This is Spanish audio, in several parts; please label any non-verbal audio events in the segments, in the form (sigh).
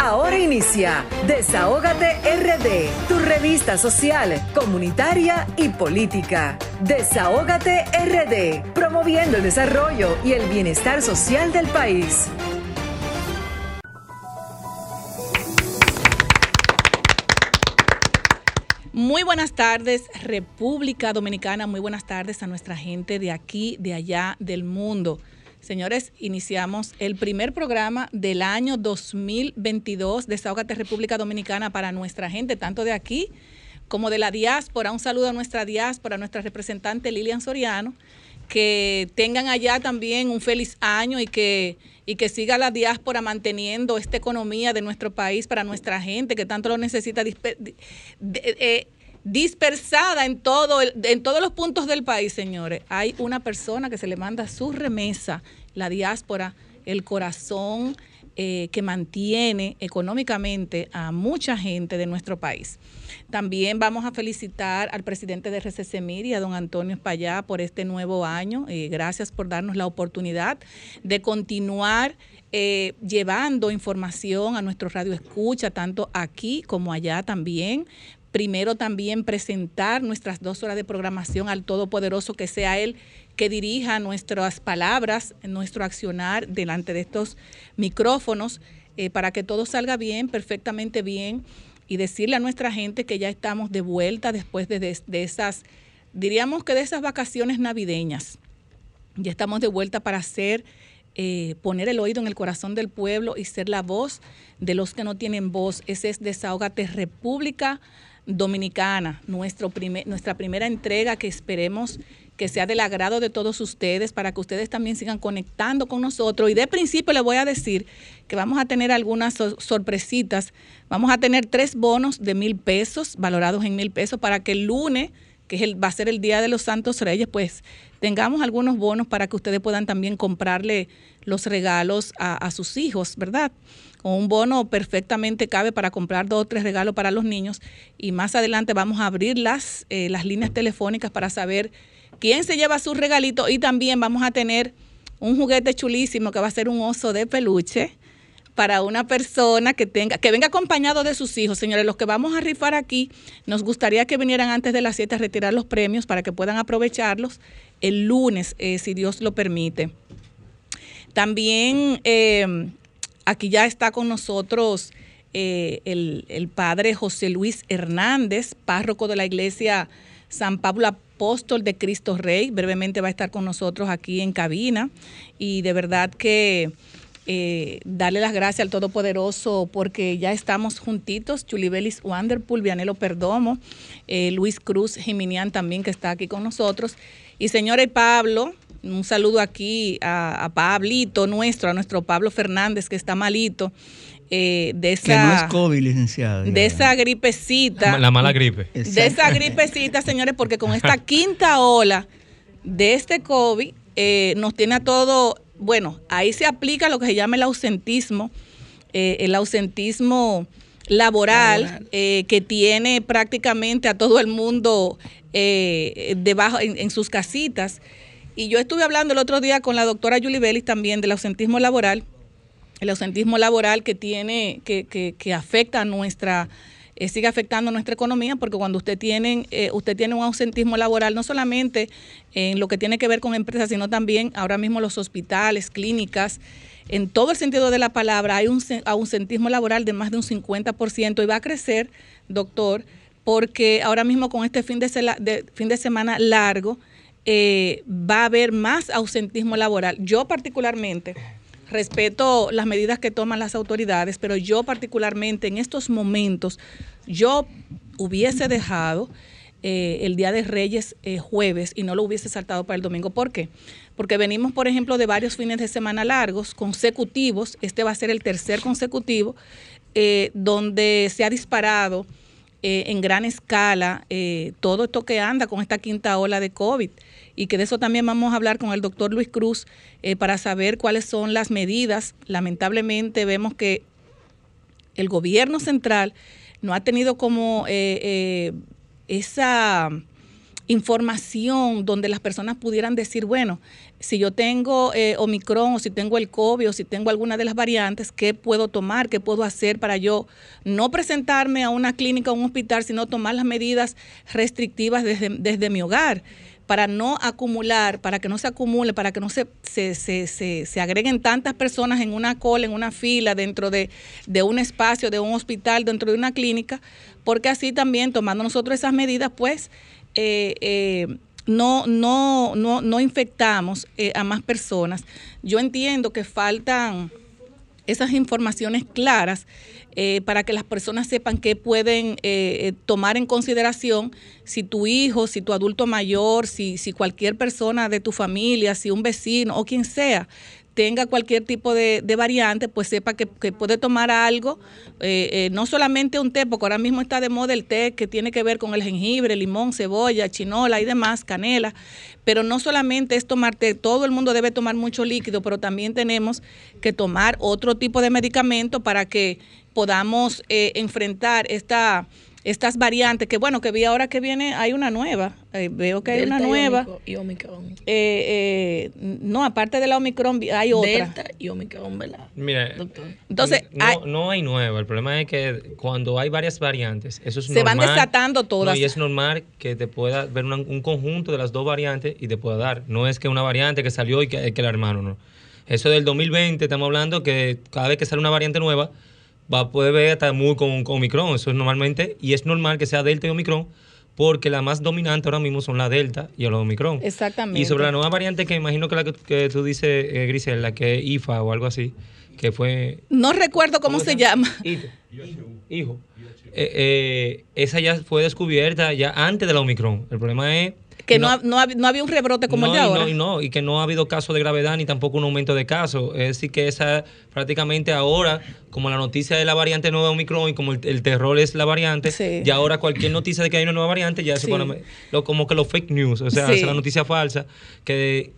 Ahora inicia Desahógate RD, tu revista social, comunitaria y política. Desahógate RD, promoviendo el desarrollo y el bienestar social del país. Muy buenas tardes, República Dominicana. Muy buenas tardes a nuestra gente de aquí, de allá, del mundo. Señores, iniciamos el primer programa del año 2022 de Desahogate República Dominicana para nuestra gente, tanto de aquí como de la diáspora. Un saludo a nuestra diáspora, a nuestra representante Lilian Soriano. Que tengan allá también un feliz año y que, y que siga la diáspora manteniendo esta economía de nuestro país para nuestra gente que tanto lo necesita. Eh, dispersada en, todo, en todos los puntos del país, señores. Hay una persona que se le manda su remesa, la diáspora, el corazón eh, que mantiene económicamente a mucha gente de nuestro país. También vamos a felicitar al presidente de RCC a don Antonio Espallá, por este nuevo año. Eh, gracias por darnos la oportunidad de continuar eh, llevando información a nuestro radio escucha, tanto aquí como allá también, primero también presentar nuestras dos horas de programación al Todopoderoso, que sea Él que dirija nuestras palabras, nuestro accionar delante de estos micrófonos, eh, para que todo salga bien, perfectamente bien, y decirle a nuestra gente que ya estamos de vuelta después de, de esas, diríamos que de esas vacaciones navideñas. Ya estamos de vuelta para hacer eh, poner el oído en el corazón del pueblo y ser la voz de los que no tienen voz. Ese es Desahogate República Dominicana, nuestra primera entrega que esperemos que sea del agrado de todos ustedes para que ustedes también sigan conectando con nosotros. Y de principio les voy a decir que vamos a tener algunas sorpresitas. Vamos a tener tres bonos de mil pesos, valorados en mil pesos, para que el lunes, que es el, va a ser el Día de los Santos Reyes, pues tengamos algunos bonos para que ustedes puedan también comprarle los regalos a, sus hijos, ¿verdad? con un bono perfectamente cabe para comprar dos o tres regalos para los niños y más adelante vamos a abrir las, eh, las líneas telefónicas para saber quién se lleva su regalito y también vamos a tener un juguete chulísimo que va a ser un oso de peluche para una persona que tenga, que venga acompañado de sus hijos. Señores, los que vamos a rifar aquí, nos gustaría que vinieran antes de las 7 a retirar los premios para que puedan aprovecharlos el lunes, eh, si Dios lo permite. También eh, Aquí ya está con nosotros eh, el, padre José Luis Hernández, párroco de la iglesia San Pablo Apóstol de Cristo Rey. Brevemente va a estar con nosotros aquí en cabina. Y de verdad que eh, darle las gracias al Todopoderoso porque ya estamos juntitos. Chulibelis Wanderpool, Vianelo Perdomo, eh, Luis Cruz Jiminián también que está aquí con nosotros. Y señores Pablo, un saludo aquí a, Pablito nuestro, a nuestro Pablo Fernández que está malito. Eh, de esa, que no es COVID, licenciado. De esa gripecita. La, mala gripe. De esa gripecita, señores, porque con esta (laughs) quinta ola de este COVID eh, nos tiene a todo, bueno, ahí se aplica lo que se llama el ausentismo, eh, el ausentismo laboral, que tiene prácticamente a todo el mundo debajo en sus casitas. Y yo estuve hablando el otro día con la doctora Julie Bellis también del ausentismo laboral, el ausentismo laboral que tiene, que, que, que afecta a nuestra, eh, sigue afectando nuestra economía, porque cuando usted tiene, eh, usted tiene un ausentismo laboral, no solamente en lo que tiene que ver con empresas, sino también ahora mismo los hospitales, clínicas, en todo el sentido de la palabra, hay un ausentismo laboral de más de un 50% y va a crecer, doctor, porque ahora mismo con este fin de, de, fin de semana largo, eh, va a haber más ausentismo laboral. Yo particularmente respeto las medidas que toman las autoridades, pero yo particularmente en estos momentos, yo hubiese dejado eh, el Día de Reyes eh, jueves y no lo hubiese saltado para el domingo. ¿Por qué? Porque venimos, por ejemplo, de varios fines de semana largos, consecutivos, este va a ser el tercer consecutivo, donde se ha disparado en gran escala todo esto que anda con esta quinta ola de COVID y que de eso también vamos a hablar con el doctor Luis Cruz eh, para saber cuáles son las medidas. Lamentablemente vemos que el gobierno central no ha tenido como eh, eh, esa información donde las personas pudieran decir, bueno, si yo tengo Omicron o si tengo el COVID o si tengo alguna de las variantes, ¿qué puedo tomar? ¿Qué puedo hacer para yo no presentarme a una clínica o un hospital, sino tomar las medidas restrictivas desde, desde mi hogar? Para no acumular, para que no se acumule, para que no se, se, se, se, agreguen tantas personas en una cola, en una fila, dentro de, de, un espacio, de un hospital, dentro de una clínica, porque así también, tomando nosotros esas medidas, pues eh, eh, no, no, no, no infectamos eh, a más personas. Yo entiendo que faltan esas informaciones claras eh, para que las personas sepan qué pueden eh, tomar en consideración si tu hijo, si tu adulto mayor, si, cualquier persona de tu familia, si un vecino o quien sea tenga cualquier tipo de, variante, pues sepa que, puede tomar algo, eh, eh, no solamente un té, porque ahora mismo está de moda el té que tiene que ver con el jengibre, limón, cebolla, chinola y demás, canela, pero no solamente es tomar té, todo el mundo debe tomar mucho líquido, pero también tenemos que tomar otro tipo de medicamento para que podamos eh, enfrentar esta estas variantes, que bueno, que vi ahora que viene, hay una nueva, eh, veo que hay una nueva. Y Omicron. Eh, eh, no, aparte de la Omicron, hay otra. Delta y Omicron, ¿verdad? Mira, Entonces, no, hay, nueva, el problema es que cuando hay varias variantes, eso es se van desatando todas. y es normal que te pueda ver un conjunto de las dos variantes y te pueda dar. No es que una variante que salió y que hay que la hermano, no. Eso del 2020, estamos hablando que cada vez que sale una variante nueva, va a poder ver hasta muy con, con, Omicron. Eso es normalmente, y es normal que sea Delta y Omicron, porque la más dominante ahora mismo son la Delta y la Omicron. Exactamente. Y sobre la nueva variante que imagino que la que, tú dices, eh, Grisel, la que es IFA o algo así, que fue... No recuerdo cómo, se, llama. Hijo. Eh, eh, esa ya fue descubierta ya antes de la Omicron. El problema es que no, no, había un rebrote como el de ahora. Y no, y que no ha habido caso de gravedad ni tampoco un aumento de casos. Es decir, que esa prácticamente ahora, como la noticia de la variante nueva Omicron y como el, terror es la variante, ya ahora cualquier noticia de que hay una nueva variante ya se pone lo, como que los fake news, o sea, es la noticia falsa que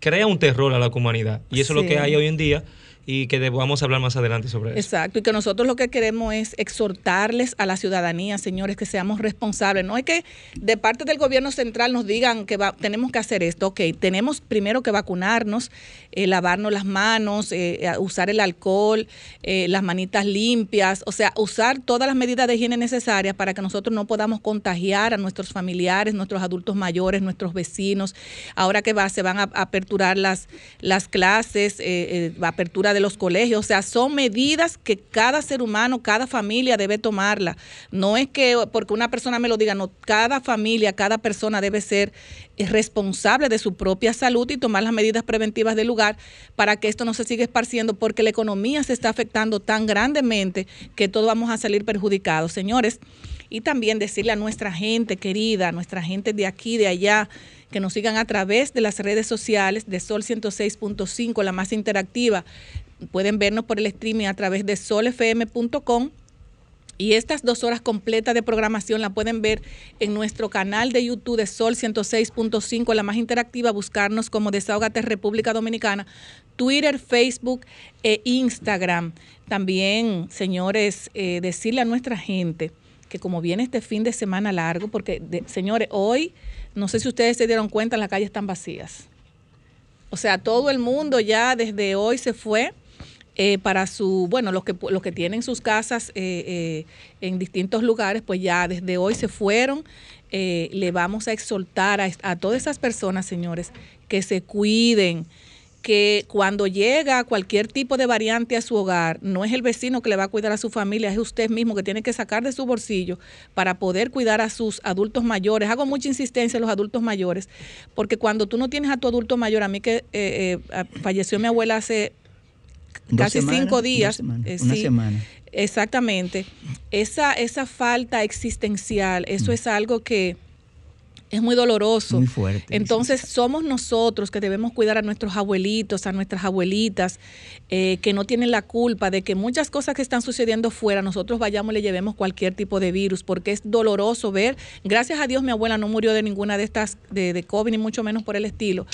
crea un terror a la comunidad. Y eso es lo que hay hoy en día y que a hablar más adelante sobre eso. Exacto, y que nosotros lo que queremos es exhortarles a la ciudadanía, señores, que seamos responsables. No es que de parte del gobierno central nos digan que tenemos que hacer esto. Ok, tenemos primero que vacunarnos, eh, lavarnos las manos, eh, eh, usar el alcohol, las manitas limpias, o sea, usar todas las medidas de higiene necesarias para que nosotros no podamos contagiar a nuestros familiares, nuestros adultos mayores, nuestros vecinos. Ahora que va, se van a aperturar las, las clases, apertura de los colegios. O sea, son medidas que cada ser humano, cada familia debe tomarla. No es que porque una persona me lo diga, no, cada familia, cada persona debe ser responsable de su propia salud y tomar las medidas preventivas del lugar para que esto no se siga esparciendo porque la economía se está afectando tan grandemente que todos vamos a salir perjudicados. Señores, y también decirle a nuestra gente querida, a nuestra gente de aquí, de allá, que nos sigan a través de las redes sociales de Sol 106.5, la más interactiva. Pueden vernos por el streaming a través de solfm.com. Y estas dos horas completas de programación la pueden ver en nuestro canal de YouTube de Sol 106.5, la más interactiva, buscarnos como Desahogate República Dominicana, Twitter, Facebook e Instagram. También, señores, eh, decirle a nuestra gente que como viene este fin de semana largo, porque, señores, hoy no sé si ustedes se dieron cuenta, las calles están vacías. O sea, todo el mundo ya desde hoy se fue eh, para su, bueno, los que, los que tienen sus casas eh, eh, en distintos lugares, pues ya desde hoy se fueron. le vamos a exhortar a, a todas esas personas, señores, que se cuiden, que cuando llega cualquier tipo de variante a su hogar, no es el vecino que le va a cuidar a su familia, es usted mismo que tiene que sacar de su bolsillo para poder cuidar a sus adultos mayores. Hago mucha insistencia a los adultos mayores, porque cuando tú no tienes a tu adulto mayor, a mí que eh, eh, falleció mi abuela hace casi cinco días. Eh, una semana. Exactamente. Esa, esa falta existencial, eso mm. es algo que es muy doloroso. Muy fuerte. Entonces somos nosotros que debemos cuidar a nuestros abuelitos, a nuestras abuelitas, eh, que no tienen la culpa de que muchas cosas que están sucediendo fuera, nosotros vayamos y le llevemos cualquier tipo de virus, porque es doloroso ver, gracias a Dios mi abuela no murió de ninguna de estas, de, de COVID, ni mucho menos por el estilo,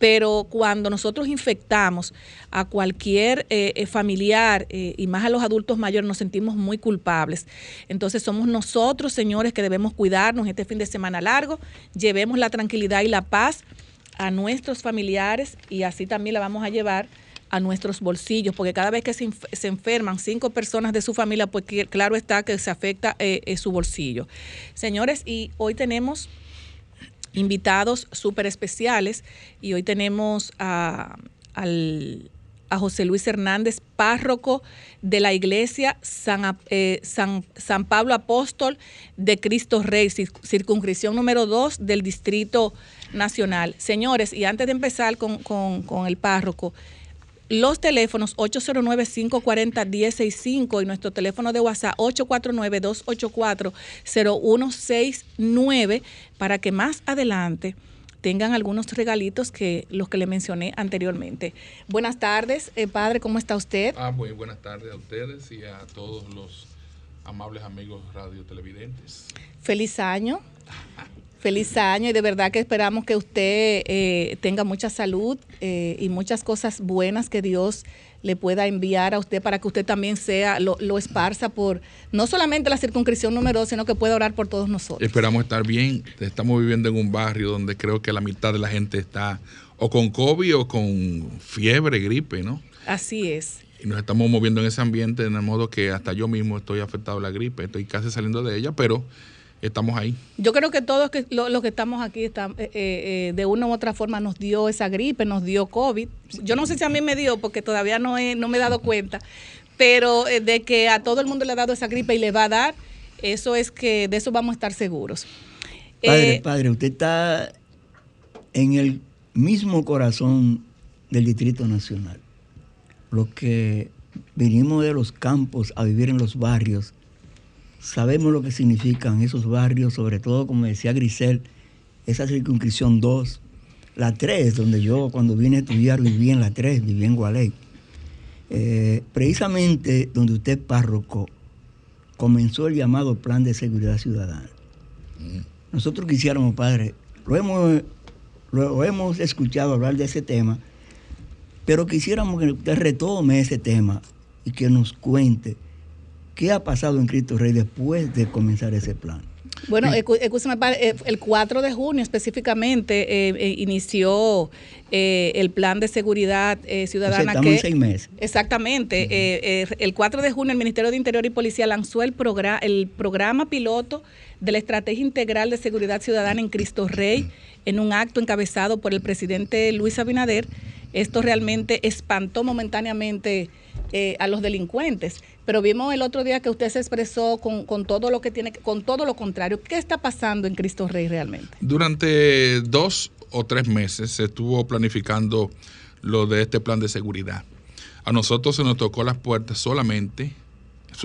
pero cuando nosotros infectamos a cualquier eh, eh, familiar eh, y más a los adultos mayores nos sentimos muy culpables. Entonces somos nosotros, señores, que debemos cuidarnos este fin de semana largo, llevemos la tranquilidad y la paz a nuestros familiares y así también la vamos a llevar a nuestros bolsillos, porque cada vez que se, enferman cinco personas de su familia, pues claro está que se afecta su bolsillo. Señores, y hoy tenemos invitados súper especiales y hoy tenemos a, a José Luis Hernández, párroco de la iglesia San, eh, San, Pablo Apóstol de Cristo Rey, circunscripción número 2 del Distrito Nacional. Señores, y antes de empezar con, con, con el párroco, los teléfonos 809-540-1065 y nuestro teléfono de WhatsApp 849-284-0169 para que más adelante tengan algunos regalitos que los que le mencioné anteriormente. Buenas tardes, eh, padre, ¿cómo está usted? Ah, muy buenas tardes a ustedes y a todos los amables amigos radio televidentes. Feliz año. (laughs) Feliz año y de verdad que esperamos que usted eh, tenga mucha salud eh, y muchas cosas buenas que Dios le pueda enviar a usted para que usted también sea, lo, lo esparza por no solamente la circunscripción número 2, sino que pueda orar por todos nosotros. Esperamos estar bien. Estamos viviendo en un barrio donde creo que la mitad de la gente está o con COVID o con fiebre, gripe, ¿no? Así es. Y nos estamos moviendo en ese ambiente de modo que hasta yo mismo estoy afectado a la gripe, estoy casi saliendo de ella, pero estamos ahí. Yo creo que todos que, los que estamos aquí están, eh, eh, de una u otra forma nos dio esa gripe, nos dio COVID. Yo no sé si a mí me dio porque todavía no, he, no me he dado (laughs) cuenta, pero eh, de que a todo el mundo le ha dado esa gripe y le va a dar, eso es que de eso vamos a estar seguros. Padre, padre, usted está en el mismo corazón del Distrito Nacional. Los que vinimos de los campos a vivir en los barrios, sabemos lo que significan esos barrios, sobre todo, como decía Grisel, esa circunscripción 2, la 3, donde yo cuando vine a estudiar viví en la 3, viví en Gualey. Eh, precisamente donde usted párroco comenzó el llamado Plan de Seguridad Ciudadana. Nosotros quisiéramos, padre, lo hemos, lo hemos escuchado hablar de ese tema, pero quisiéramos que usted retome ese tema y que nos cuente ¿Qué ha pasado en Cristo Rey después de comenzar ese plan? Bueno, escúchame, eh, el 4 de junio específicamente eh, eh, inició el plan de seguridad ciudadana. estamos en seis meses. Exactamente. el 4 de junio el Ministerio de Interior y Policía lanzó el, programa, el programa piloto de la Estrategia Integral de Seguridad Ciudadana en Cristo Rey en un acto encabezado por el presidente Luis Abinader. Esto realmente espantó momentáneamente a los delincuentes. Pero vimos el otro día que usted se expresó con, todo lo que tiene, con todo lo contrario. ¿Qué está pasando en Cristo Rey realmente? Durante dos o tres meses se estuvo planificando lo de este plan de seguridad. A nosotros se nos tocó las puertas solamente,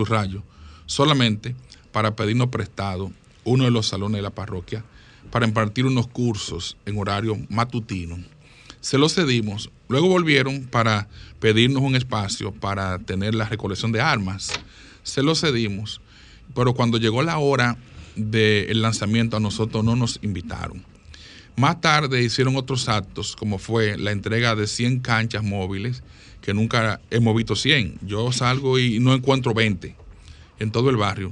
rayo, solamente para pedirnos prestado uno de los salones de la parroquia para impartir unos cursos en horario matutino se lo cedimos. Luego volvieron para pedirnos un espacio para tener la recolección de armas. Se lo cedimos. Pero cuando llegó la hora del lanzamiento a nosotros no nos invitaron. Más tarde hicieron otros actos, como fue la entrega de 100 canchas móviles, que nunca hemos visto 100. Yo salgo y no encuentro 20 en todo el barrio.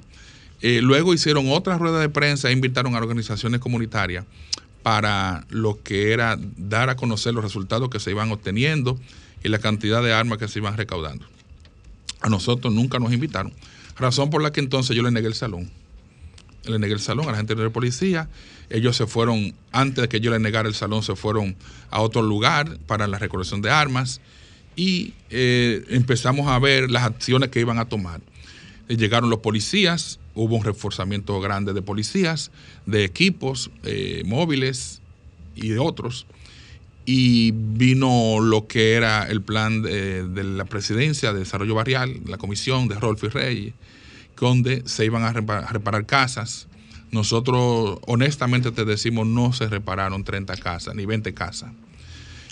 Eh, luego hicieron otra rueda de prensa e invitaron a organizaciones comunitarias para lo que era dar a conocer los resultados que se iban obteniendo y la cantidad de armas que se iban recaudando. A nosotros nunca nos invitaron, razón por la que entonces yo le negué el salón. Le negué el salón a la gente de la policía. Ellos se fueron, antes de que yo le negara el salón, se fueron a otro lugar para la recolección de armas y eh, empezamos a ver las acciones que iban a tomar. Llegaron los policías, hubo un reforzamiento grande de policías, de equipos eh, móviles y de otros. Y vino lo que era el plan de, la presidencia de desarrollo barrial, la comisión de Rolfi Reyes, donde se iban a reparar, casas. Nosotros, honestamente te decimos, no se repararon 30 casas, ni 20 casas.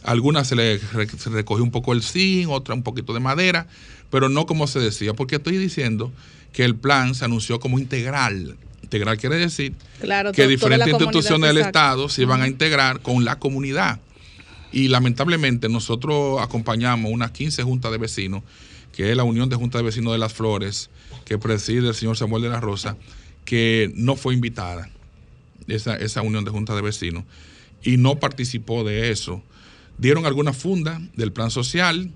Algunas se le recogió un poco el zinc, otra un poquito de madera, pero no como se decía, porque estoy diciendo que el plan se anunció como integral. Integral quiere decir que diferentes instituciones del Estado se iban a integrar con la comunidad. Y lamentablemente nosotros acompañamos unas 15 juntas de vecinos, que es la Unión de Juntas de Vecinos de las Flores, que preside el señor Samuel de la Rosa, que no fue invitada, esa, esa unión de juntas de vecinos, y no participó de eso. Dieron alguna funda del plan social,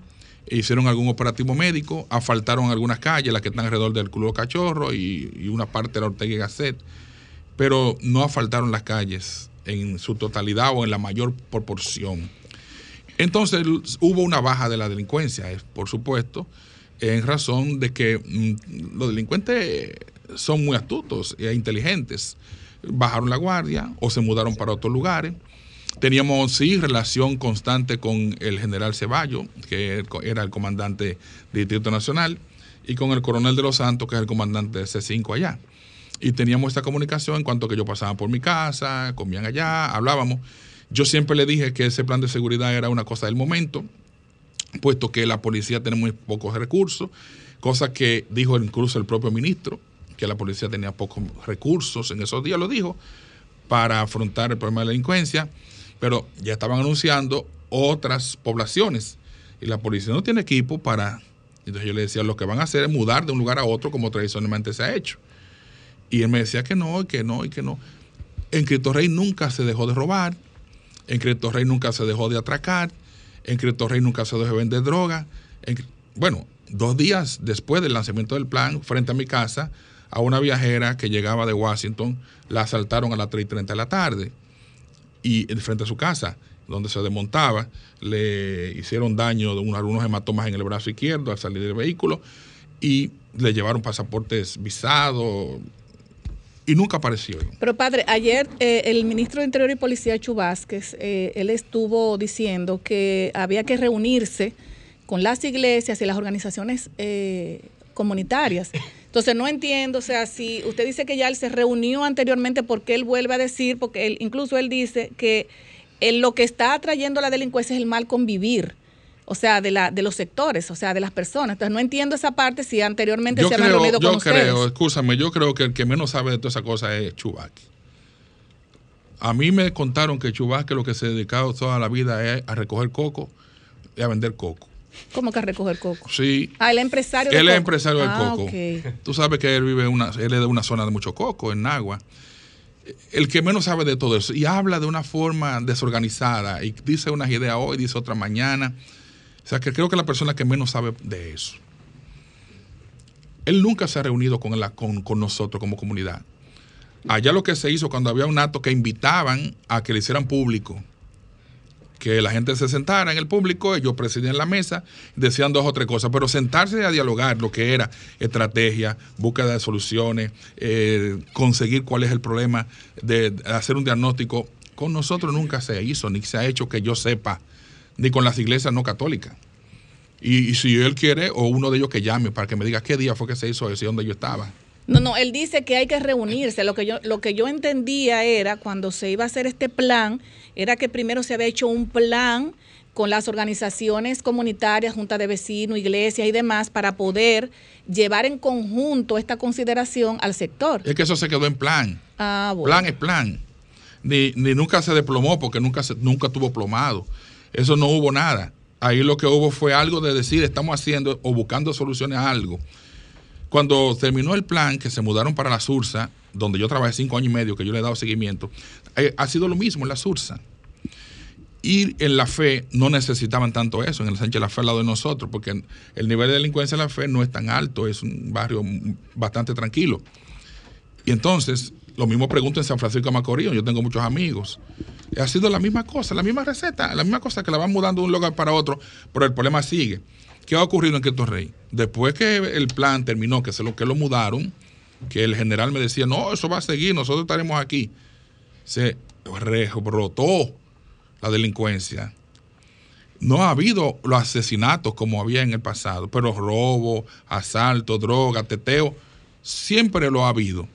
hicieron algún operativo médico, asfaltaron algunas calles, las que están alrededor del Club Cachorro y, una parte de la Ortega Gasset, pero no asfaltaron las calles en su totalidad o en la mayor proporción. Entonces hubo una baja de la delincuencia, por supuesto, en razón de que mm, los delincuentes son muy astutos e inteligentes. Bajaron la guardia o se mudaron para otros lugares. Teníamos, sí, relación constante con el general Ceballo, que era el comandante del Distrito Nacional, y con el coronel de los Santos, que es el comandante de C5 allá. Y teníamos esta comunicación en cuanto que yo pasaba por mi casa, comían allá, hablábamos. Yo siempre le dije que ese plan de seguridad era una cosa del momento, puesto que la policía tiene muy pocos recursos, cosa que dijo incluso el propio ministro, que la policía tenía pocos recursos en esos días, lo dijo, para afrontar el problema de la delincuencia pero ya estaban anunciando otras poblaciones y la policía no tiene equipo para... Entonces yo le decía, lo que van a hacer es mudar de un lugar a otro como tradicionalmente se ha hecho. Y él me decía que no, y que no, y que no. En Cristo Rey nunca se dejó de robar, en Cristo Rey nunca se dejó de atracar, en Cristo Rey nunca se dejó de vender droga. bueno, dos días después del lanzamiento del plan, frente a mi casa, a una viajera que llegaba de Washington, la asaltaron a las 3 y 30 de la tarde y frente a su casa, donde se desmontaba, le hicieron daño de algunos hematomas en el brazo izquierdo al salir del vehículo y le llevaron pasaportes visados y nunca apareció. Pero padre, ayer eh, el ministro de Interior y Policía Chu Vázquez, eh, él estuvo diciendo que había que reunirse con las iglesias y las organizaciones eh, comunitarias (laughs) entonces no entiendo, o sea, si usted dice que ya él se reunió anteriormente, ¿por qué él vuelve a decir? Porque él, incluso él dice que lo que está atrayendo la delincuencia es el mal convivir. O sea, de, la, de los sectores, o sea, de las personas. Entonces, no entiendo esa parte si anteriormente se habían reunido con ustedes. Yo creo, escúchame, yo creo que el que menos sabe de toda esa cosa es Chubaki. A mí me contaron que Chubaki lo que se dedicado toda la vida es a recoger coco y a vender coco. ¿Cómo que recoger coco? Sí. Ah, el empresario Él es empresario del ah, coco. Tú sabes que él vive en una, él es de una zona de mucho coco, en Nagua. El que menos sabe de todo eso y habla de una forma desorganizada y dice unas ideas hoy, dice otra mañana. O sea, que creo que la persona que menos sabe de eso. Él nunca se ha reunido con, con, con nosotros como comunidad. Allá lo que se hizo cuando había un acto que invitaban a que le hicieran público que la gente se sentara en el público, ellos presidían la mesa, decían dos o tres cosas, pero sentarse a dialogar lo que era estrategia, búsqueda de soluciones, eh, conseguir cuál es el problema, de hacer un diagnóstico, con nosotros nunca se hizo, ni se ha hecho que yo sepa, ni con las iglesias no católicas. Y, si él quiere, o uno de ellos que llame para que me diga qué día fue que se hizo eso y dónde yo estaba. No, no, él dice que hay que reunirse. Lo que yo, lo que yo entendía era cuando se iba a hacer este plan, era que primero se había hecho un plan con las organizaciones comunitarias, junta de vecinos, iglesias y demás, para poder llevar en conjunto esta consideración al sector. Es que eso se quedó en plan. Ah, bueno. Plan es plan. Ni, ni nunca se desplomó porque nunca, se, nunca tuvo plomado. Eso no hubo nada. Ahí lo que hubo fue algo de decir, estamos haciendo o buscando soluciones a algo. Cuando terminó el plan, que se mudaron para la Sursa, donde yo trabajé cinco años y medio, que yo le he dado seguimiento, eh, ha sido lo mismo en la Sursa. Y en la fe no necesitaban tanto eso, en el Sánchez La Fe al lado de nosotros, porque el nivel de delincuencia en la fe no es tan alto, es un barrio bastante tranquilo. Y entonces, lo mismo pregunto en San Francisco de Macorís, yo tengo muchos amigos. Ha sido la misma cosa, la misma receta, la misma cosa que la van mudando de un lugar para otro, pero el problema sigue. ¿Qué ha ocurrido en Cristo Rey? Después que el plan terminó, que se lo que lo mudaron, que el general me decía, no, eso va a seguir, nosotros estaremos aquí. Se rebrotó la delincuencia. No ha habido los asesinatos como había en el pasado, pero robo, asalto, droga, teteo, siempre lo ha habido.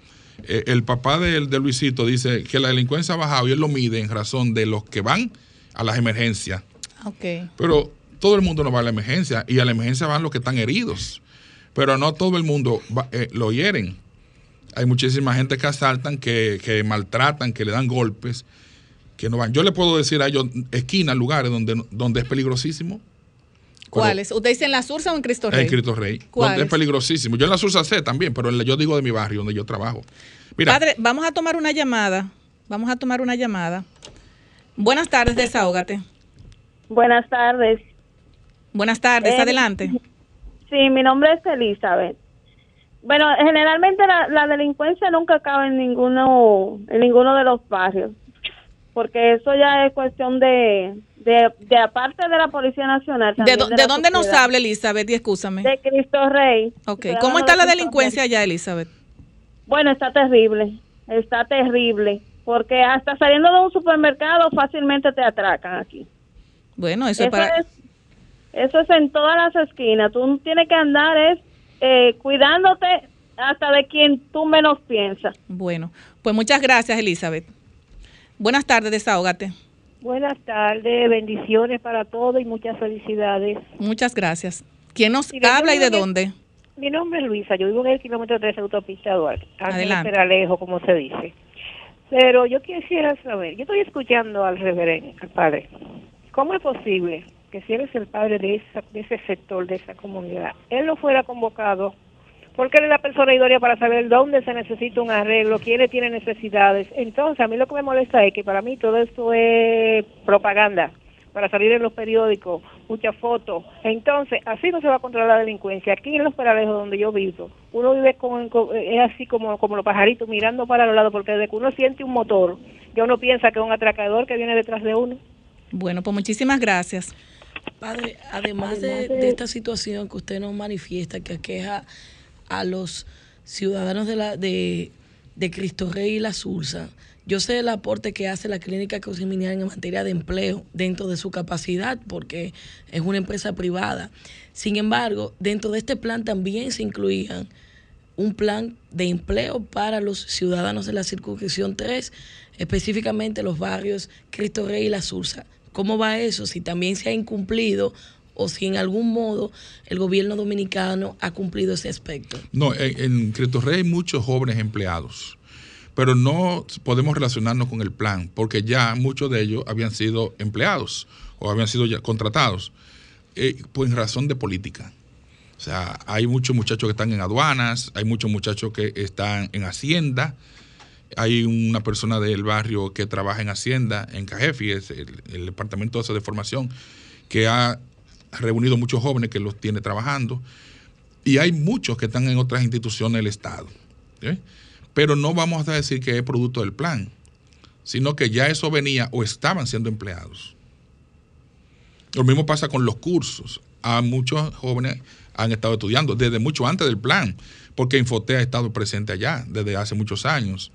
Eh, el papá de, de, Luisito dice que la delincuencia ha bajado y él lo mide en razón de los que van a las emergencias. Okay. Pero todo el mundo no va a la emergencia y a la emergencia van los que están heridos. Pero no todo el mundo eh, lo hieren. Hay muchísima gente que asaltan, que, que maltratan, que le dan golpes que no van. Yo le puedo decir a ellos esquinas, lugares donde, donde es peligrosísimo. ¿Cuáles? ¿Usted dice en la Sursa o en Cristo Rey? En Cristo Rey. Donde es peligrosísimo. Yo en la Sursa sé también, pero yo digo de mi barrio, donde yo trabajo. Mira, Padre, vamos a tomar una llamada. Vamos a tomar una llamada. Buenas tardes, desahógate. Buenas tardes. Buenas tardes, eh, adelante. Sí, mi nombre es Elizabeth. Bueno, generalmente la, delincuencia nunca acaba en ninguno, en ninguno de los barrios, porque eso ya es cuestión de, de, aparte de la Policía Nacional. ¿De, dónde nos habla Elizabeth? Y escúchame. De Cristo Rey. Ok, ¿cómo está la delincuencia allá, Elizabeth? Bueno, está terrible, está terrible, porque hasta saliendo de un supermercado fácilmente te atracan aquí. Bueno, eso, es para... eso es en todas las esquinas, tú tienes que andar es eh, cuidándote hasta de quien tú menos piensas. Bueno, pues muchas gracias, Elizabeth. Buenas tardes, desahógate. Buenas tardes, bendiciones para todos y muchas felicidades. Muchas gracias. ¿Quién nos habla y de dónde? Mi nombre es Luisa, yo vivo en el kilómetro 3 de autopista Duarte, Adelante. lejos, como se dice. Pero yo quisiera saber, yo estoy escuchando al reverendo, al padre, ¿cómo es posible que si él es el padre de, esa, de ese sector, de esa comunidad, él no fuera convocado porque él es la persona idónea para saber dónde se necesita un arreglo, quiénes tienen necesidades. Entonces, a mí lo que me molesta es que para mí todo esto es propaganda, para salir en los periódicos, muchas fotos. Entonces, así no se va a controlar la delincuencia. Aquí en los paralejos donde yo vivo, uno vive con, es así como, como los pajaritos mirando para los lados, porque desde que uno siente un motor, ya uno piensa que es un atracador que viene detrás de uno. Bueno, pues muchísimas gracias. Padre, además, de, de, esta situación que usted nos manifiesta, que aqueja a los ciudadanos de, la, de, Cristo Rey y la Sursa, yo sé el aporte que hace la clínica Cosiminiana en materia de empleo dentro de su capacidad, porque es una empresa privada. Sin embargo, dentro de este plan también se incluían un plan de empleo para los ciudadanos de la circunscripción 3, específicamente los barrios Cristo Rey y La Sursa. ¿Cómo va eso? Si también se ha incumplido o si en algún modo el gobierno dominicano ha cumplido ese aspecto. No, en, Cristo Rey hay muchos jóvenes empleados, pero no podemos relacionarnos con el plan, porque ya muchos de ellos habían sido empleados o habían sido contratados, eh, pues en razón de política. O sea, hay muchos muchachos que están en aduanas, hay muchos muchachos que están en Hacienda, hay una persona del barrio que trabaja en Hacienda, en Cajefi, es el, departamento de formación, que ha reunido muchos jóvenes que los tiene trabajando y hay muchos que están en otras instituciones del Estado. Pero no vamos a decir que es producto del plan, sino que ya eso venía o estaban siendo empleados. Lo mismo pasa con los cursos. A muchos jóvenes han estado estudiando desde mucho antes del plan, porque Infotea ha estado presente allá desde hace muchos años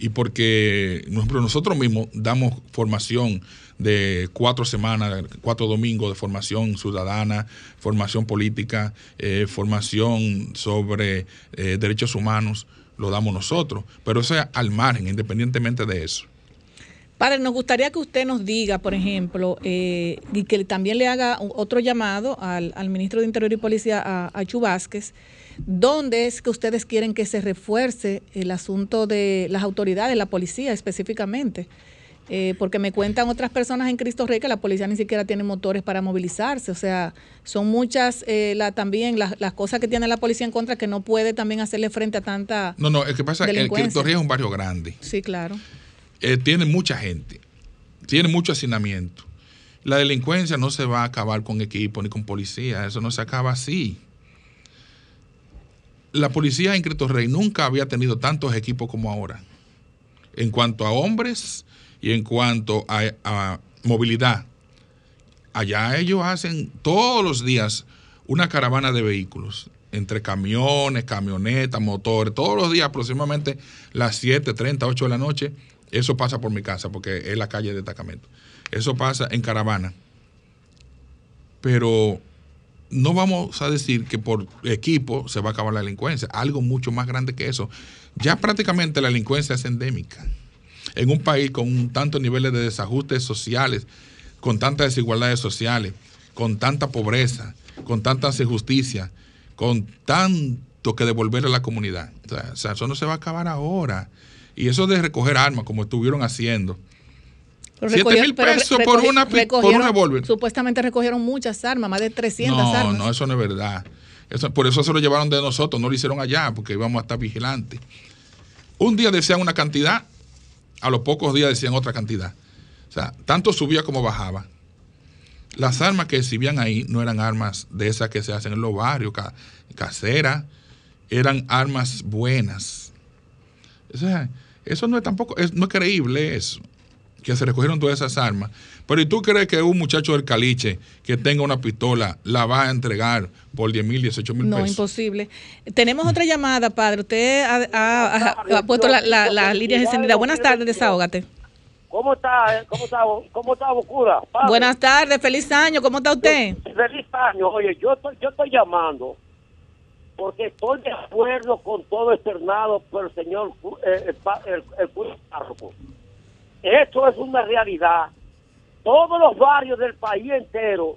y porque nosotros mismos damos formación de cuatro semanas, cuatro domingos de formación ciudadana, formación política, eh, formación sobre eh, derechos humanos, lo damos nosotros, pero eso es al margen, independientemente de eso. Padre, nos gustaría que usted nos diga, por ejemplo, eh, y que también le haga otro llamado al, ministro de Interior y Policía, a, a ¿Dónde es que ustedes quieren que se refuerce el asunto de las autoridades, la policía específicamente? Eh, porque me cuentan otras personas en Cristo Rey que la policía ni siquiera tiene motores para movilizarse. O sea, son muchas eh, la, también las, cosas que tiene la policía en contra que no puede también hacerle frente a tanta. No, no, es que pasa que Cristo Rey es un barrio grande. Sí, claro. Eh, tiene mucha gente, tiene mucho hacinamiento. La delincuencia no se va a acabar con equipo ni con policía, eso no se acaba así la policía en Cristo Rey nunca había tenido tantos equipos como ahora. En cuanto a hombres y en cuanto a, movilidad. Allá ellos hacen todos los días una caravana de vehículos, entre camiones, camionetas, motores, todos los días aproximadamente las 7, 30, 8 de la noche. Eso pasa por mi casa porque es la calle de destacamento. Eso pasa en caravana. Pero no vamos a decir que por equipo se va a acabar la delincuencia, algo mucho más grande que eso. Ya prácticamente la delincuencia es endémica. En un país con tantos niveles de desajustes sociales, con tantas desigualdades sociales, con tanta pobreza, con tanta injusticia, con tanto que devolver a la comunidad. O sea, eso no se va a acabar ahora. Y eso de recoger armas, como estuvieron haciendo, 7 mil pesos por, una, por un revólver. Supuestamente recogieron muchas armas, más de 300 armas. No, no, eso no es verdad. Eso, por eso se lo llevaron de nosotros, no lo hicieron allá, porque íbamos a estar vigilantes. Un día decían una cantidad, a los pocos días decían otra cantidad. O sea, tanto subía como bajaba. Las armas que exhibían ahí no eran armas de esas que se hacen en los barrios, caseras, eran armas buenas. eso no es tampoco, no es creíble eso, que se recogieron todas esas armas. Pero ¿y tú crees que un muchacho del caliche que tenga una pistola la va a entregar por 10 mil, 18 mil pesos? No, imposible. Tenemos otra llamada, padre. Usted ha, puesto las la, líneas encendidas. Buenas tardes, desahógate. ¿Cómo está, cómo está, cómo está Bocura? Buenas tardes, feliz año, ¿cómo está usted? Feliz año, oye, yo estoy, yo estoy llamando porque estoy de acuerdo con todo externado por el señor eh, el, el, el, Esto es una realidad. Todos los barrios del país entero,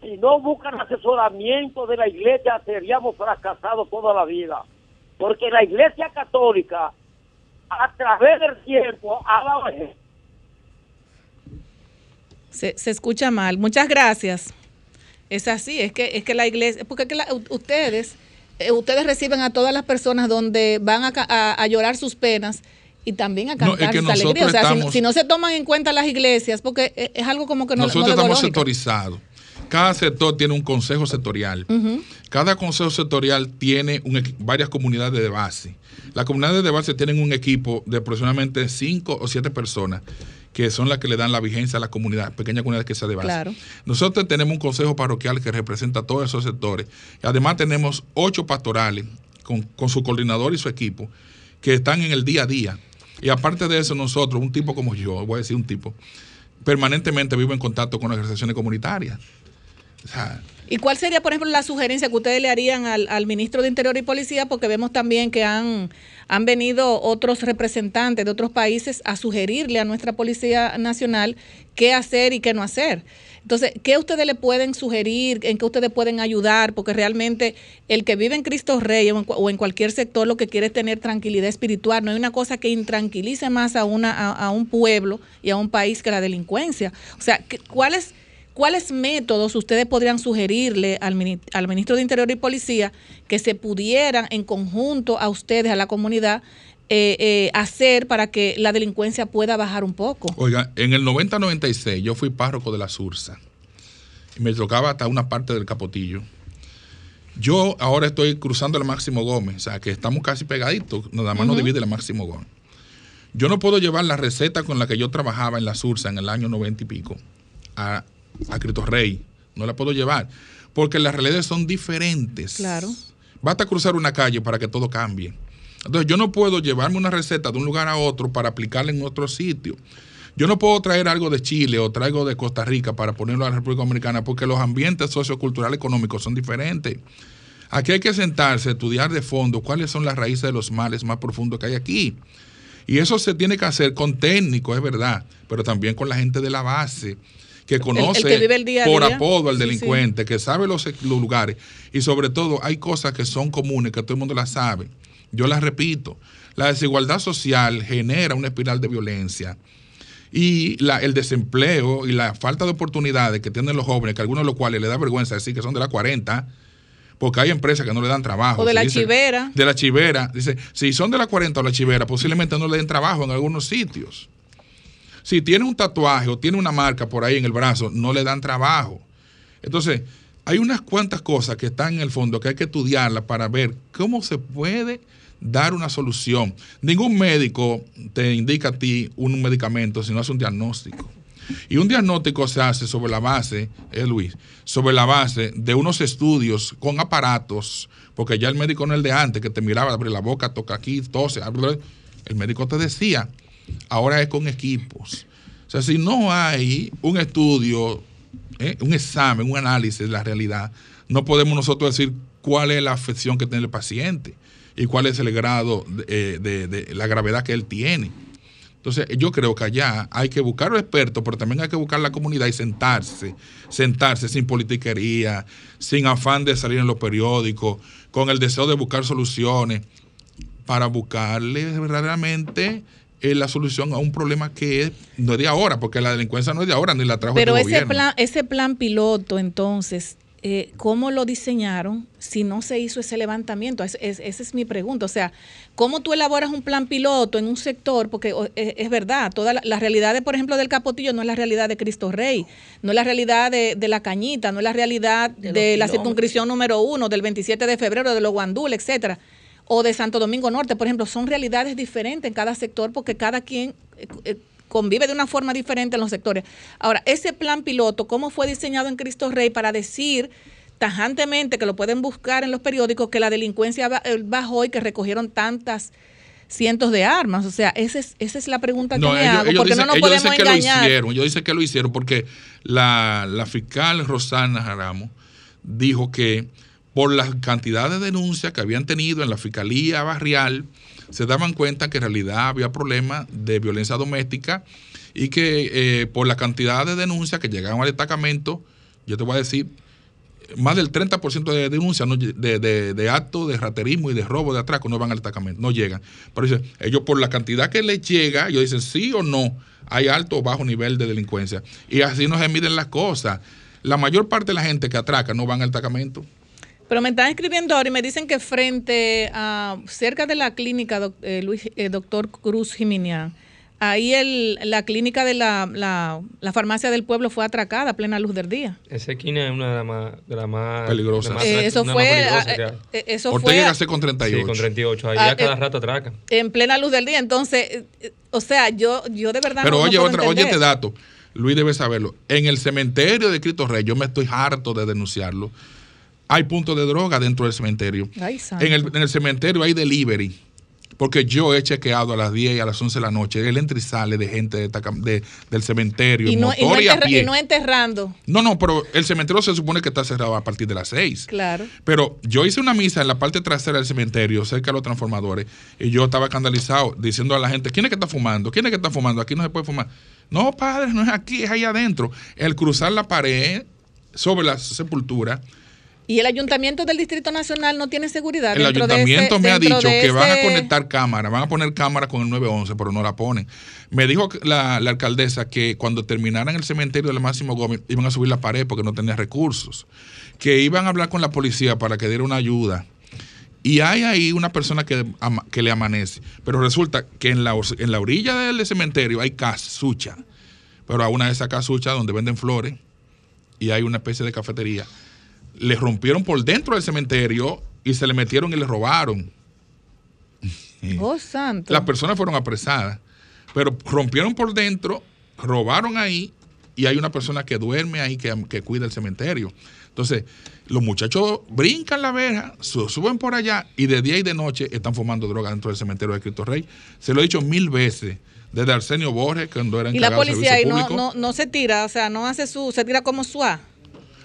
si no buscan asesoramiento de la iglesia, seríamos fracasados toda la vida. Porque la iglesia católica, a través del tiempo, ha dado se, se escucha mal. Muchas gracias. Es así, es que, es que la iglesia, porque que ustedes, eh, ustedes reciben a todas las personas donde van a, a, llorar sus penas y también a cantar esa alegría. O sea, si, no se toman en cuenta las iglesias, porque es, algo como que no Nosotros estamos sectorizados. Cada sector tiene un consejo sectorial. Cada consejo sectorial tiene varias comunidades de base. Las comunidades de base tienen un equipo de aproximadamente cinco o siete personas que son las que le dan la vigencia a la comunidad, pequeña comunidad que se de base. Nosotros tenemos un consejo parroquial que representa todos esos sectores. Además tenemos ocho pastorales con, con su coordinador y su equipo que están en el día a día. Y aparte de eso, nosotros, un tipo como yo, voy a decir un tipo, permanentemente vivo en contacto con organizaciones comunitarias. ¿Y cuál sería, por ejemplo, la sugerencia que ustedes le harían al, al, ministro de Interior y Policía? Porque vemos también que han, han venido otros representantes de otros países a sugerirle a nuestra Policía Nacional qué hacer y qué no hacer. Entonces, ¿qué ustedes le pueden sugerir? ¿En qué ustedes pueden ayudar? Porque realmente el que vive en Cristo Rey o en, cualquier sector lo que quiere es tener tranquilidad espiritual. No hay una cosa que intranquilice más a, una, a, un pueblo y a un país que la delincuencia. O sea, ¿cuáles ¿Cuáles métodos ustedes podrían sugerirle al, ministro de Interior y Policía que se pudieran en conjunto a ustedes, a la comunidad, eh, eh, hacer para que la delincuencia pueda bajar un poco? Oiga, en el 90-96 yo fui párroco de la Sursa y me tocaba hasta una parte del Capotillo. Yo ahora estoy cruzando el Máximo Gómez, o sea que estamos casi pegaditos, nada más nos divide el Máximo Gómez. Yo no puedo llevar la receta con la que yo trabajaba en la Sursa en el año 90 y pico a, a Cristo Rey. No la puedo llevar. Porque las realidades son diferentes. Claro. Basta cruzar una calle para que todo cambie. Entonces, yo no puedo llevarme una receta de un lugar a otro para aplicarla en otro sitio. Yo no puedo traer algo de Chile o traigo de Costa Rica para ponerlo a la República Dominicana porque los ambientes socioculturales económicos son diferentes. Aquí hay que sentarse, estudiar de fondo cuáles son las raíces de los males más profundos que hay aquí. Y eso se tiene que hacer con técnicos, es verdad, pero también con la gente de la base, que conoce por apodo al delincuente, que sabe los, lugares y sobre todo hay cosas que son comunes, que todo el mundo las sabe. Yo las repito, la desigualdad social genera una espiral de violencia y la, el desempleo y la falta de oportunidades que tienen los jóvenes, que algunos de los cuales le da vergüenza decir que son de la 40, porque hay empresas que no le dan trabajo. O de la chivera. De la chivera. Dice, si son de la 40 o la chivera, posiblemente no le den trabajo en algunos sitios. Si tiene un tatuaje o tiene una marca por ahí en el brazo, no le dan trabajo. Entonces, hay unas cuantas cosas que están en el fondo que hay que estudiarlas para ver cómo se puede dar una solución. Ningún médico te indica a ti un medicamento si no hace un diagnóstico. Y un diagnóstico se hace sobre la base, eh, Luis, sobre la base de unos estudios con aparatos, porque ya el médico no es el de antes, que te miraba, abre la boca, toca aquí, tose, el médico te decía, ahora es con equipos. O sea, si no hay un estudio, eh, un examen, un análisis de la realidad, no podemos nosotros decir cuál es la afección que tiene el paciente y cuál es el grado de, de la gravedad que él tiene. Entonces, yo creo que allá hay que buscar los expertos, pero también hay que buscar la comunidad y sentarse, sentarse sin politiquería, sin afán de salir en los periódicos, con el deseo de buscar soluciones para buscarle verdaderamente es la solución a un problema que no es de ahora, porque la delincuencia no es de ahora, ni la trajo Pero ese plan, ese plan piloto, entonces, eh, ¿cómo lo diseñaron si no se hizo ese levantamiento? esa es mi pregunta. O sea, ¿cómo tú elaboras un plan piloto en un sector? Porque es, verdad, toda la, realidad, de, por ejemplo, del Capotillo no es la realidad de Cristo Rey, no es la realidad de, La Cañita, no es la realidad de, la circunscripción número uno, del 27 de febrero, de los Guandul, etcétera o de Santo Domingo Norte, por ejemplo, son realidades diferentes en cada sector porque cada quien eh, eh, convive de una forma diferente en los sectores. Ahora, ese plan piloto, ¿cómo fue diseñado en Cristo Rey para decir tajantemente que lo pueden buscar en los periódicos que la delincuencia eh, bajó y que recogieron tantas cientos de armas. O sea, esa es, esa es la pregunta que me hago, porque no nos podemos que engañar. Lo hicieron, yo dice que lo hicieron porque la, la fiscal Rosana Jaramo dijo que por la cantidad de denuncias que habían tenido en la Fiscalía Barrial, se daban cuenta que en realidad había problemas de violencia doméstica y que eh, por la cantidad de denuncias que llegaban al destacamento, yo te voy a decir, más del 30% de denuncias de, de, actos de raterismo y de robo de atraco no van al destacamento, no llegan. Pero ellos por la cantidad que les llega, ellos dicen sí o no, hay alto o bajo nivel de delincuencia. Y así no se miden las cosas. La mayor parte de la gente que atraca no van al destacamento. Pero me están escribiendo ahora y me dicen que frente a, cerca de la clínica eh, Luis, eh, doctor Cruz Jiminián, ahí el, la clínica de la, la, farmacia del pueblo fue atracada a plena luz del día. Esa esquina es una de las más, de más peligrosas. Eh, eso fue. eso Ortega fue, con 38. Sí, con 38. Ahí a, cada rato atraca. En plena luz del día. Entonces, o sea, yo, yo de verdad. Pero oye, otra, oye este dato. Luis debe saberlo. En el cementerio de Cristo Rey, yo me estoy harto de denunciarlo hay puntos de droga dentro del cementerio. en, el, cementerio hay delivery. Porque yo he chequeado a las 10 y a las 11 de la noche. Él entra y sale de gente de, del cementerio. Y no, y, no enterrando. No, no, pero el cementerio se supone que está cerrado a partir de las 6. Claro. Pero yo hice una misa en la parte trasera del cementerio, cerca de los transformadores. Y yo estaba escandalizado diciendo a la gente: ¿Quién es que está fumando? ¿Quién es que está fumando? Aquí no se puede fumar. No, padre, no es aquí, es ahí adentro. El cruzar la pared sobre la sepultura y el Ayuntamiento del Distrito Nacional no tiene seguridad. El Ayuntamiento me ha dicho que van a conectar cámaras, van a poner cámara con el 911, pero no la ponen. Me dijo la, alcaldesa que cuando terminaran el cementerio de Máximo Gómez iban a subir la pared porque no tenía recursos, que iban a hablar con la policía para que diera una ayuda. Y hay ahí una persona que, que le amanece. Pero resulta que en la, en la orilla del cementerio hay casucha. Pero a una de esas casuchas donde venden flores y hay una especie de cafetería le rompieron por dentro del cementerio y se le metieron y le robaron. (laughs) Oh, santo. Las personas fueron apresadas, pero rompieron por dentro, robaron ahí y hay una persona que duerme ahí que, que cuida el cementerio. Entonces, los muchachos brincan la verja, suben por allá y de día y de noche están fumando droga dentro del cementerio de Cristo Rey. Se lo he dicho mil veces desde Arsenio Borges, cuando era Y la policía ahí no, no, no, se tira, o sea, no hace su, se tira como suá.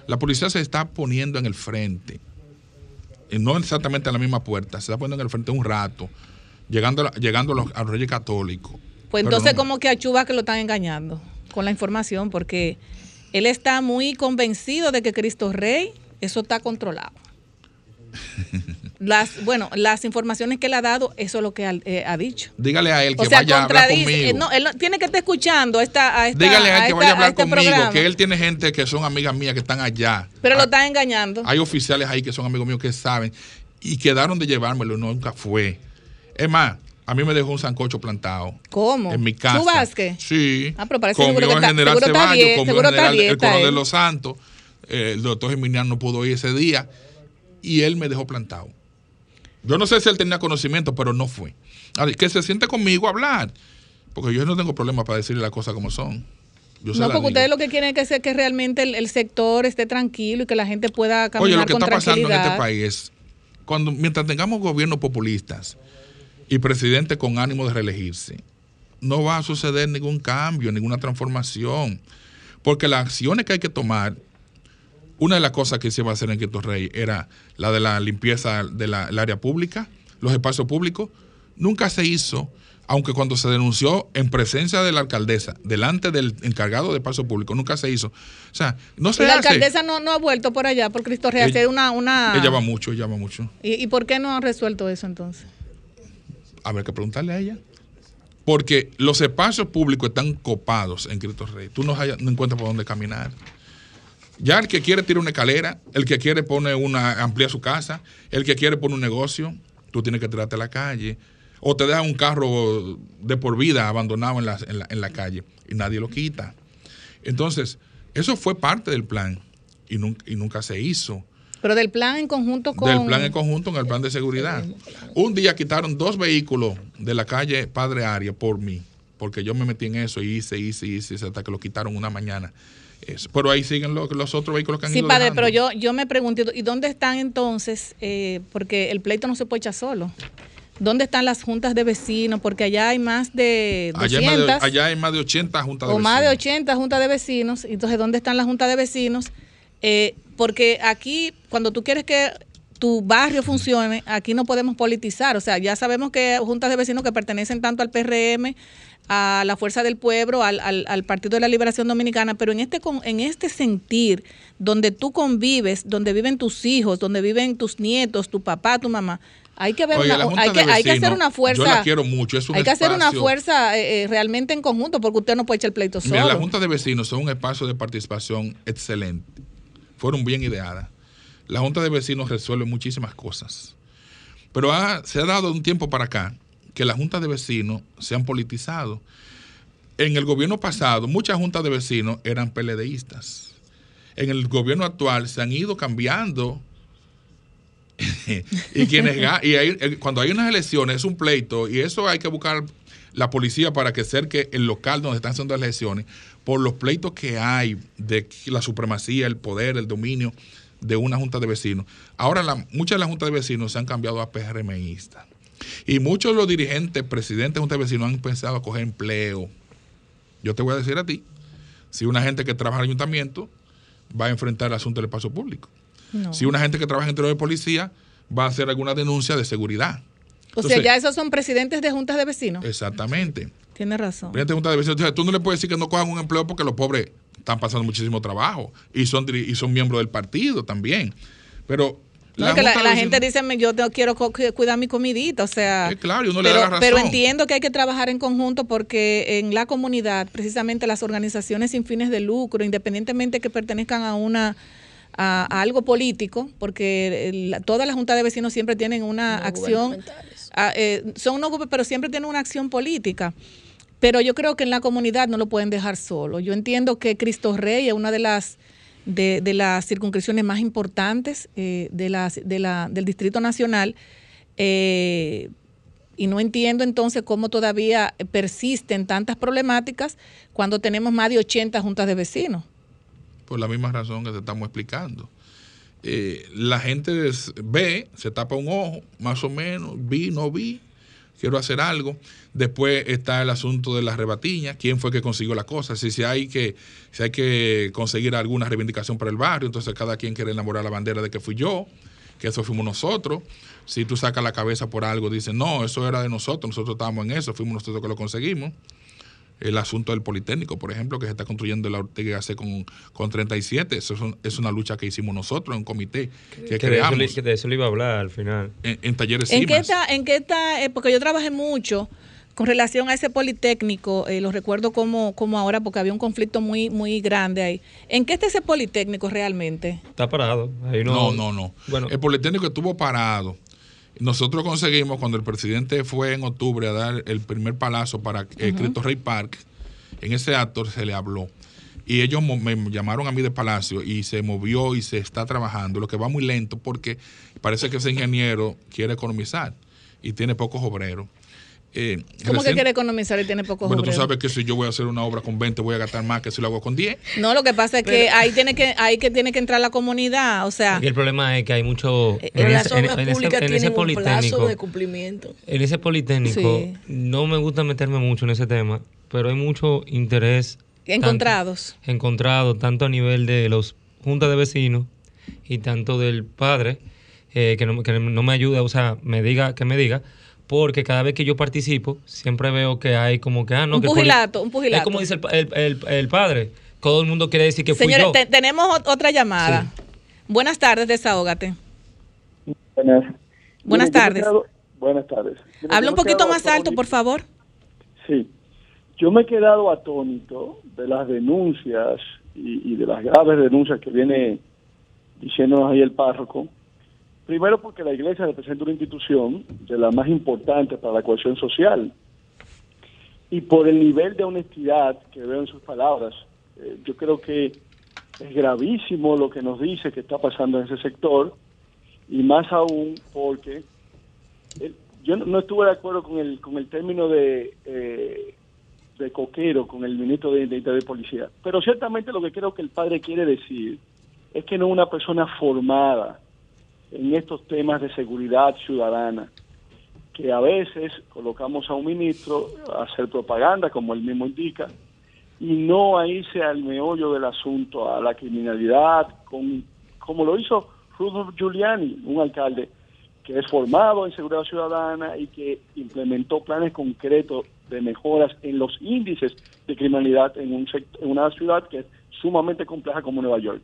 La policía se está poniendo en el frente, y no exactamente a la misma puerta, se está poniendo en el frente un rato, llegando, llegando a, los, Reyes Católicos. Pues entonces como que a Chuba que lo están engañando con la información, porque él está muy convencido de que Cristo Rey, eso está controlado. (laughs) Las, bueno, las informaciones que él ha dado, eso es lo que eh, ha dicho. Dígale a él que vaya a hablar conmigo. Eh, no, él tiene que estar escuchando a esta, a Dígale a él que vaya a hablar este conmigo, que él tiene gente que son amigas mías que están allá. Pero lo ah, está engañando. Hay oficiales ahí que son amigos míos que saben y quedaron de llevármelo, nunca fue. Es más, a mí me dejó un sancocho plantado. ¿Cómo? En mi casa. ¿Tú Vázquez? Sí. Ah, pero parece seguro el general Ceballos, comió el general, el coronel de los Santos. Eh, el doctor Geminiano no pudo ir ese día y él me dejó plantado. Yo no sé si él tenía conocimiento, pero no fue. Que se siente conmigo a hablar. Porque yo no tengo problema para decirle las cosas como son. no, porque ustedes lo que quieren es que, que realmente el, sector esté tranquilo y que la gente pueda caminar Oye, lo que está pasando en este país cuando, mientras tengamos gobiernos populistas y presidentes con ánimo de reelegirse, no va a suceder ningún cambio, ninguna transformación. Porque las acciones que hay que tomar una de las cosas que se iba a hacer en Quito Rey era la de la limpieza del área pública, los espacios públicos. Nunca se hizo, aunque cuando se denunció en presencia de la alcaldesa, delante del encargado de espacio público, nunca se hizo. O sea, no se ¿Y la alcaldesa no, no ha vuelto por allá por Cristo Rey a una, una... Ella va mucho, ella va mucho. ¿Y, ¿Y por qué no ha resuelto eso entonces? Habrá que preguntarle a ella. porque los espacios públicos están copados en Cristo Rey. Tú no, no encuentras por dónde caminar. Ya el que quiere tirar una escalera, el que quiere pone una, amplía su casa, el que quiere pone un negocio, tú tienes que tirarte a la calle. O te dejan un carro de por vida abandonado en la, en la, calle y nadie lo quita. Entonces, eso fue parte del plan y nunca, y nunca se hizo. Pero del plan en conjunto con... Del plan en conjunto en el plan de seguridad. Un día quitaron dos vehículos de la calle Padre Aria por mí, porque yo me metí en eso y hice, hice, hice, hasta que lo quitaron una mañana. Pero ahí siguen los, los, otros vehículos que han sí, ido Sí, padre, pero yo, yo me pregunto, ¿y dónde están entonces? Eh, porque el pleito no se puede echar solo. ¿Dónde están las juntas de vecinos? Porque allá hay más de 200. Allá hay más de, 80 juntas de vecinos. O más de 80 juntas de vecinos. Entonces, ¿dónde están las juntas de vecinos? Eh, porque aquí, cuando tú quieres que tu barrio funcione, aquí no podemos politizar. O sea, ya sabemos que juntas de vecinos que pertenecen tanto al PRM, a la Fuerza del Pueblo, al, al, Partido de la Liberación Dominicana, pero en este, en este sentir, donde tú convives, donde viven tus hijos, donde viven tus nietos, tu papá, tu mamá, hay que ver hay, que, hay que hacer una fuerza. Yo la quiero mucho. Es un hay que hacer una fuerza eh, realmente en conjunto, porque usted no puede echar el pleito solo. Mira, las juntas de vecinos son un espacio de participación excelente fueron bien ideadas. La Junta de Vecinos resuelve muchísimas cosas. Pero se ha dado un tiempo para acá que las juntas de vecinos se han politizado. En el gobierno pasado, muchas juntas de vecinos eran PLDistas. En el gobierno actual se han ido cambiando. (laughs) y quienes eh, cuando hay unas elecciones es un pleito y eso hay que buscar la policía para que cerque el local donde están haciendo las elecciones por los pleitos que hay de la supremacía, el poder, el dominio de una junta de vecinos. Ahora muchas de las juntas de vecinos se han cambiado a PRMistas. Y muchos de los dirigentes, presidentes de juntas de vecinos han pensado a coger empleo. Yo te voy a decir a ti, si una gente que trabaja en el ayuntamiento va a enfrentar el asunto del espacio público. Si una gente que trabaja en el de policía va a hacer alguna denuncia de seguridad. O sea, ya esos son presidentes de juntas de vecinos. Exactamente. Tiene razón. tú no le puedes decir que no cojan un empleo porque los pobres están pasando muchísimo trabajo y son, y son miembros del partido también. Pero la, gente dice, yo quiero cuidar mi comidita, o sea. claro, uno pero, le da razón. pero entiendo que hay que trabajar en conjunto porque en la comunidad, precisamente las organizaciones sin fines de lucro, independientemente que pertenezcan a una a, algo político, porque todas las juntas de vecinos siempre tienen una acción, eh, son no pero siempre tienen una acción política. Pero yo creo que en la comunidad no lo pueden dejar solo. Yo entiendo que Cristo Rey es una de las de, las circunscripciones más importantes eh, de, las, de la, del Distrito Nacional. Eh, y no entiendo entonces cómo todavía persisten tantas problemáticas cuando tenemos más de 80 juntas de vecinos. Por la misma razón que te estamos explicando. Eh, la gente ve, se tapa un ojo, más o menos, vi, no vi, quiero hacer algo. Después está el asunto de la rebatiña, quién fue que consiguió la cosa, si, hay que, si hay que conseguir alguna reivindicación para el barrio, entonces cada quien quiere enamorar la bandera de que fui yo, que eso fuimos nosotros. Si tú sacas la cabeza por algo, dices, no, eso era de nosotros, nosotros estábamos en eso, fuimos nosotros que lo conseguimos el asunto del Politécnico, por ejemplo, que se está construyendo la Ortega C con, con 37. Eso es, una lucha que hicimos nosotros en un comité que, creamos. De eso, de eso le iba a hablar al final. En, talleres ¿En qué, está, ¿En qué está? Eh, porque yo trabajé mucho con relación a ese Politécnico, eh, lo recuerdo como, como ahora porque había un conflicto muy, muy grande ahí. ¿En qué está ese Politécnico realmente? Está parado. Ahí no, no, no. Bueno. El Politécnico estuvo parado nosotros conseguimos, cuando el presidente fue en octubre a dar el primer palazo para eh, Cristo Rey Park, en ese acto se le habló. Y ellos me llamaron a mí de Palacio y se movió y se está trabajando, lo que va muy lento porque parece que ese ingeniero quiere economizar y tiene pocos obreros. Eh, ¿Cómo que quiere economizar y tiene pocos Bueno, tú sabes que si yo voy a hacer una obra con 20 voy a gastar más que si lo hago con 10. No, lo que pasa es que ahí tiene que ahí que tiene que entrar la comunidad, o sea... el problema es que hay mucho... Eh, en, ese, en, ese, politécnico... de cumplimiento. En ese politécnico no me gusta meterme mucho en ese tema, pero hay mucho interés... Encontrados. encontrado, tanto a nivel de los juntas de vecinos y tanto del padre, eh, que, no, que no me ayuda, o sea, me diga, que me diga porque cada vez que yo participo, siempre veo que hay como que, ah, no, un pugilato, un pugilato. Es como dice el, padre, todo el mundo quiere decir que fui Señores, tenemos otra llamada. Buenas tardes, desahógate. Buenas, Buenas tardes. buenas tardes. Habla un poquito más alto, por favor. Sí, yo me he quedado atónito de las denuncias y, de las graves denuncias que viene diciéndonos ahí el párroco. Primero porque la iglesia representa una institución de la más importante para la cohesión social y por el nivel de honestidad que veo en sus palabras. Eh, yo creo que es gravísimo lo que nos dice que está pasando en ese sector y más aún porque eh, yo no, estuve de acuerdo con el con el término de eh, de coquero con el ministro de Identidad de Policía, pero ciertamente lo que creo que el padre quiere decir es que no es una persona formada en estos temas de seguridad ciudadana, que a veces colocamos a un ministro a hacer propaganda, como él mismo indica, y no a irse al meollo del asunto, a la criminalidad, con, como lo hizo Rudolf Giuliani, un alcalde que es formado en seguridad ciudadana y que implementó planes concretos de mejoras en los índices de criminalidad en, un en una ciudad que es sumamente compleja como Nueva York.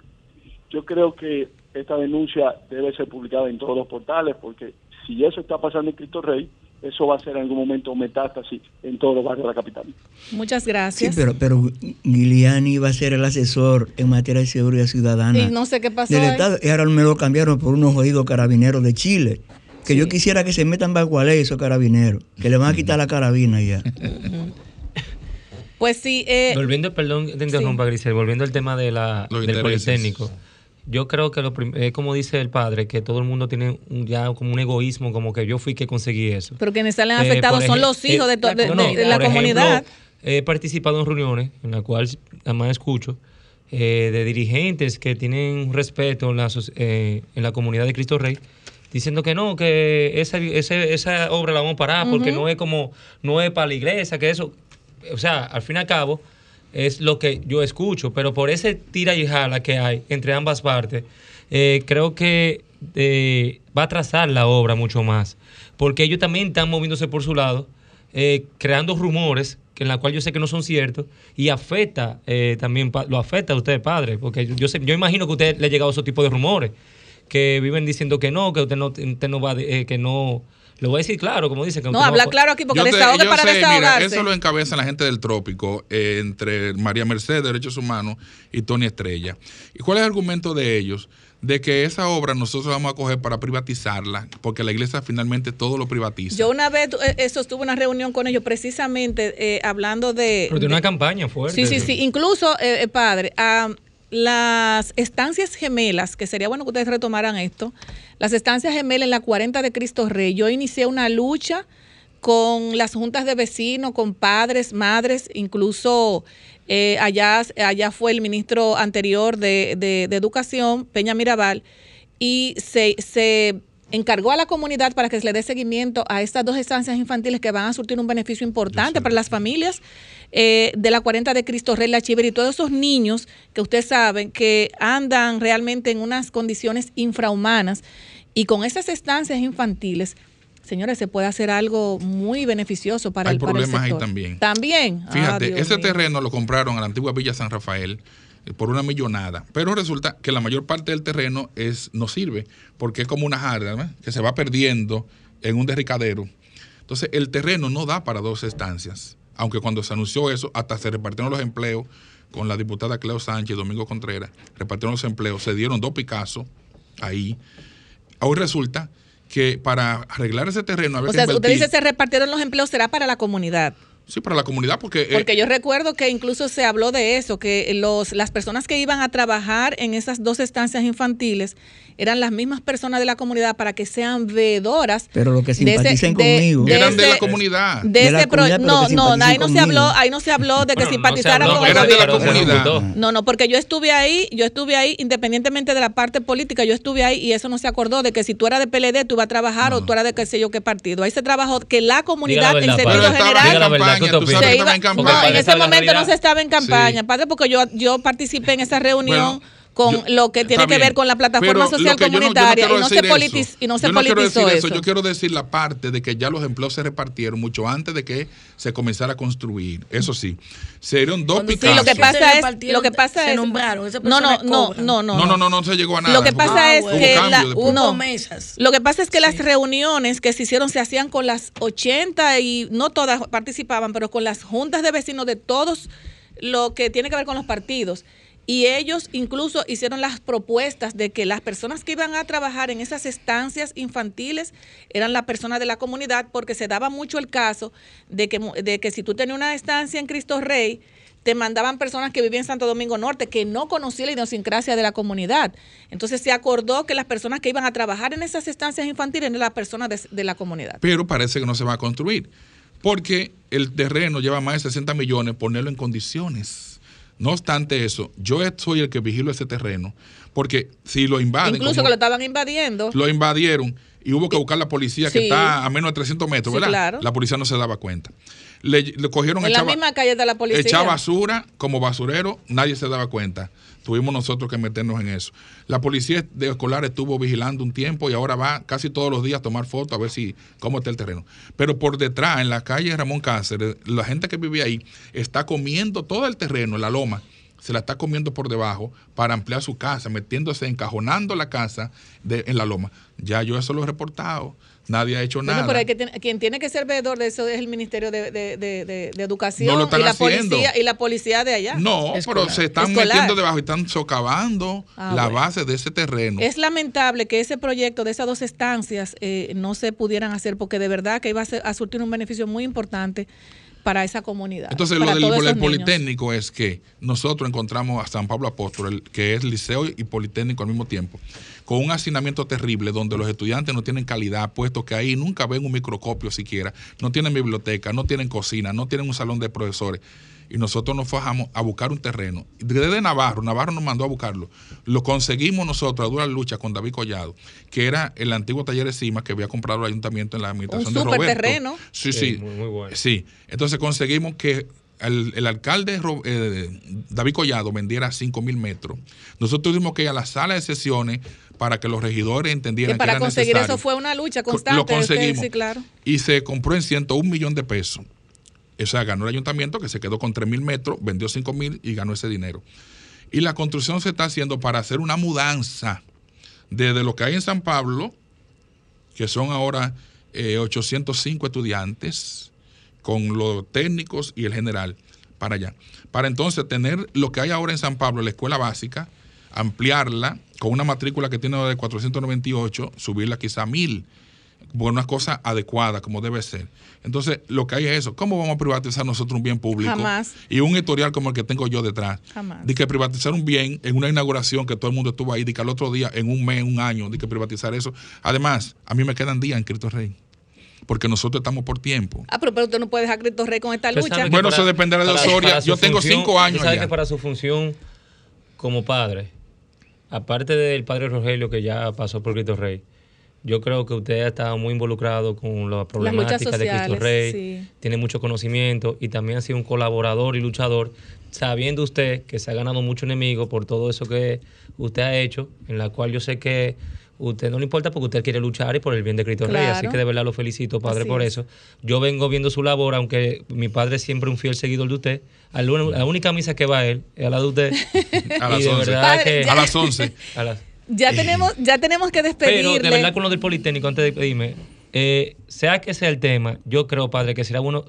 Yo creo que esta denuncia debe ser publicada en todos los portales porque si eso está pasando en Cristo Rey, eso va a ser en algún momento metástasis en todos los barrios de la capital. Muchas gracias. Sí, pero, pero Giuliani va a ser el asesor en materia de seguridad ciudadana. Y no sé qué pasó. Del Estado, y ahora me lo cambiaron por unos oídos carabineros de Chile. Que yo quisiera que se metan bajo la ley esos carabineros, que le van a quitar la carabina ya. Pues sí. Eh, volviendo, perdón, te interrumpa, Grisel, volviendo al tema de la, del Politécnico yo creo que lo es como dice el padre, que todo el mundo tiene ya como un egoísmo, como que yo fui que conseguí eso. Pero quienes salen eh, afectados son los hijos de, de, la comunidad. he participado en reuniones en las cuales además escucho eh, de dirigentes que tienen respeto en la, eh, en la comunidad de Cristo Rey diciendo que no, que esa, esa, obra la vamos a parar porque no es como, no es para la iglesia, que eso, o sea, al fin y al cabo, es lo que yo escucho, pero por ese tira y jala que hay entre ambas partes, eh, creo que eh, va a atrasar la obra mucho más, porque ellos también están moviéndose por su lado, eh, creando rumores que en la cual yo sé que no son ciertos y afecta también lo afecta a usted padre porque yo, sé, yo imagino que a usted le ha llegado ese tipo de rumores que viven diciendo que no que usted no usted no va que no lo voy a decir claro, como dice. Que no, habla claro aquí porque desahogue para sé, desahogarse. eso lo encabeza la gente del trópico eh, entre María Mercedes, Derechos Humanos, y Tony Estrella. ¿Y cuál es el argumento de ellos? De que esa obra nosotros vamos a coger para privatizarla, porque la iglesia finalmente todo lo privatiza. Yo una vez eh, sostuve una reunión con ellos precisamente eh, hablando de... Pero de una campaña fuerte. Sí, sí, sí. Incluso, padre, a las estancias gemelas, que sería bueno que ustedes retomaran esto, las estancias gemelas en la 40 de Cristo Rey, yo inicié una lucha con las juntas de vecinos, con padres, madres, incluso eh, allá, allá fue el ministro anterior de, de, Educación, Peña Mirabal, y se, se encargó a la comunidad para que se le dé seguimiento a estas dos estancias infantiles que van a surtir un beneficio importante para las familias eh, de la 40 de Cristo Rey, la Chiver y todos esos niños que ustedes saben que andan realmente en unas condiciones infrahumanas y con esas estancias infantiles, señores, se puede hacer algo muy beneficioso para Hay el problemas ahí también. También. Fíjate, ese terreno lo compraron a la antigua Villa San Rafael eh, por una millonada, pero resulta que la mayor parte del terreno es no sirve porque es como una jarda que se va perdiendo en un derricadero. Entonces, el terreno no da para dos estancias, aunque cuando se anunció eso, hasta se repartieron los empleos con la diputada Cleo Sánchez y Domingo Contreras, repartieron los empleos, se dieron dos Picasso ahí Hoy resulta que para arreglar ese terreno... o sea, usted dice se repartieron los empleos, será para la comunidad. Sí, para la comunidad, porque... Eh, porque yo recuerdo que incluso se habló de eso, que los, las personas que iban a trabajar en esas dos estancias infantiles eran las mismas personas de la comunidad para que sean veedoras. Pero lo que simpaticen conmigo. eran de la comunidad. no, no, ahí no se habló, ahí no se habló de que simpatizaran con el gobierno. No, no, porque yo estuve ahí, yo estuve ahí independientemente de la parte política, yo estuve ahí y eso no se acordó de que si tú eras de PLD tú ibas a trabajar o tú eras de qué sé yo qué partido. Ahí se trabajó que la comunidad en sentido general en, no, en ese momento no se estaba en campaña, padre, porque yo, yo participé en esa reunión con lo que tiene que ver con la plataforma social comunitaria y, no se y no se politizó eso. Yo quiero decir la parte de que ya los empleos se repartieron mucho antes de que se comenzara a construir. Eso sí, se dieron dos Sí, lo que pasa es, lo que pasa es, nombraron, no, no, no, no, no, no, no, no, se llegó a nada. Lo que pasa es que la, no, lo que pasa es que las reuniones que se hicieron se hacían con las 80 y no todas participaban, pero con las juntas de vecinos de todos lo que tiene que ver con los partidos. Y ellos incluso hicieron las propuestas de que las personas que iban a trabajar en esas estancias infantiles eran las personas de la comunidad, porque se daba mucho el caso de que, de que si tú tenías una estancia en Cristo Rey, te mandaban personas que vivían en Santo Domingo Norte que no conocían la idiosincrasia de la comunidad. Entonces se acordó que las personas que iban a trabajar en esas estancias infantiles eran las personas de, de la comunidad. Pero parece que no se va a construir, porque el terreno lleva más de 60 millones, ponerlo en condiciones no obstante eso, yo soy el que vigilo ese terreno, porque si lo invaden... Incluso que lo estaban invadiendo. Lo invadieron y hubo que buscar la policía que está a menos de 300 metros, ¿verdad? Claro. La policía no se daba cuenta. Le, cogieron... En la misma calle de la policía. Echaba basura como basurero, nadie se daba cuenta tuvimos nosotros que meternos en eso. La policía de escolar estuvo vigilando un tiempo y ahora va casi todos los días a tomar fotos a ver si cómo está el terreno. Pero por detrás, en la calle Ramón Cáceres, la gente que vive ahí está comiendo todo el terreno, en la loma, se la está comiendo por debajo para ampliar su casa, metiéndose, encajonando la casa de, en la loma. Ya yo eso lo he reportado nadie ha hecho nada. Pero que quien tiene que ser veedor de eso es el Ministerio de, Educación y, la policía, y la policía de allá. No, pero se están metiendo debajo y están socavando ah, la base de ese terreno. Es lamentable que ese proyecto de esas dos estancias eh, no se pudieran hacer porque de verdad que iba a, a surtir un beneficio muy importante para esa comunidad. Entonces, lo del, Politécnico es que nosotros encontramos a San Pablo Apóstol, que es liceo y Politécnico al mismo tiempo, con un hacinamiento terrible donde los estudiantes no tienen calidad, puesto que ahí nunca ven un microscopio siquiera, no tienen biblioteca, no tienen cocina, no tienen un salón de profesores y nosotros nos fajamos a buscar un terreno. Desde Navarro, Navarro nos mandó a buscarlo. Lo conseguimos nosotros a dura lucha con David Collado, que era el antiguo taller de Cima que había comprado el ayuntamiento en la administración de Roberto. terreno. Sí, sí. muy, bueno. Sí. Entonces conseguimos que el, alcalde eh, David Collado vendiera 5 mil metros. Nosotros tuvimos que ir a la sala de sesiones para que los regidores entendieran que, para conseguir eso fue una lucha constante. Lo conseguimos. claro. Y se compró en 101 millón de pesos. O sea, ganó el ayuntamiento que se quedó con 3 mil metros, vendió 5 mil y ganó ese dinero. Y la construcción se está haciendo para hacer una mudanza desde lo que hay en San Pablo, que son ahora 805 eh, estudiantes, con los técnicos y el general, para allá. Para entonces tener lo que hay ahora en San Pablo, la escuela básica, ampliarla con una matrícula que tiene de 498, subirla quizá a 1000 por una cosa adecuada, como debe ser. Entonces, lo que hay es eso. ¿Cómo vamos a privatizar nosotros un bien público? Jamás. Y un historial como el que tengo yo detrás. Jamás. De que privatizar un bien en una inauguración que todo el mundo estuvo ahí, de que al otro día, en un mes, un año, de que privatizar eso. Además, a mí me quedan días en Cristo Rey porque nosotros estamos por tiempo. Ah, pero, usted no puede dejar Cristo Rey con esta lucha. Bueno, eso dependerá de Osoria. Yo tengo cinco años. ¿Sabe que para su función como padre, aparte del padre Rogelio que ya pasó por Cristo Rey, yo creo que usted ha estado muy involucrado con la problemática de Cristo Rey, tiene mucho conocimiento y también ha sido un colaborador y luchador, sabiendo usted que se ha ganado mucho enemigo por todo eso que usted ha hecho, en la cual yo sé que usted no le importa porque usted quiere luchar y por el bien de Cristo Rey. Así que de verdad lo felicito, padre, por eso. Yo vengo viendo su labor, aunque mi padre es siempre un fiel seguidor de usted. A la única misa que va él es a la de usted. (laughs) a, las 11. (laughs) a las 11. A las ya tenemos, ya tenemos que despedirle. Pero de verdad con lo del Politécnico, antes de despedirme, eh, sea que sea el tema, yo creo, padre, que sería bueno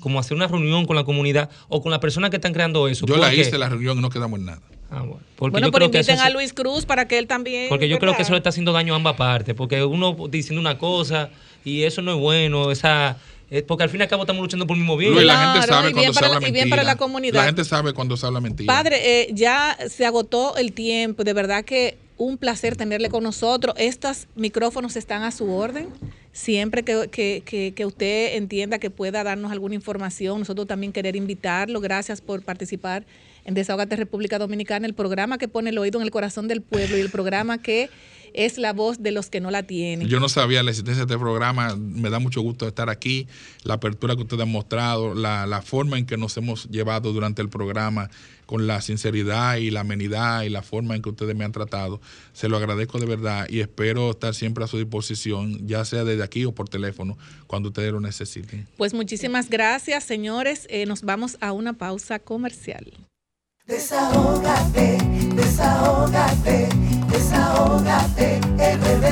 como hacer una reunión con la comunidad o con las personas que están creando eso. Yo la hice la reunión y no quedamos en nada. Ah, bueno. Porque bueno, pero inviten a Luis Cruz para que él también. Porque yo creo que eso le está haciendo daño a ambas partes. Porque uno diciendo una cosa y eso no es bueno. Esa, porque al fin y al cabo estamos luchando por el mismo bien. la gente sabe cuando se habla y bien para la comunidad. La gente sabe cuando se habla mentira. Padre, eh, ya se agotó el tiempo. De verdad que un placer tenerle con nosotros. Estos micrófonos están a su orden. Siempre que, usted entienda que pueda darnos alguna información, nosotros también querer invitarlo. Gracias por participar en Desahogate República Dominicana, el programa que pone el oído en el corazón del pueblo y el programa que es la voz de los que no la tienen. Yo no sabía la existencia de este programa, me da mucho gusto estar aquí, la apertura que ustedes han mostrado, la, la forma en que nos hemos llevado durante el programa, con la sinceridad y la amenidad y la forma en que ustedes me han tratado. Se lo agradezco de verdad y espero estar siempre a su disposición, ya sea desde aquí o por teléfono, cuando ustedes lo necesiten. Pues muchísimas gracias, señores. Eh, nos vamos a una pausa comercial. Desahógate, desahógate, desahógate, RD.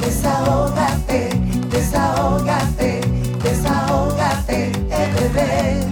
Desahógate, desahógate, desahógate, RD.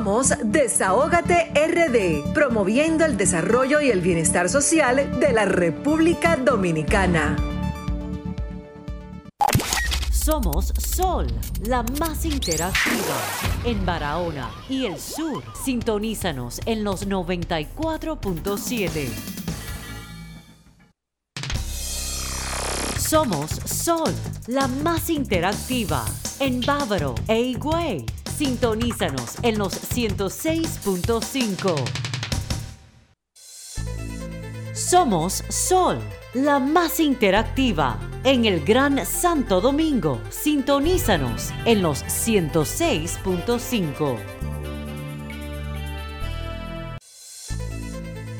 Somos Desahógate RD, promoviendo el desarrollo y el bienestar social de la República Dominicana. Somos Sol, la más interactiva en Barahona y el sur. Sintonízanos en los 94.7. Somos Sol, la más interactiva en Bávaro e Higüey. Sintonízanos en los 106.5. Somos Sol, la más interactiva en el Gran Santo Domingo. Sintonízanos en los 106.5.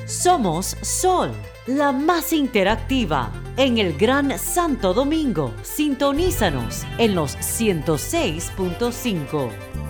Somos Sol, la más interactiva en el Gran Santo Domingo. Sintonízanos en los 106.5.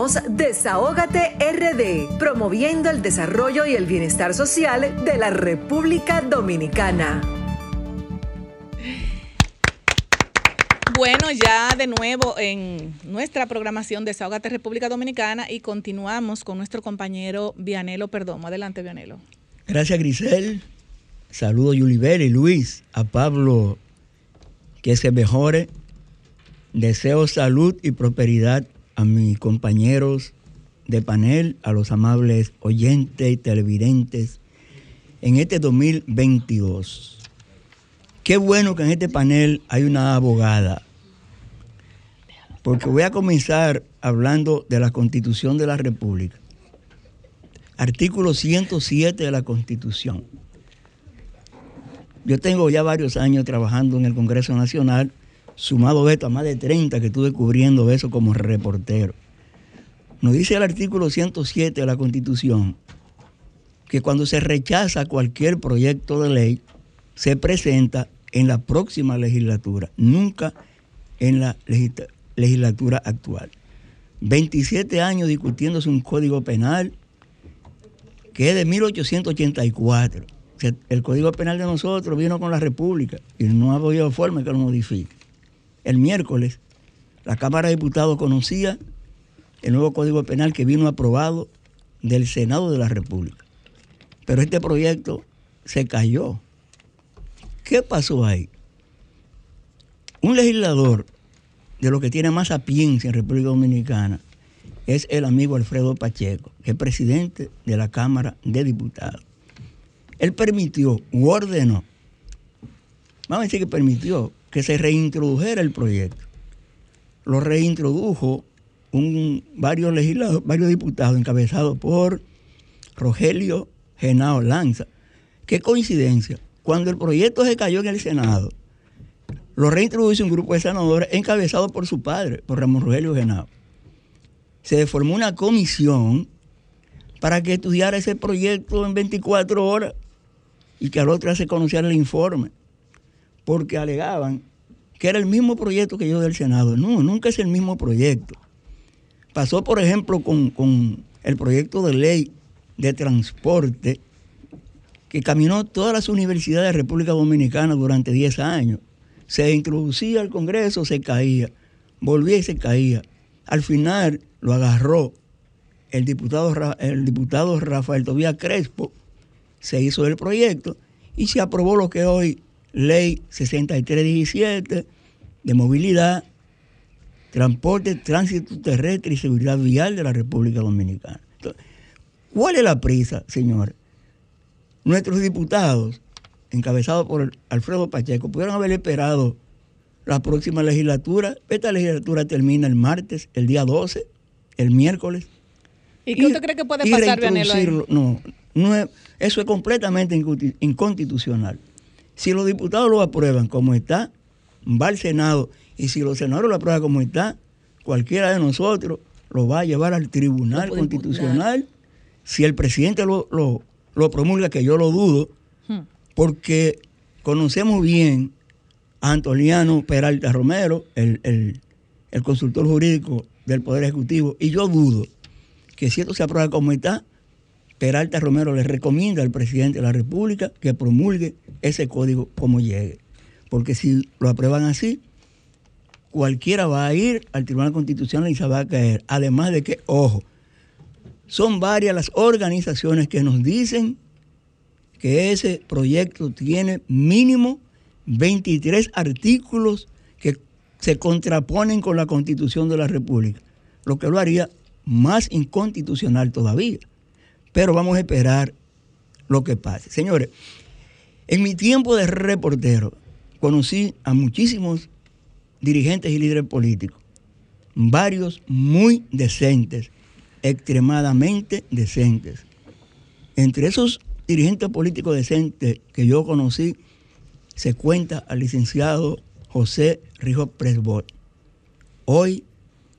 Somos Desahógate RD, promoviendo el desarrollo y el bienestar social de la República Dominicana. Bueno, ya de nuevo en nuestra programación Desahógate República Dominicana y continuamos con nuestro compañero Vianelo Perdomo. Adelante, Vianelo. Gracias, Grisel. Saludo a Yulibel y Luis, a Pablo, que se mejore. Deseo salud y prosperidad a mis compañeros de panel, a los amables oyentes y televidentes en este 2022. Qué bueno que en este panel hay una abogada, porque voy a comenzar hablando de la Constitución de la República. Artículo 107 de la Constitución. Yo tengo ya varios años trabajando en el Congreso Nacional sumado esto a más de 30 que estuve cubriendo eso como reportero. Nos dice el artículo 107 de la Constitución que cuando se rechaza cualquier proyecto de ley, se presenta en la próxima legislatura, nunca en la legislatura actual. 27 años discutiéndose un código penal que es de 1884. el código penal de nosotros vino con la República y no ha habido forma que lo modifique el miércoles, la Cámara de Diputados conocía el nuevo Código Penal que vino aprobado del Senado de la República. Pero este proyecto se cayó. ¿Qué pasó ahí? Un legislador de lo que tiene más sapiencia en República Dominicana es el amigo Alfredo Pacheco, que es presidente de la Cámara de Diputados. Él permitió ordenó, vamos a decir que permitió que se reintrodujera el proyecto. Lo reintrodujo un, varios legisladores, varios diputados encabezados por Rogelio Genao Lanza. Qué coincidencia. cuando el proyecto se cayó en el Senado, lo reintrodujo un grupo de senadores encabezado por su padre, por Ramón Rogelio Genao. Se formó una comisión para que estudiara ese proyecto en 24 horas y que al otro se conociera el informe, porque alegaban que era el mismo proyecto que yo del Senado. No, nunca es el mismo proyecto. Pasó, por ejemplo, con, con el proyecto de ley de transporte que caminó todas las universidades de República Dominicana durante 10 años. Se introducía al Congreso, se caía, volvía y se caía. Al final lo agarró el diputado, el diputado Rafael Tobías Crespo, se hizo el proyecto y se aprobó lo que hoy ley 6317 de movilidad, transporte, tránsito terrestre y seguridad vial de la República Dominicana. ¿Cuál es la prisa, señores? Nuestros diputados, encabezados por Alfredo Pacheco, pudieron haber esperado la próxima legislatura. Esta legislatura termina el martes, el día 12, el miércoles. ¿Y qué usted cree que puede pasar, Vianelo? No, no eso es completamente inconstitucional. Si los diputados lo aprueban como está, va al Senado. Y si los senadores lo aprueban como está, cualquiera de nosotros lo va a llevar al Tribunal Constitucional. Si el presidente lo, lo promulga, que yo lo dudo, hmm. porque conocemos bien a Antoliano Peralta Romero, el, consultor jurídico del Poder Ejecutivo, y yo dudo que si esto se aprueba como está, Peralta Romero le recomienda al presidente de la República que promulgue ese código como llegue. Porque si lo aprueban así, cualquiera va a ir al Tribunal Constitucional y se va a caer. Además de que, ojo, son varias las organizaciones que nos dicen que ese proyecto tiene mínimo 23 artículos que se contraponen con la Constitución de la República, lo que lo haría más inconstitucional todavía. Pero vamos a esperar lo que pase. Señores, en mi tiempo de reportero conocí a muchísimos dirigentes y líderes políticos, varios muy decentes, extremadamente decentes. Entre esos dirigentes políticos decentes que yo conocí, se cuenta al licenciado José Rijo Presbol, hoy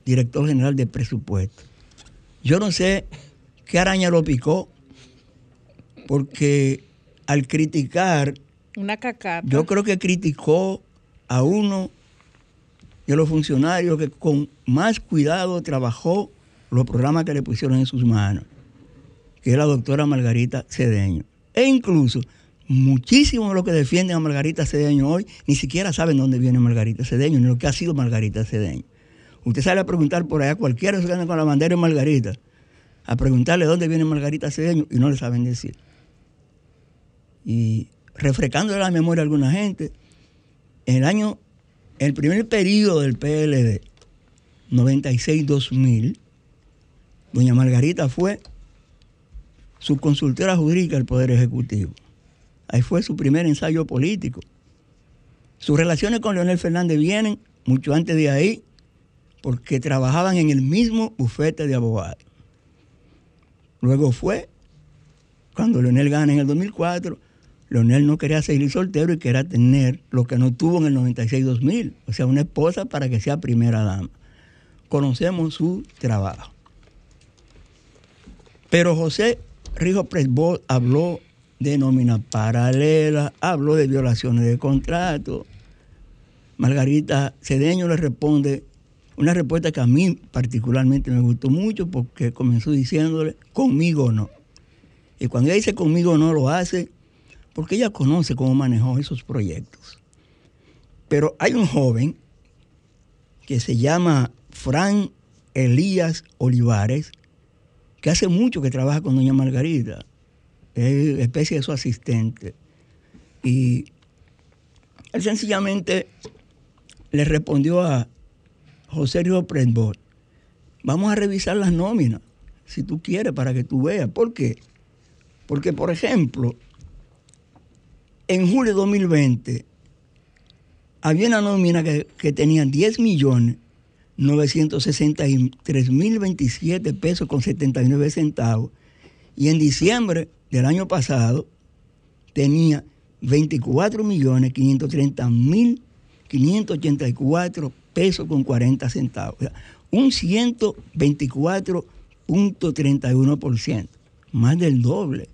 director general de presupuesto. Yo no sé qué araña lo picó, porque al criticar, una cacata. yo creo que criticó a uno de los funcionarios que con más cuidado trabajó los programas que le pusieron en sus manos, que es la doctora Margarita Cedeño. E incluso muchísimos de los que defienden a Margarita Cedeño hoy ni siquiera saben dónde viene Margarita Cedeño, ni lo que ha sido Margarita Cedeño. Usted sale a preguntar por allá, cualquiera que anda con la bandera de Margarita, a preguntarle dónde viene Margarita Cedeño y no le saben decir. Y refrescando la memoria a alguna gente, en el año, el primer periodo del PLD, 96-2000, Doña Margarita fue su consultora jurídica del Poder Ejecutivo. Ahí fue su primer ensayo político. Sus relaciones con Leonel Fernández vienen mucho antes de ahí, porque trabajaban en el mismo bufete de abogados. Luego fue, cuando Leonel gana en el 2004, Leonel no quería seguir soltero y quería tener lo que no tuvo en el 96-2000, o sea, una esposa para que sea primera dama. Conocemos su trabajo. Pero José Rijo Presbol habló de nómina paralela, habló de violaciones de contrato. Margarita Cedeño le responde una respuesta que a mí particularmente me gustó mucho porque comenzó diciéndole, conmigo no. Y cuando ella dice conmigo no lo hace porque ella conoce cómo manejó esos proyectos. Pero hay un joven que se llama Fran Elías Olivares, que hace mucho que trabaja con doña Margarita, es especie de su asistente. Y él sencillamente le respondió a José Río Prendbol, vamos a revisar las nóminas, si tú quieres, para que tú veas. ¿Por qué? Porque, por ejemplo, en julio de 2020 había una nómina que, que tenía 10 millones 963.027 pesos con 79 centavos. Y en diciembre del año pasado tenía 24 millones 530 mil 584 pesos con 40 centavos. O sea, un 124.31%, más del doble.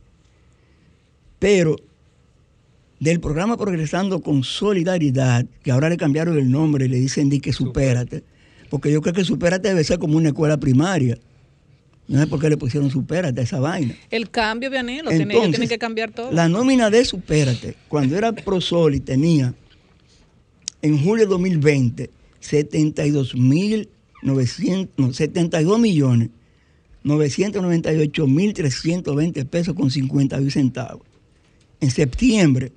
Pero del programa Progresando con Solidaridad, que ahora le cambiaron el nombre y le dicen di que supérate, porque yo creo que supérate debe ser como una escuela primaria. No sé por qué le pusieron supérate a esa vaina. El cambio, Vianelo, lo tienen que cambiar todo. La nómina de supérate, cuando era Prosoli, tenía en julio de 2020 72 mil 72 millones 998 mil 320 pesos con 51 centavos. En septiembre,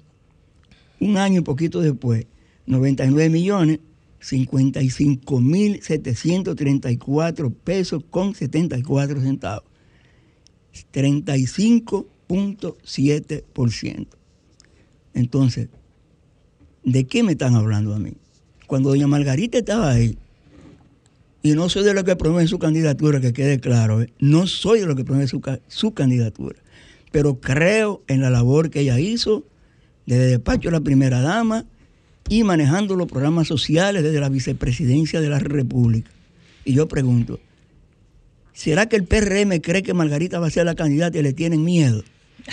un año y poquito después, 99 millones 55 mil 734 pesos con 74 centavos. 35.7%. Entonces, ¿de qué me están hablando a mí? Cuando doña Margarita estaba ahí, y no soy de los que promueven su candidatura, que quede claro, ¿eh? no soy de los que promueven su, su, candidatura, pero creo en la labor que ella hizo desde despacho de la primera dama y manejando los programas sociales desde la vicepresidencia de la República. Y yo pregunto, ¿será que el PRM cree que Margarita va a ser la candidata y le tienen miedo?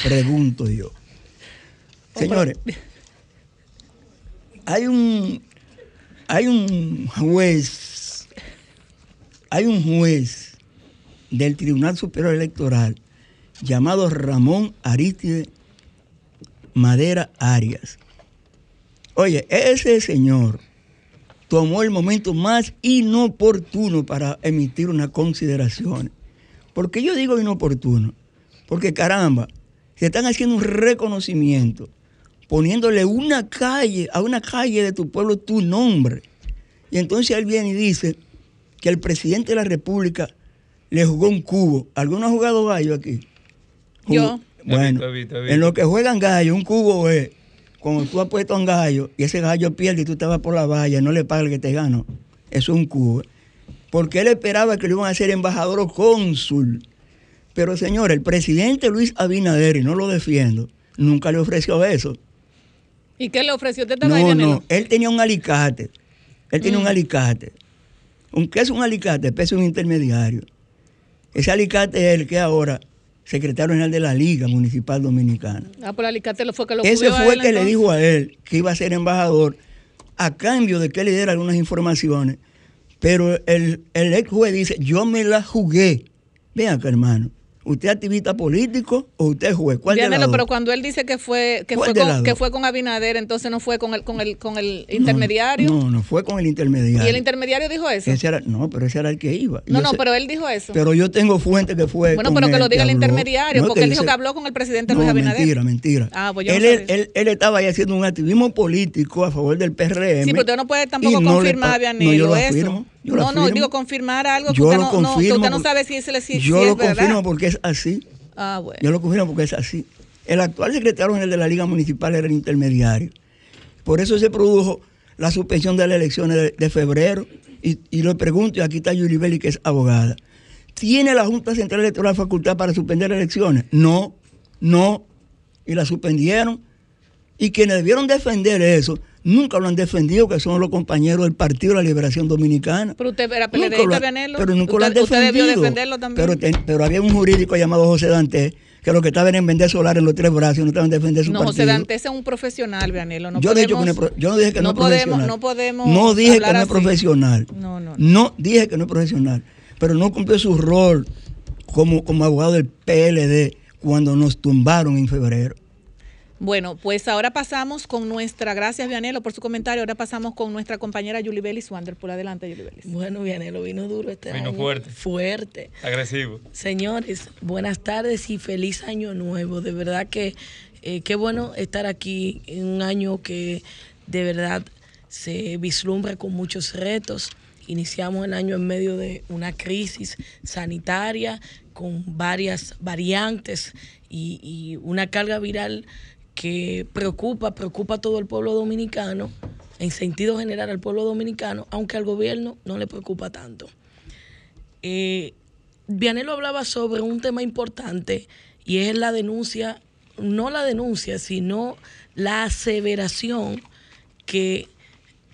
Pregunto yo. (laughs) Señores, hay un, hay un juez, hay un juez del Tribunal Superior Electoral llamado Ramón Aristide Madera Arias. Oye, ese señor tomó el momento más inoportuno para emitir una consideración. ¿Por qué yo digo inoportuno? Porque caramba, se están haciendo un reconocimiento poniéndole una calle, a una calle de tu pueblo tu nombre. Y entonces él viene y dice que el presidente de la República le jugó un cubo. ¿Alguno ha jugado gallo aquí? Yo. Bueno, en lo que juegan gallo, un cubo es cuando tú has puesto un gallo y ese gallo pierde y tú te vas por la valla, no le paga el que te gano. Eso es un cubo. Porque él esperaba que lo iban a hacer embajador o cónsul. Pero señor, el presidente Luis Abinader, y no lo defiendo, nunca le ofreció eso. ¿Y qué le ofreció? ¿Usted no, no, él tenía un alicate. Él tenía un mm. alicate. ¿Qué es un alicate? Es un intermediario. Ese alicate es el que ahora secretario general de la Liga Municipal Dominicana. Ah, pero alicate lo fue que lo Ese fue el que le dijo a él que iba a ser embajador a cambio de que le diera algunas informaciones. Pero el, el ex juez dice, yo me la jugué. Vean acá, hermano. ¿Usted es activista político o usted es juez? ¿Cuál pero cuando él dice que fue que fue, con, que fue con Abinader, entonces no fue con el con el con el intermediario. No, no, fue con el intermediario. ¿Y el intermediario dijo eso? no, pero ese era el que iba. No, no, pero él dijo eso. Pero yo tengo fuente que fue Bueno, pero que lo diga el intermediario, porque él dijo que habló con el presidente Luis Abinader. mentira, mentira. Ah, pues yo él, él, él, estaba ahí haciendo un activismo político a favor del PRM. Sí, pero usted no puede tampoco confirmar, no, yo lo eso. No, no, digo confirmar algo que usted no, que usted no sabe si, es, si, yo lo confirmo porque es así. Ah, Yo lo confirmo porque es así. El actual secretario general de la Liga Municipal era el intermediario. Por eso se produjo la suspensión de las elecciones de, febrero. Y, y, lo pregunto, y aquí está Yuli Belli, que es abogada. ¿Tiene la Junta Central Electoral facultad para suspender elecciones? No, no. Y la suspendieron. Y quienes debieron defender eso nunca lo han defendido, que son los compañeros del Partido de la Liberación Dominicana. Pero usted era PLDista. Pero nunca lo han defendido. Usted debió defenderlo también. Pero, pero, había un jurídico llamado José Dante que lo que estaba en vender solar en los tres brazos, no estaban en defender su no, partido. José Dante es un profesional, Vianelo. No yo, podemos, no, yo no dije que no, no es profesional. No podemos No dije que no es profesional. No, no, no. dije que no es profesional. Pero no cumplió su rol como, como abogado del PLD cuando nos tumbaron en febrero. Bueno, pues ahora pasamos con nuestra, gracias Vianelo por su comentario, ahora pasamos con nuestra compañera Julie Bellis Wander. Por adelante, Julie Bellis. Bueno, Vianelo vino duro este vino fuerte. Fuerte. Agresivo. Señores, buenas tardes y feliz año nuevo. De verdad que eh, qué bueno estar aquí en un año que de verdad se vislumbra con muchos retos. Iniciamos el año en medio de una crisis sanitaria con varias variantes y, y una carga viral que preocupa, preocupa a todo el pueblo dominicano, en sentido general al pueblo dominicano, aunque al gobierno no le preocupa tanto. Eh, Vianelo hablaba sobre un tema importante y es la denuncia no la denuncia, sino la aseveración que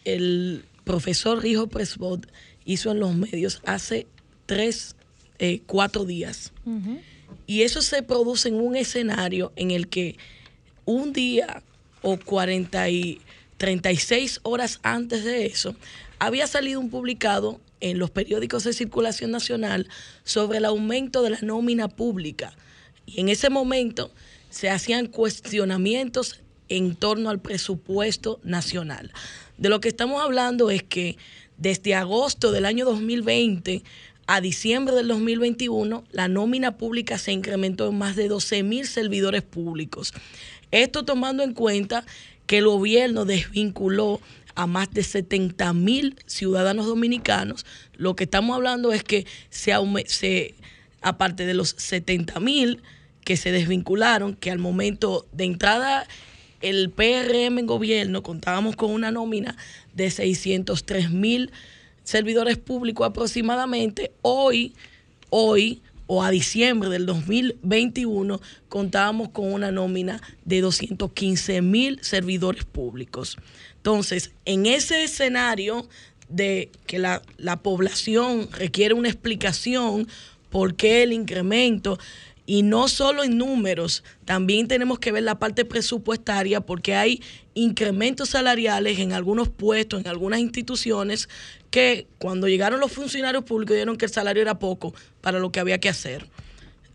el profesor Rijo Presbot hizo en los medios hace tres, eh, cuatro días. Y eso se produce en un escenario en el que un día o 40 y 36 horas antes de eso, había salido un publicado en los periódicos de circulación nacional sobre el aumento de la nómina pública. Y en ese momento se hacían cuestionamientos en torno al presupuesto nacional. De lo que estamos hablando es que desde agosto del año 2020 a diciembre del 2021, la nómina pública se incrementó en más de 12 mil servidores públicos. Esto tomando en cuenta que el gobierno desvinculó a más de 70 mil ciudadanos dominicanos. Lo que estamos hablando es que se, aparte de los 70 mil que se desvincularon, que al momento de entrada el PRM en gobierno contábamos con una nómina de 603 mil servidores públicos aproximadamente, hoy, hoy o a diciembre del 2021 contábamos con una nómina de 215 mil servidores públicos. Entonces, en ese escenario de que la, la población requiere una explicación por qué el incremento, y no solo en números, también tenemos que ver la parte presupuestaria porque hay incrementos salariales en algunos puestos, en algunas instituciones, que cuando llegaron los funcionarios públicos dijeron que el salario era poco para lo que había que hacer.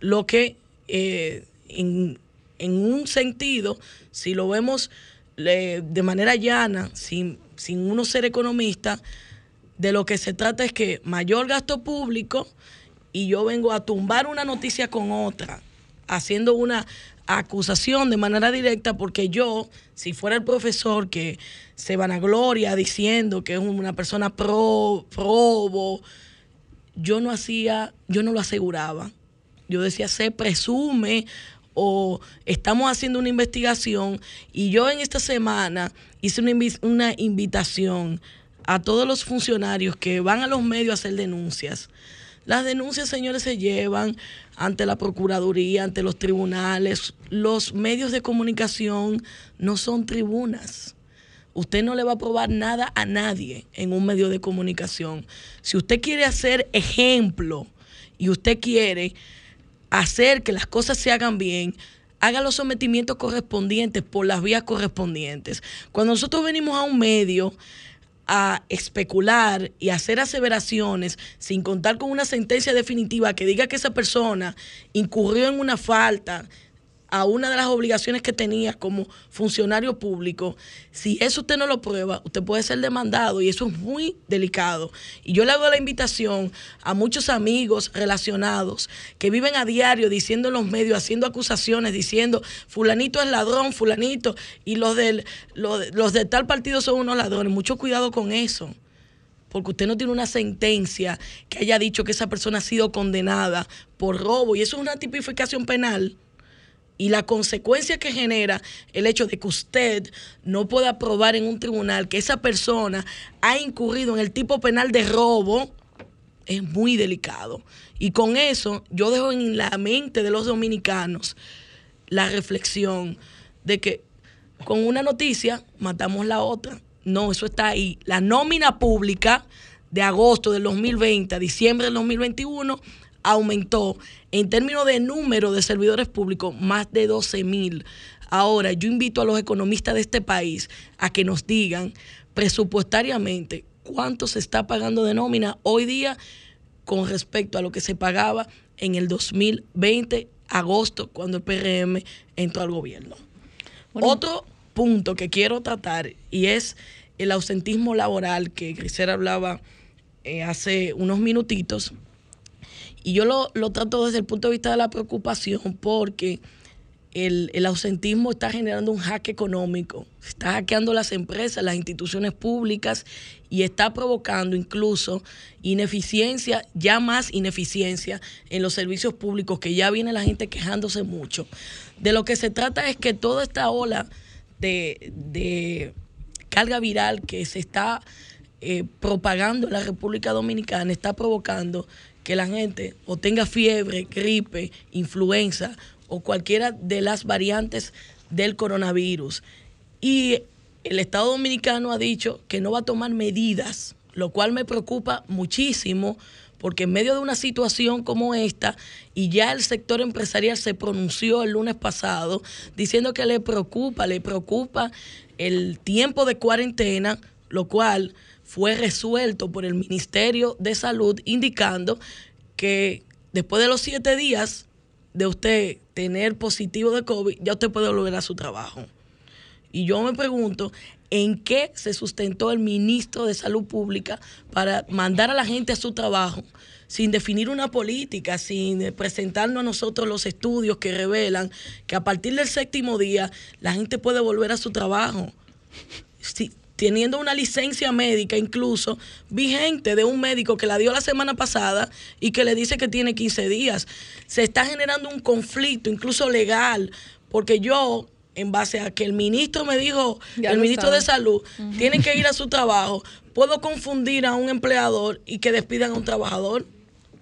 Lo que eh, en, un sentido, si lo vemos de manera llana, sin, sin uno ser economista, de lo que se trata es que mayor gasto público y yo vengo a tumbar una noticia con otra, haciendo una acusación de manera directa porque yo, si fuera el profesor que se vanagloria diciendo que es una persona pro, probo, yo no hacía, yo no lo aseguraba. Yo decía, se presume o estamos haciendo una investigación y yo en esta semana hice una, una invitación a todos los funcionarios que van a los medios a hacer denuncias las denuncias, señores, se llevan ante la Procuraduría, ante los tribunales. Los medios de comunicación no son tribunas. Usted no le va a probar nada a nadie en un medio de comunicación. Si usted quiere hacer ejemplo y usted quiere hacer que las cosas se hagan bien, haga los sometimientos correspondientes por las vías correspondientes. Cuando nosotros venimos a un medio a especular y hacer aseveraciones sin contar con una sentencia definitiva que diga que esa persona incurrió en una falta a una de las obligaciones que tenía como funcionario público, si eso usted no lo prueba, usted puede ser demandado y eso es muy delicado. Y yo le hago la invitación a muchos amigos relacionados que viven a diario diciendo en los medios, haciendo acusaciones, diciendo fulanito es ladrón, fulanito, y los, del, los, los de tal partido son unos ladrones. Mucho cuidado con eso porque usted no tiene una sentencia que haya dicho que esa persona ha sido condenada por robo y eso es una tipificación penal y la consecuencia que genera el hecho de que usted no pueda probar en un tribunal que esa persona ha incurrido en el tipo penal de robo es muy delicado. Y con eso yo dejo en la mente de los dominicanos la reflexión de que con una noticia matamos la otra. No, eso está ahí. La nómina pública de agosto del 2020 a diciembre del 2021 aumentó en términos de número de servidores públicos más de 12 mil. Ahora, yo invito a los economistas de este país a que nos digan presupuestariamente cuánto se está pagando de nómina hoy día con respecto a lo que se pagaba en el 2020, agosto, cuando el PRM entró al gobierno. Otro punto que quiero tratar y es el ausentismo laboral que Grisera hablaba eh, hace unos minutitos y yo lo, trato desde el punto de vista de la preocupación porque el, ausentismo está generando un hack económico, está hackeando las empresas, las instituciones públicas y está provocando incluso ineficiencia, ya más ineficiencia en los servicios públicos, que ya viene la gente quejándose mucho. De lo que se trata es que toda esta ola de, carga viral que se está eh, propagando en la República Dominicana está provocando que la gente o tenga fiebre, gripe, influenza o cualquiera de las variantes del coronavirus. Y el Estado Dominicano ha dicho que no va a tomar medidas, lo cual me preocupa muchísimo porque en medio de una situación como esta, y ya el sector empresarial se pronunció el lunes pasado diciendo que le preocupa, le preocupa el tiempo de cuarentena, lo cual fue resuelto por el Ministerio de Salud indicando que después de los siete días de usted tener positivo de COVID, ya usted puede volver a su trabajo. Y yo me pregunto, ¿en qué se sustentó el ministro de Salud Pública para mandar a la gente a su trabajo sin definir una política, sin presentarnos a nosotros los estudios que revelan que a partir del séptimo día la gente puede volver a su trabajo? Teniendo una licencia médica incluso vigente de un médico que la dio la semana pasada y que le dice que tiene 15 días. Se está generando un conflicto, incluso legal, porque yo en base a que el ministro me dijo, el ministro de salud, tiene que ir a su trabajo, puedo confundir a un empleador y que despidan a un trabajador.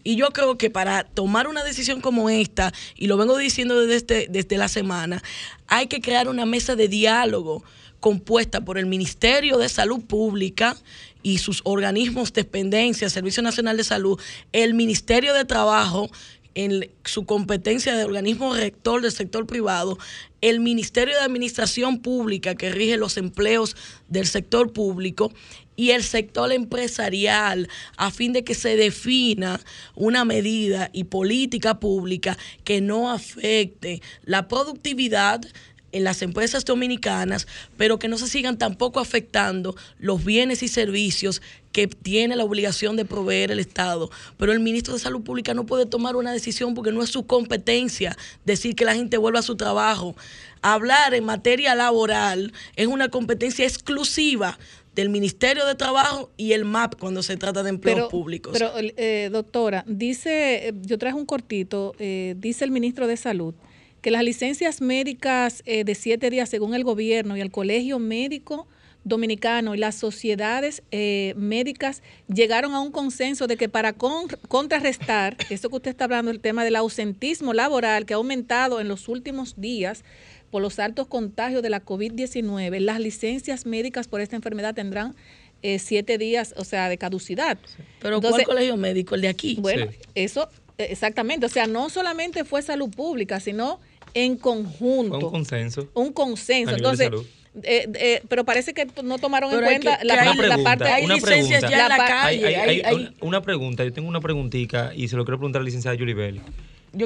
Y yo creo que para tomar una decisión como esta, y lo vengo diciendo desde, este, desde la semana, hay que crear una mesa de diálogo compuesta por el Ministerio de Salud Pública y sus organismos de dependencia, Servicio Nacional de Salud, el Ministerio de Trabajo en su competencia de organismo rector del sector privado, el Ministerio de Administración Pública que rige los empleos del sector público y el sector empresarial a fin de que se defina una medida y política pública que no afecte la productividad en las empresas dominicanas, pero que no se sigan tampoco afectando los bienes y servicios que tiene la obligación de proveer el Estado. Pero el ministro de Salud Pública no puede tomar una decisión porque no es su competencia decir que la gente vuelva a su trabajo. Hablar en materia laboral es una competencia exclusiva del Ministerio de Trabajo y el MAP cuando se trata de empleos públicos. Pero, eh, doctora, dice, yo traje un cortito, eh, dice el ministro de Salud que las licencias médicas eh, de siete días, según el gobierno y el Colegio Médico Dominicano y las sociedades eh, médicas llegaron a un consenso de que para contrarrestar eso que usted está hablando, el tema del ausentismo laboral que ha aumentado en los últimos días por los altos contagios de la COVID-19, las licencias médicas por esta enfermedad tendrán eh, siete días, o sea, de caducidad. Pero ¿cuál colegio médico? El de aquí. Bueno, eso exactamente, o sea, no solamente fue salud pública, sino en conjunto. un consenso. Un consenso. Entonces, eh, eh, pero parece que no tomaron en cuenta la, parte hay una licencias ya en la calle. Hay, una pregunta, yo tengo una preguntita y se lo quiero preguntar a la licenciada Yulibel.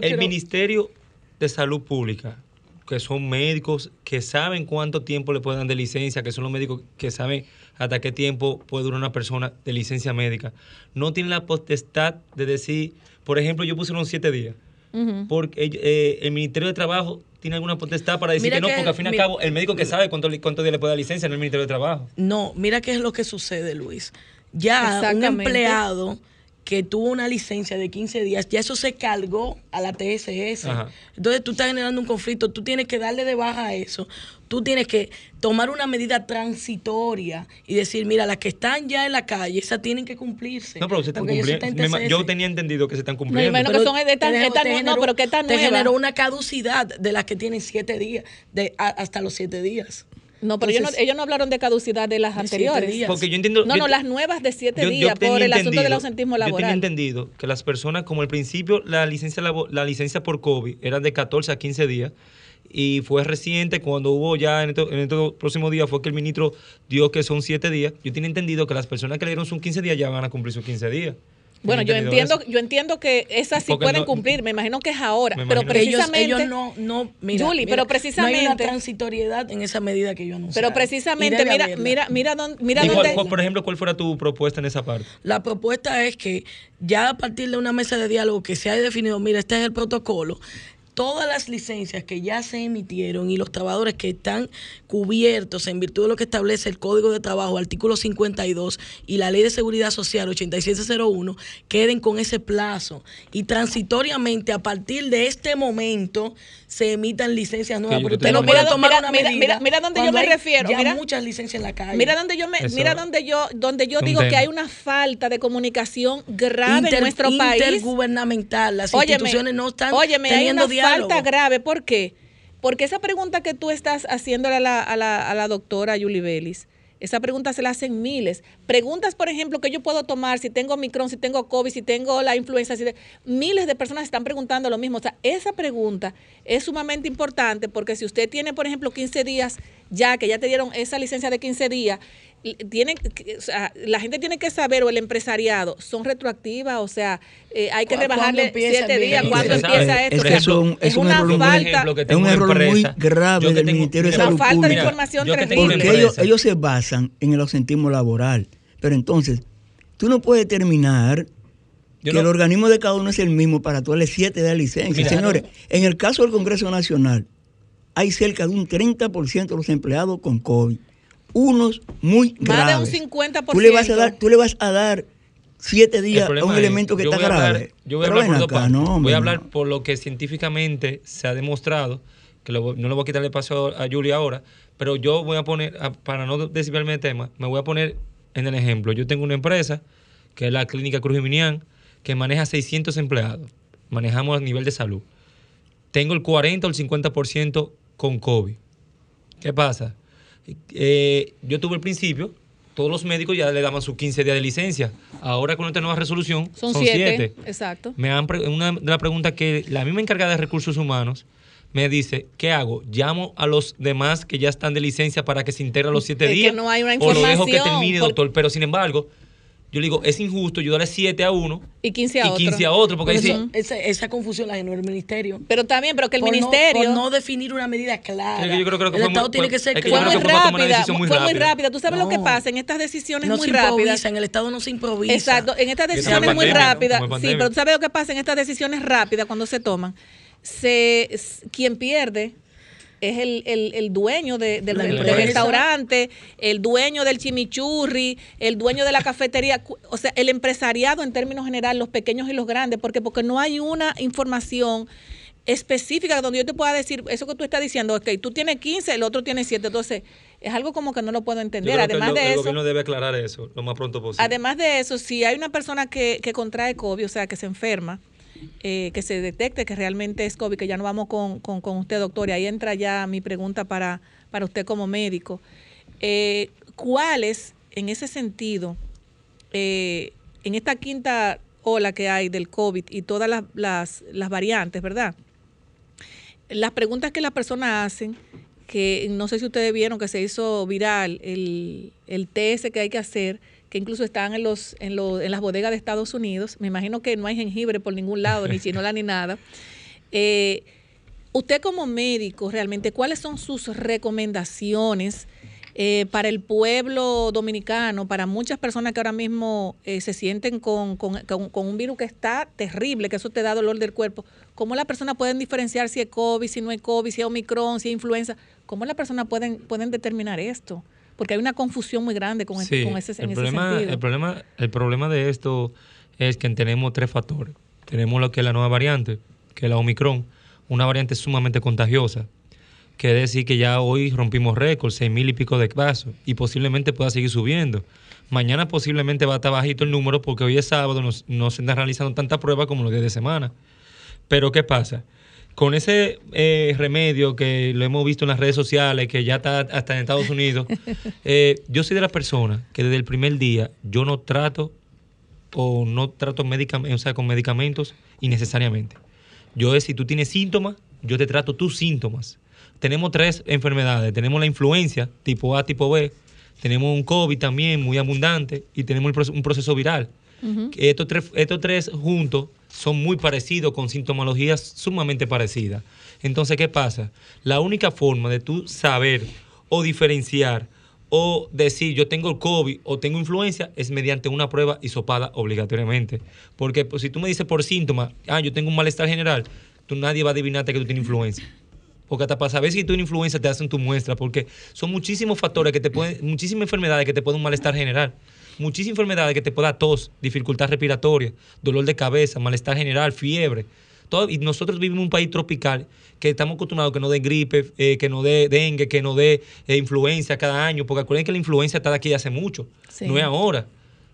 El Ministerio de Salud Pública, que son médicos que saben cuánto tiempo le pueden dar de licencia, que son los médicos que saben hasta qué tiempo puede durar una persona de licencia médica, no tienen la potestad de decir, por ejemplo, yo puse unos siete días porque eh, el Ministerio de Trabajo tiene alguna potestad para decir que no, porque al fin y al cabo el médico que sabe cuánto, cuánto día le puede dar licencia en el Ministerio de Trabajo. No, mira qué es lo que sucede, Luis. Ya un empleado que tuvo una licencia de 15 días, ya eso se cargó a la TSS. Entonces tú estás generando un conflicto, tú tienes que darle de baja a eso tú tienes que tomar una medida transitoria y decir, mira, las que están ya en la calle, esas tienen que cumplirse. No, pero se están cumpliendo. Yo tenía entendido que se están cumpliendo. No, pero, son de tan, te, no, pero ¿qué tan Te generó una caducidad de las que tienen siete días, de, hasta los siete días. No, pero ellos, no, ellos no hablaron de caducidad de las anteriores. Porque yo entiendo. No, no, las nuevas de siete días por el asunto del ausentismo laboral. Yo tenía entendido que las personas, como al principio la licencia, la licencia por COVID era de 14 a 15 días, y fue reciente cuando hubo ya en estos este próximos días fue que el ministro dio que son siete días. Yo tenía entendido que las personas que le dieron sus 15 días ya van a cumplir sus 15 días. Bueno, yo entiendo, yo entiendo que esas sí pueden cumplir, me imagino que es ahora, pero precisamente ellos, no, no, mira, Julie, pero precisamente no hay una transitoriedad en esa medida que yo anuncié. Pero precisamente, mira, mira, mira, dónde, mira dónde, por ejemplo, ¿cuál fuera tu propuesta en esa parte? La propuesta es que ya a partir de una mesa de diálogo que se haya definido, mira, este es el protocolo, todas las licencias que ya se emitieron y los trabajadores que están cubiertos en virtud de lo que establece el Código de Trabajo, artículo 52 y la Ley de Seguridad Social 8701, queden con ese plazo y transitoriamente a partir de este momento se emitan licencias nuevas. Pero usted no puede tomar una medida. Mira, dónde yo me refiero. Ya mira, muchas licencias en la calle. Mira dónde yo me, mira dónde yo, donde yo digo que hay una falta de comunicación grave en nuestro país. Intergubernamental. Las instituciones no están teniendo falta grave. ¿Por qué? Porque esa pregunta que tú estás haciéndole a la, a la, a la doctora Yuli Vélez, esa pregunta se la hacen miles. Preguntas, por ejemplo, que yo puedo tomar si tengo Omicron, si tengo COVID, si tengo la influenza. Si Miles de personas están preguntando lo mismo. O sea, esa pregunta es sumamente importante porque si usted tiene, por ejemplo, 15 días ya, que ya te dieron esa licencia de 15 días, tiene, o sea, la gente tiene que saber, o el empresariado, son retroactivas, o sea, eh, hay que rebajarle siete días. ¿Cuándo empieza esto? Es, un, es, una error, falta. es un error muy grave del Ministerio de Salud falta Pública, de información Porque ellos, ellos se basan en el ausentismo laboral. Pero entonces, tú no puedes determinar que el organismo de cada uno es el mismo para todas las siete de licencia. Señores, en el caso del Congreso Nacional, hay cerca de un 30% de los empleados con COVID unos muy graves. Más de un 50%. Tú le vas a dar, tú le vas a dar siete días a un elemento que está grave. yo voy a hablar, por, voy a hablar por lo que científicamente se ha demostrado, que no le voy a quitarle paso a Julia ahora, pero yo voy a poner, para no desviarme de tema, me voy a poner en el ejemplo. Yo tengo una empresa, que es la Clínica Cruz Minian, que maneja 600 empleados. Manejamos a nivel de salud. Tengo el 40 o el 50% con COVID. ¿Qué pasa? Eh, yo tuve el principio, todos los médicos ya le daban sus 15 días de licencia. Ahora con esta nueva resolución son 7. Exacto. Me han una de las preguntas que la misma encargada de recursos humanos me dice, ¿qué hago? ¿Llamo a los demás que ya están de licencia para que se integren los 7 días? Que no hay una información. O lo dejo que termine, doctor. Pero sin embargo, yo le digo, es injusto yo darle 7 a uno y 15 a y 15 a otro. Porque esa, esa, confusión la generó el ministerio. Pero también, pero que el ministerio. No, por no definir una medida clara. yo creo que el Estado tiene que ser Fue muy rápida. Fue muy rápida. Tú sabes lo que pasa en estas decisiones no muy rápidas. En el Estado no se improvisa. Exacto. En estas decisiones muy rápidas. Sí, pero tú sabes lo que pasa en estas decisiones rápidas cuando se toman. Se, quien pierde es el, el, el dueño de, del, restaurante, el dueño del chimichurri, el dueño de la cafetería, o sea, el empresariado en términos generales, los pequeños y los grandes, porque porque no hay una información específica donde yo te pueda decir eso que tú estás diciendo, ok, tú tienes 15, el otro tiene 7, entonces es algo como que no lo puedo entender. además de eso, el gobierno debe aclarar eso lo más pronto posible. Además de eso, si hay una persona que, que contrae COVID, o sea, que se enferma, eh, que se detecte que realmente es COVID, que ya no vamos con, con, usted, doctor, y ahí entra ya mi pregunta para, para usted como médico. Eh, ¿Cuáles, en ese sentido, eh, en esta quinta ola que hay del COVID y todas las, las, las variantes, ¿verdad? Las preguntas que las personas hacen, que no sé si ustedes vieron que se hizo viral el, el test que hay que hacer, que incluso están en, los, en, en las bodegas de Estados Unidos. Me imagino que no hay jengibre por ningún lado, ni chinola ni nada. (laughs) Eh, usted como médico, realmente, ¿cuáles son sus recomendaciones eh, para el pueblo dominicano, para muchas personas que ahora mismo eh, se sienten con, un virus que está terrible, que eso te da dolor del cuerpo? ¿Cómo las personas pueden diferenciar si es COVID, si no es COVID, si es Omicron, si es influenza? ¿Cómo las personas pueden, pueden determinar esto? Porque hay una confusión muy grande con, ese, en el problema, ese El problema, el problema de esto es que tenemos tres factores. Tenemos lo que es la nueva variante, que es la Omicron, una variante sumamente contagiosa. Quiere decir que ya hoy rompimos récord, seis mil y pico de casos, y posiblemente pueda seguir subiendo. Mañana posiblemente va a estar bajito el número porque hoy es sábado, no, no se están realizando tantas pruebas como los días de semana. Pero ¿qué pasa? Con ese eh, remedio que lo hemos visto en las redes sociales, que ya está hasta en Estados Unidos, (laughs) eh, yo soy de las personas que desde el primer día yo no trato o no trato o sea, con medicamentos innecesariamente. Yo es, si tú tienes síntomas, yo te trato tus síntomas. Tenemos tres enfermedades. Tenemos la influencia, tipo A, tipo B. Tenemos un COVID también muy abundante y tenemos un proceso viral. estos, tres, estos tres juntos son muy parecidos, con sintomologías sumamente parecidas. Entonces, ¿qué pasa? La única forma de tú saber o diferenciar o decir yo tengo el COVID o tengo influencia es mediante una prueba hisopada obligatoriamente. Porque pues, si tú me dices por síntomas, ah, yo tengo un malestar general, tú nadie va a adivinarte que tú tienes influencia. Porque hasta para saber si tú tienes influencia te hacen tu muestra, porque son muchísimos factores que te pueden, muchísimas enfermedades que te pueden un malestar general muchísimas enfermedades que te pueda tos, dificultad respiratoria, dolor de cabeza, malestar general, fiebre. Todo, y nosotros vivimos en un país tropical que estamos acostumbrados a que no dé gripe, eh, que no dé dengue, que no dé eh, influenza cada año, porque acuérdense que la influencia está de aquí hace mucho, no es ahora.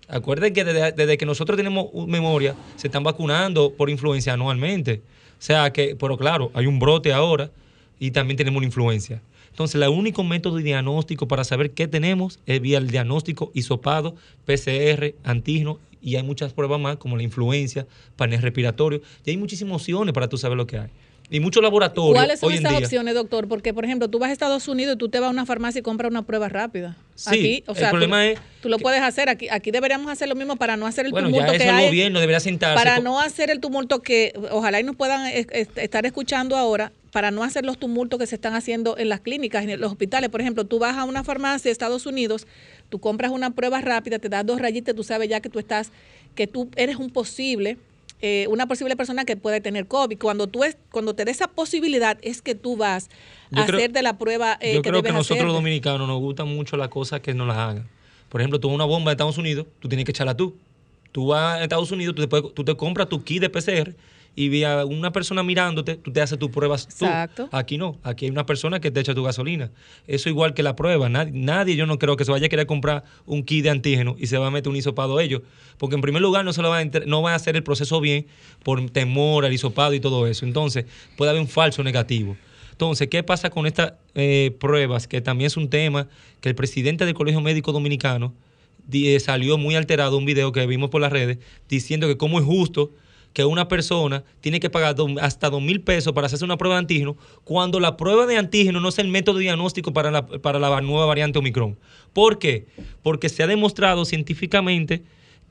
Acuérdense que desde, que nosotros tenemos memoria, se están vacunando por influencia anualmente. O sea que, pero claro, hay un brote ahora y también tenemos una influencia. Entonces, el único método de diagnóstico para saber qué tenemos es vía el diagnóstico hisopado, PCR, antígeno y hay muchas pruebas más como la influencia, panel respiratorio y hay muchísimas opciones para tú saber lo que hay. Y muchos laboratorios. ¿Cuáles son esas opciones, doctor? Porque, por ejemplo, tú vas a Estados Unidos y tú te vas a una farmacia y compras una prueba rápida. Sí, aquí, o sea, el problema tú, es. Tú lo puedes hacer. Aquí, aquí deberíamos hacer lo mismo para no hacer el bueno, tumulto ya eso que el hay. gobierno debería sentarse. Para no hacer el tumulto que ojalá y nos puedan estar escuchando ahora, para no hacer los tumultos que se están haciendo en las clínicas, en los hospitales. Por ejemplo, tú vas a una farmacia de Estados Unidos, tú compras una prueba rápida, te das dos rayitas, tú sabes ya que tú estás, que tú eres un posible eh, una posible persona que puede tener COVID. Cuando tú es, cuando te da esa posibilidad es que tú vas a hacer de la prueba eh, yo creo que nosotros los dominicanos nos gustan mucho las cosas que nos las hagan. Por ejemplo, tú una bomba de Estados Unidos, tú tienes que echarla tú. Tú vas a Estados Unidos, tú te, puedes, tú te compras tu kit de PCR y vía una persona mirándote, tú te haces tus pruebas tú. Exacto. Aquí no, aquí hay una persona que te echa tu gasolina. Eso igual que la prueba. Nadie, nadie, yo no creo que se vaya a querer comprar un kit de antígeno y se va a meter un hisopado a ellos. Porque en primer lugar no se lo va a no va a hacer el proceso bien por temor al hisopado y todo eso. Entonces puede haber un falso negativo. Entonces, ¿qué pasa con estas eh, pruebas? Que también es un tema que el presidente del Colegio Médico Dominicano eh, salió muy alterado un video que vimos por las redes diciendo que cómo es justo que una persona tiene que pagar hasta dos mil pesos para hacerse una prueba de antígeno, cuando la prueba de antígeno no es el método diagnóstico para la, para la nueva variante Omicron. ¿Por qué? Porque se ha demostrado científicamente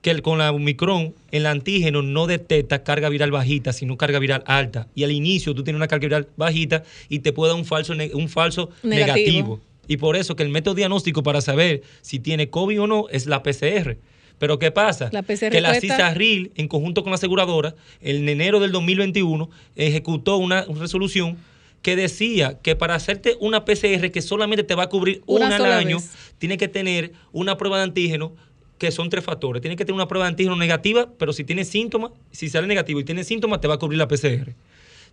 que el, con la Omicron el antígeno no detecta carga viral bajita, sino carga viral alta. Y al inicio tú tienes una carga viral bajita y te puede dar un falso, un falso negativo. negativo. Y por eso que el método diagnóstico para saber si tiene COVID o no es la PCR. Pero ¿qué pasa? que la CISARRIL, en conjunto con la aseguradora, en enero del 2021, ejecutó una resolución que decía que para hacerte una PCR que solamente te va a cubrir una, al año, tiene que tener una prueba de antígeno que son tres factores. Tiene que tener una prueba de antígeno negativa, pero si tiene síntomas, si sale negativo y tiene síntomas, te va a cubrir la PCR.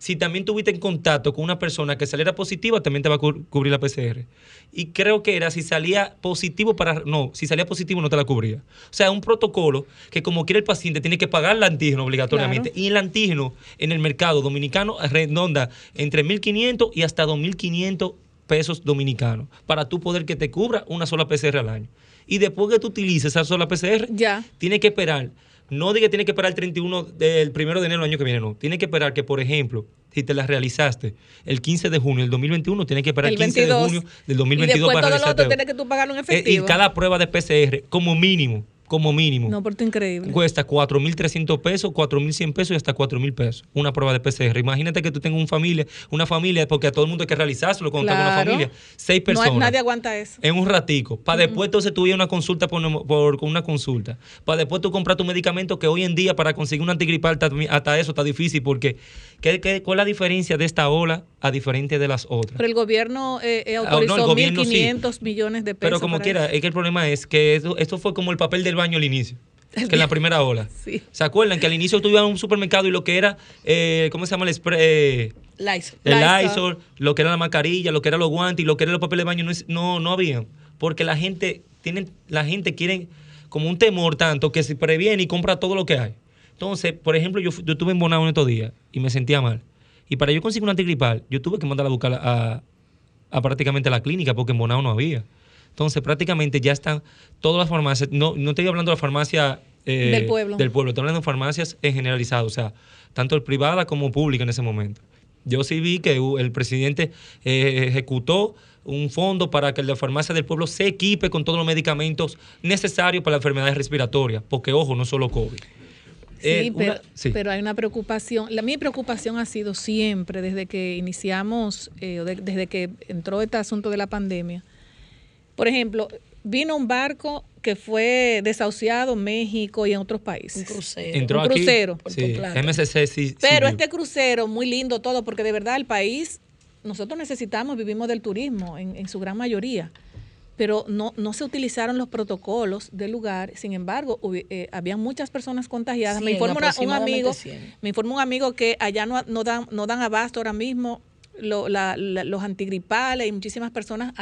Si también tuviste en contacto con una persona que saliera positiva, también te va a cubrir la PCR. Y creo que era si salía positivo para. No, si salía positivo no te la cubría. O sea, un protocolo que, como quiere el paciente, tiene que pagar el antígeno obligatoriamente. Y el antígeno en el mercado dominicano redonda entre 1.500 y hasta 2.500 pesos dominicanos para tú poder que te cubra una sola PCR al año. Y después que tú utilices esa sola PCR, ya. tienes que esperar no diga que tiene que esperar el 31 del primero de enero del año que viene, no. Tiene que esperar que, por ejemplo, si te la realizaste el 15 de junio del 2021, tiene que esperar el, 15 de junio del 2022 para realizarte. Tienes que tú pagarlo en efectivo. Y cada prueba de PCR, como mínimo, como mínimo. No, porque increíble. Cuesta 4.300 pesos, 4.100 pesos y hasta 4.000 pesos. Una prueba de PCR. Imagínate que tú tengas una familia, una familia, porque a todo el mundo hay que realizárselo cuando claro. una familia. Seis personas. nadie aguanta eso. En un ratico. Para después entonces tú ir a una consulta por, una consulta. Para después tú comprar tu medicamento que hoy en día para conseguir un antigripal hasta eso está difícil porque ¿qué, qué, cuál es la diferencia de esta ola a diferente de las otras? Pero el gobierno eh, eh autorizó no, 1.500 millones de pesos. Pero como quiera, es que el problema es que esto, esto fue como el papel del baño al inicio. Que en la primera ola. Sí. ¿Se acuerdan que al inicio tú ibas a un supermercado y lo que era, eh, ¿cómo se llama el spray? Eh, Lysol. El Lysol, lo que era la mascarilla, lo que era los guantes y lo que era los papeles de baño no, no, no había. Porque la gente, tiene, la gente quiere como un temor tanto que se previene y compra todo lo que hay. Entonces, por ejemplo, yo, yo estuve en Bonao en estos días y me sentía mal. Y para yo conseguir un antigripal, yo tuve que mandar a buscar a, a prácticamente la clínica porque en Bonao no había. Entonces, prácticamente ya están todas las farmacias, no, no estoy hablando de la farmacia eh, del pueblo. Del pueblo, estoy hablando de farmacias en generalizado, o sea, tanto el privada como pública en ese momento. Yo sí vi que el presidente eh, ejecutó un fondo para que la farmacia del pueblo se equipe con todos los medicamentos necesarios para las enfermedades respiratorias, porque ojo, no solo COVID. Sí, eh, pero, sí, pero, hay una preocupación. La, mi preocupación ha sido siempre, desde que iniciamos, desde que entró este asunto de la pandemia, por ejemplo, vino un barco que fue desahuciado en México y en otros países. Un crucero. Entró un crucero. sí, MSC sí. Pero este crucero, muy lindo todo, porque de verdad el país, nosotros necesitamos, vivimos del turismo en, su gran mayoría, pero no, no se utilizaron los protocolos del lugar. Sin embargo, eh, había muchas personas contagiadas. me informa un amigo, me informa un amigo que allá no, no, dan, no dan abasto ahora mismo los antigripales y muchísimas personas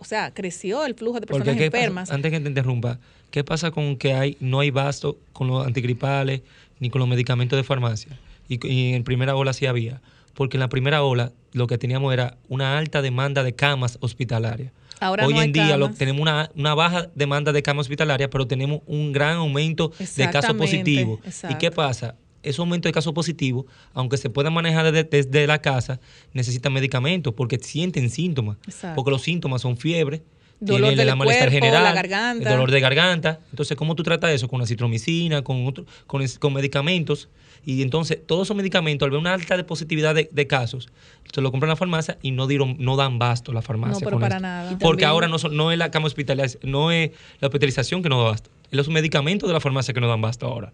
o sea, creció el flujo de personas enfermas. antes que te interrumpa, ¿qué pasa con que hay no hay basto con los antigripales ni con los medicamentos de farmacia? y, en primera ola sí había, porque en la primera ola lo que teníamos era una alta demanda de camas hospitalarias. Ahora Hoy no en día lo, tenemos una, una, baja demanda de camas hospitalarias, pero tenemos un gran aumento de casos positivos. ¿Y qué pasa? Ese aumento de casos positivos, aunque se pueda manejar desde, la casa, necesitan medicamentos porque sienten síntomas. Porque los síntomas son fiebre, dolor de la malestar general, la garganta. dolor de garganta. Entonces, ¿cómo tú tratas eso? Con acitromicina, con, otro, con, con medicamentos. Y entonces, todos esos medicamentos, al ver una alta de positividad de, casos, se lo compran en la farmacia y no, dieron, no dan basto la farmacia. No, pero para nada. Porque ahora no, no es la cama hospitalaria, no es la hospitalización que no da basto, es los medicamentos de la farmacia que no dan basto ahora.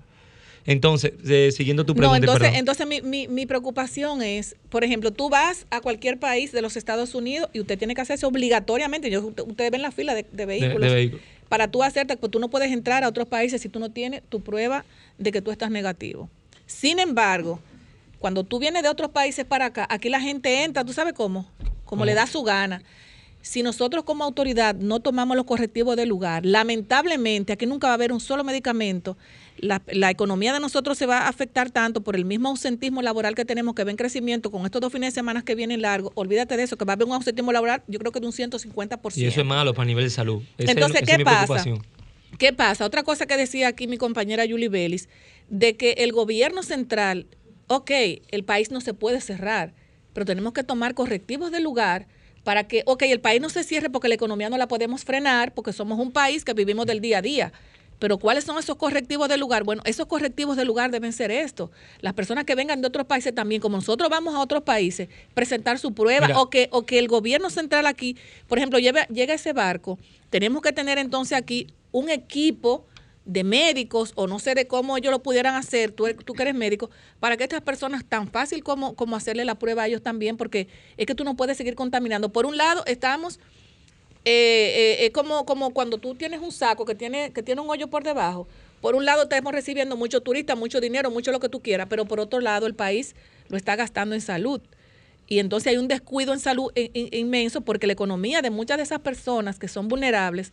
Entonces, eh, siguiendo tu pregunta. No, entonces, entonces mi, mi, mi, preocupación es, por ejemplo, tú vas a cualquier país de los Estados Unidos y usted tiene que hacerse obligatoriamente. Yo, ustedes ven la fila de, vehículos. Para tú hacerte, pues tú no puedes entrar a otros países si tú no tienes tu prueba de que tú estás negativo. Sin embargo, cuando tú vienes de otros países para acá, aquí la gente entra, ¿tú sabes cómo? Como le da su gana si nosotros como autoridad no tomamos los correctivos del lugar, lamentablemente aquí nunca va a haber un solo medicamento. La, economía de nosotros se va a afectar tanto por el mismo ausentismo laboral que tenemos, que ve en crecimiento con estos dos fines de semana que vienen largos. Olvídate de eso, que va a haber un ausentismo laboral, yo creo que de un 150%. Y eso es malo para el nivel de salud. Entonces, ¿qué pasa? ¿Qué pasa? Otra cosa que decía aquí mi compañera Julie Vélez, de que el gobierno central, ok, el país no se puede cerrar, pero tenemos que tomar correctivos del lugar para que, ok, el país no se cierre porque la economía no la podemos frenar, porque somos un país que vivimos del día a día. Pero ¿cuáles son esos correctivos del lugar? Bueno, esos correctivos del lugar deben ser estos. Las personas que vengan de otros países también, como nosotros vamos a otros países, presentar su prueba o que, o que el gobierno central aquí, por ejemplo, lleve, llega ese barco, tenemos que tener entonces aquí un equipo de médicos o no sé de cómo ellos lo pudieran hacer, tú, tú que eres médico, para que estas personas tan fácil como, como hacerle la prueba a ellos también, porque es que tú no puedes seguir contaminando. Por un lado, estamos, eh, eh, es como, como cuando tú tienes un saco que tiene, que tiene un hoyo por debajo. Por un lado, estamos recibiendo muchos turistas, mucho dinero, mucho lo que tú quieras, pero por otro lado, el país lo está gastando en salud. Y entonces hay un descuido en salud inmenso porque la economía de muchas de esas personas que son vulnerables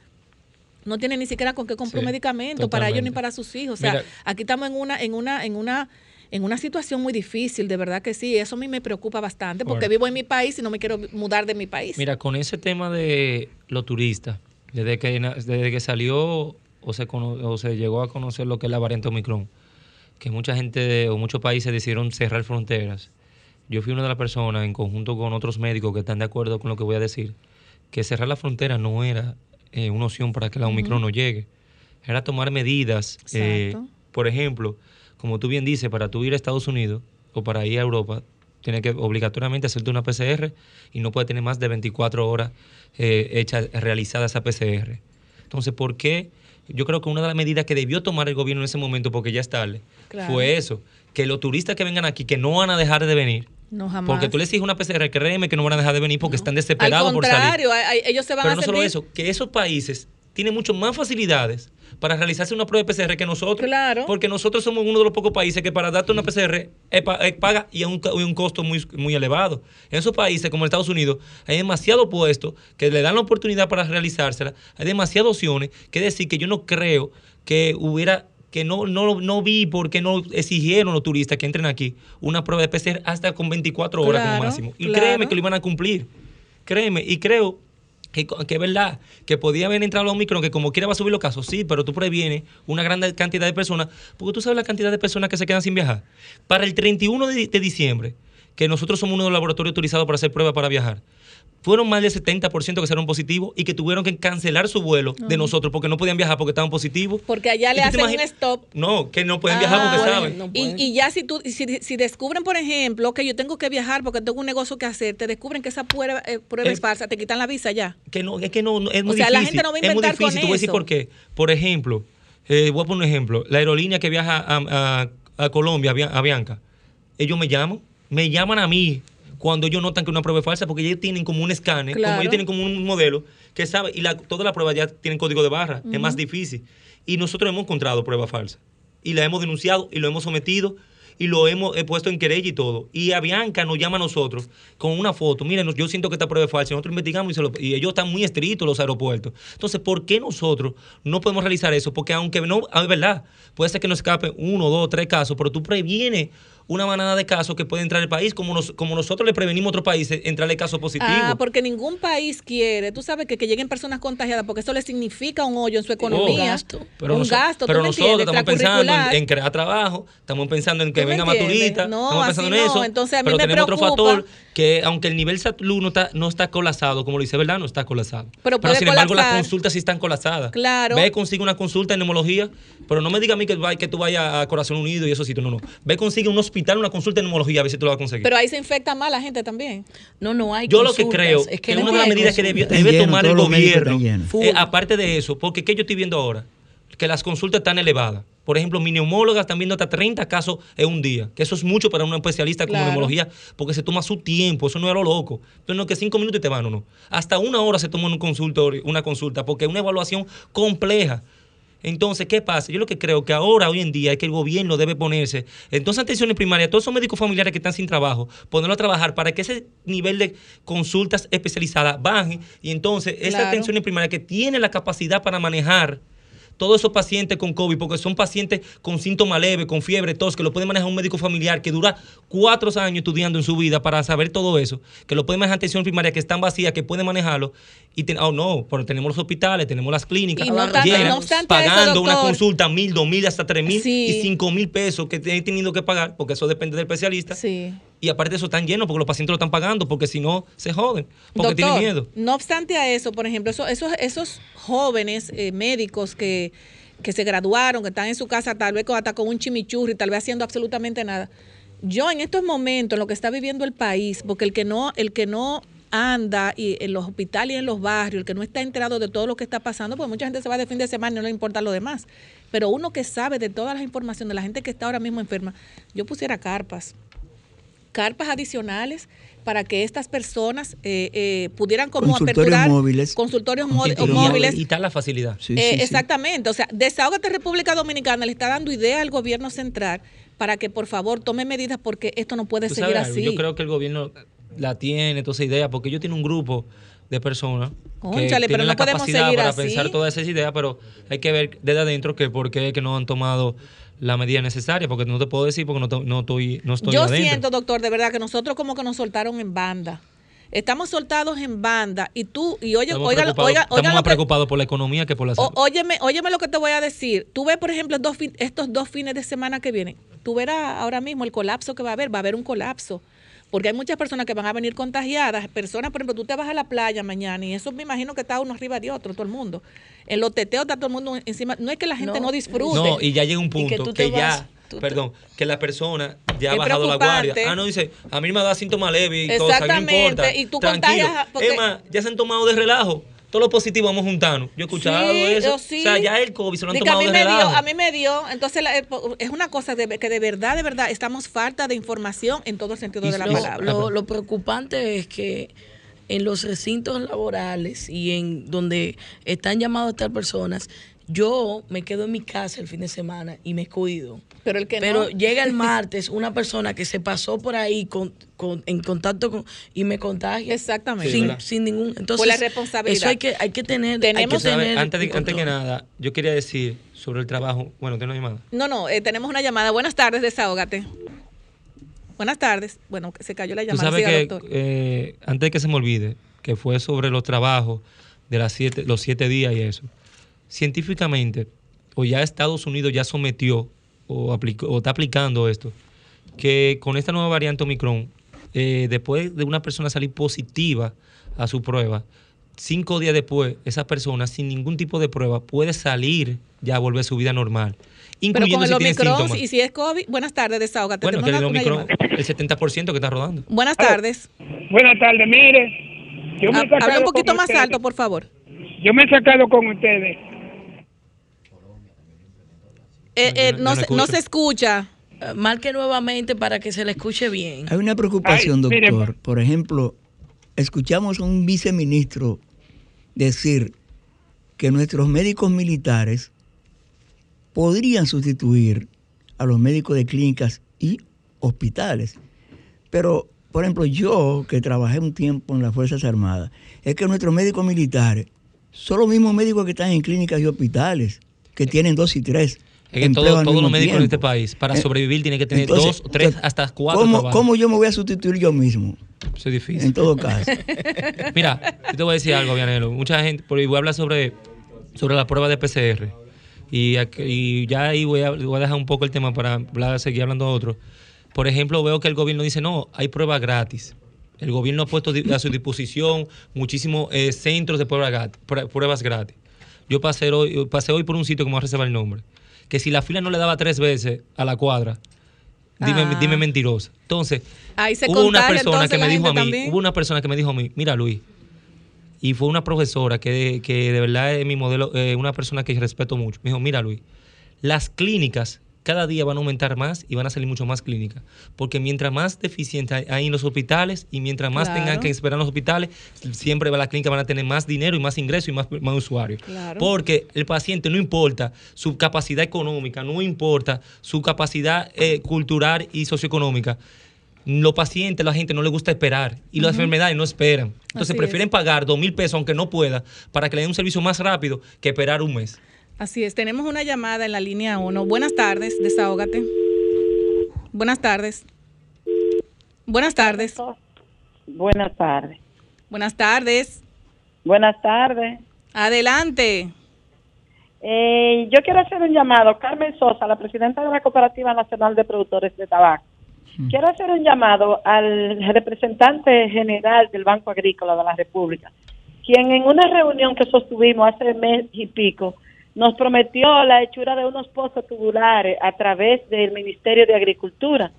no tiene ni siquiera con qué comprar un medicamento para ellos ni para sus hijos. O sea, aquí estamos en una, en una, en una, en una situación muy difícil, de verdad que sí. Eso a mí me preocupa bastante porque vivo en mi país y no me quiero mudar de mi país. Mira, con ese tema de los turistas, desde que, desde que salió o se, o se llegó a conocer lo que es la variante Omicron, que mucha gente o muchos países decidieron cerrar fronteras. Yo fui una de las personas, en conjunto con otros médicos que están de acuerdo con lo que voy a decir, que cerrar la frontera no era eh, una opción para que la Omicron no llegue. Era tomar medidas, eh, por ejemplo, como tú bien dices, para tú ir a Estados Unidos o para ir a Europa, tienes que obligatoriamente hacerte una PCR y no puede tener más de 24 horas eh, hecha, realizada esa PCR. Entonces, ¿por qué? Yo creo que una de las medidas que debió tomar el gobierno en ese momento, porque ya es tarde, fue eso, que los turistas que vengan aquí, que no van a dejar de venir, no, jamás. Porque tú le exiges una PCR, créeme que no van a dejar de venir porque están desesperados por salir. Al contrario, ellos se van Pero a no solo eso, que esos países tienen mucho más facilidades para realizarse una prueba de PCR que nosotros. Claro. Porque nosotros somos uno de los pocos países que para darte una PCR es, paga y a un, un, costo muy, muy elevado. En esos países como Estados Unidos hay demasiado puestos que le dan la oportunidad para realizársela. Hay demasiadas opciones. Que decir que yo no creo que hubiera que no, no, no vi por qué no exigieron los turistas que entren aquí una prueba de PCR hasta con 24 horas como máximo. Y créeme que lo iban a cumplir. Créeme. Y creo que, es verdad, que podía haber entrado a Omicron, que como quiera va a subir los casos, sí, pero tú previenes una gran cantidad de personas, porque tú sabes la cantidad de personas que se quedan sin viajar. Para el 31 de, de diciembre, que nosotros somos uno de los laboratorios autorizados para hacer pruebas para viajar, fueron más del 70% que salieron positivos y que tuvieron que cancelar su vuelo de nosotros porque no podían viajar porque estaban positivos. Porque allá le hacen un stop. No, que no pueden viajar porque ah, saben. y, ya si tú si, descubren, por ejemplo, que yo tengo que viajar porque tengo un negocio que hacer, te descubren que esa prueba, eh, es, falsa, te quitan la visa ya. Que no, es que no, es muy o sea, la gente no va a inventar es muy difícil. Te voy a decir por qué. Por ejemplo, eh, voy a poner un ejemplo. La aerolínea que viaja a, a Colombia, a Bianca, ellos me llaman, me llaman a mí cuando ellos notan que una prueba es falsa, porque ellos tienen como un escáner, como ellos tienen como un modelo que sabe, y la, toda la prueba ya tienen código de barra, es más difícil. Y nosotros hemos encontrado pruebas falsas. Y la hemos denunciado y lo hemos sometido y lo hemos puesto en querella y todo. Y a Bianca nos llama a nosotros con una foto. Miren, yo siento que esta prueba es falsa. Nosotros investigamos y, y ellos están muy estrictos los aeropuertos. Entonces, ¿por qué nosotros no podemos realizar eso? Porque aunque no, es verdad, puede ser que nos escape uno, dos, tres casos, pero tú previenes una manada de casos que puede entrar al país, como, nos, como nosotros le prevenimos a otros países entrarle casos positivos. Ah, porque ningún país quiere, tú sabes que, que lleguen personas contagiadas, porque eso le significa un hoyo en su economía. un gasto. Pero un gasto, pero nosotros estamos pensando en, crear trabajo, estamos pensando en que venga más turistas, estamos pensando en eso. Entonces a mí pero me tenemos preocupa. otro factor que aunque el nivel salud no está, no está colapsado, como lo dice, ¿verdad? No está colapsado. Pero, sin embargo las consultas sí están colapsadas. Claro. Ve, consigue una consulta en neumología, pero no me diga a mí que, que tú vayas a Corazón Unido y eso sí, no, no. Ve, consigue un hospital, una consulta en neumología, a ver si tú lo vas a conseguir. Pero ahí se infecta más la gente también. No, no hay Yo lo que creo es que, una de las medidas que debe, tomar el gobierno, eh, aparte de eso, porque ¿qué yo estoy viendo ahora? Que las consultas están elevadas. Por ejemplo, mi neumóloga están viendo hasta 30 casos en un día, que eso es mucho para un especialista como neumología, porque se toma su tiempo, eso no es lo loco. Entonces, no que cinco minutos y te van o no. Hasta una hora se toma un consultorio, una consulta, porque es una evaluación compleja. Entonces, ¿qué pasa? Yo lo que creo que ahora, hoy en día, es que el gobierno debe ponerse, entonces atenciones primarias, todos esos médicos familiares que están sin trabajo, ponerlo a trabajar para que ese nivel de consultas especializadas baje y entonces esa atención primaria que tiene la capacidad para manejar todos esos pacientes con COVID, porque son pacientes con síntomas leves, con fiebre, tos, que lo puede manejar un médico familiar que dura cuatro años estudiando en su vida para saber todo eso, que lo puede manejar atención primaria, que están vacías, que puede manejarlo. Y oh, no, pero tenemos los hospitales, tenemos las clínicas, y no obstante, pagando una consulta mil, dos mil, hasta tres mil y cinco mil pesos que he tenido que pagar, porque eso depende del especialista. Sí. Y aparte de eso están llenos porque los pacientes lo están pagando, porque si no, se joden, porque tienen miedo. No obstante a eso, por ejemplo, esos, esos jóvenes eh, médicos que, que se graduaron, que están en su casa tal vez hasta con un chimichurri, tal vez haciendo absolutamente nada. Yo en estos momentos, en lo que está viviendo el país, porque el que no, el que no anda y en los hospitales y en los barrios, el que no está enterado de todo lo que está pasando, pues mucha gente se va de fin de semana y no le importa lo demás. Pero uno que sabe de todas las informaciones de la gente que está ahora mismo enferma, yo pusiera carpas carpas adicionales para que estas personas eh, eh, pudieran como aperturar móviles. consultorios móviles. Y tal la facilidad. Eh, exactamente. O sea, Desahogate República Dominicana le está dando idea al gobierno central para que por favor tome medidas porque esto no puede seguir así. Yo creo que el gobierno la tiene, toda esa idea, porque yo tiene un grupo de personas que tienen la capacidad para pensar todas esas ideas, pero hay que ver desde adentro que por qué que no han tomado la medida necesaria, porque no te puedo decir porque no, no estoy, no estoy Yo siento, doctor, de verdad que nosotros como que nos soltaron en banda. Estamos soltados en banda y tú, y oye, estamos oiga, oiga, Estamos más preocupados por la economía que por la salud. óyeme, óyeme lo que te voy a decir. Tú ves, por ejemplo, dos estos dos fines de semana que vienen. Tú verás ahora mismo el colapso que va a haber. Va a haber un colapso porque hay muchas personas que van a venir contagiadas. Personas, por ejemplo, tú te vas a la playa mañana y eso me imagino que está uno arriba de otro, todo el mundo. En los teteos está todo el mundo encima. No es que la gente no, disfrute. No, y ya llega un punto que, ya, perdón, que la persona ya ha bajado la guardia. Ah, no, dice, a mí me da síntomas leves y cosas, no importa. Y tú Tranquilo. Porque... ya se han tomado de relajo todo lo positivo vamos juntando. Yo he escuchado eso. O sea, ya el COVID se lo han tomado a mí me dio, A mí me dio. Entonces, eh, es una cosa de, que de verdad, de verdad, estamos falta de información en todo el sentido de la palabra. Lo, lo preocupante es que en los recintos laborales y en donde están llamados a estar personas, yo me quedo en mi casa el fin de semana y me cuido. Pero el que Pero llega el (laughs) martes una persona que se pasó por ahí con, en contacto con y me contagia. Exactamente. Sin, sin ningún. Entonces, por la responsabilidad. Eso hay que, hay que tener. Tenemos antes, de, antes que nada, yo quería decir sobre el trabajo. Bueno, ¿tengo una llamada? No, no, eh, tenemos una llamada. Buenas tardes, desahógate. Buenas tardes. Bueno, se cayó la llamada. Tú sabes que, eh, antes de que se me olvide, que fue sobre los trabajos de las siete, los siete días y eso científicamente, o ya Estados Unidos ya sometió o, o está aplicando esto, que con esta nueva variante Omicron, eh, después de una persona salir positiva a su prueba, cinco días después, esa persona sin ningún tipo de prueba puede salir ya a volver a su vida normal. Incluyendo Pero con el Omicron y si es COVID, buenas tardes, desahógate. Bueno, que el Omicron, el 70% que está rodando. Buenas tardes. Buenas tardes, mire. Yo me ha, habla un poquito más alto, por favor. Yo me he sacado con ustedes eh, eh, no, se, escucha. Marque nuevamente para que se le escuche bien. Hay una preocupación, doctor. Por ejemplo, escuchamos a un viceministro decir que nuestros médicos militares podrían sustituir a los médicos de clínicas y hospitales. Pero, por ejemplo, yo que trabajé un tiempo en las Fuerzas Armadas, es que nuestros médicos militares son los mismos médicos que están en clínicas y hospitales, que tienen dos y tres. Es que todo, todos los médicos en este país, para eh, sobrevivir, tiene que tener dos, tres, hasta cuatro ¿cómo, ¿Cómo yo me voy a sustituir yo mismo? Eso es difícil. En todo caso. (laughs) Mira, yo te voy a decir algo, Vianelo. Mucha gente, porque voy a hablar sobre, sobre la prueba de PCR. Y, y ya ahí voy a, voy a dejar un poco el tema para hablar, seguir hablando de otro. Por ejemplo, veo que el gobierno dice, no, hay pruebas gratis. El gobierno ha puesto a su disposición muchísimos eh, centros de pruebas gratis. Yo pasé hoy, pasé hoy por un sitio que me voy a reservar el nombre que si la fila no le daba tres veces a la cuadra, dime, ah. dime mentirosa. Entonces, hubo una persona que me dijo a mí, hubo una persona que me dijo a mí, mira Luis, y fue una profesora que de, que de verdad es mi modelo, eh, una persona que respeto mucho. Me dijo, mira Luis, las clínicas cada día van a aumentar más y van a salir mucho más clínicas. Porque mientras más deficientes hay en los hospitales y mientras más tengan que esperar en los hospitales, siempre las clínicas van a tener más dinero y más ingresos y más, más usuarios. Porque el paciente no importa su capacidad económica, no importa su capacidad eh, cultural y socioeconómica. Los pacientes, la gente no le gusta esperar y las enfermedades no esperan. Entonces prefieren pagar dos mil pesos aunque no pueda para que le den un servicio más rápido que esperar un mes. Así es, tenemos una llamada en la línea 1. Buenas tardes, desahógate. Buenas tardes. Buenas tardes. Buenas tardes. Buenas tardes. Buenas tardes. Adelante. Eh, yo quiero hacer un llamado, Carmen Sosa, la presidenta de la Cooperativa Nacional de Productores de Tabaco. Quiero hacer un llamado al representante general del Banco Agrícola de la República, quien en una reunión que sostuvimos hace mes y pico nos prometió la hechura de unos pozos tubulares a través del Ministerio de Agricultura.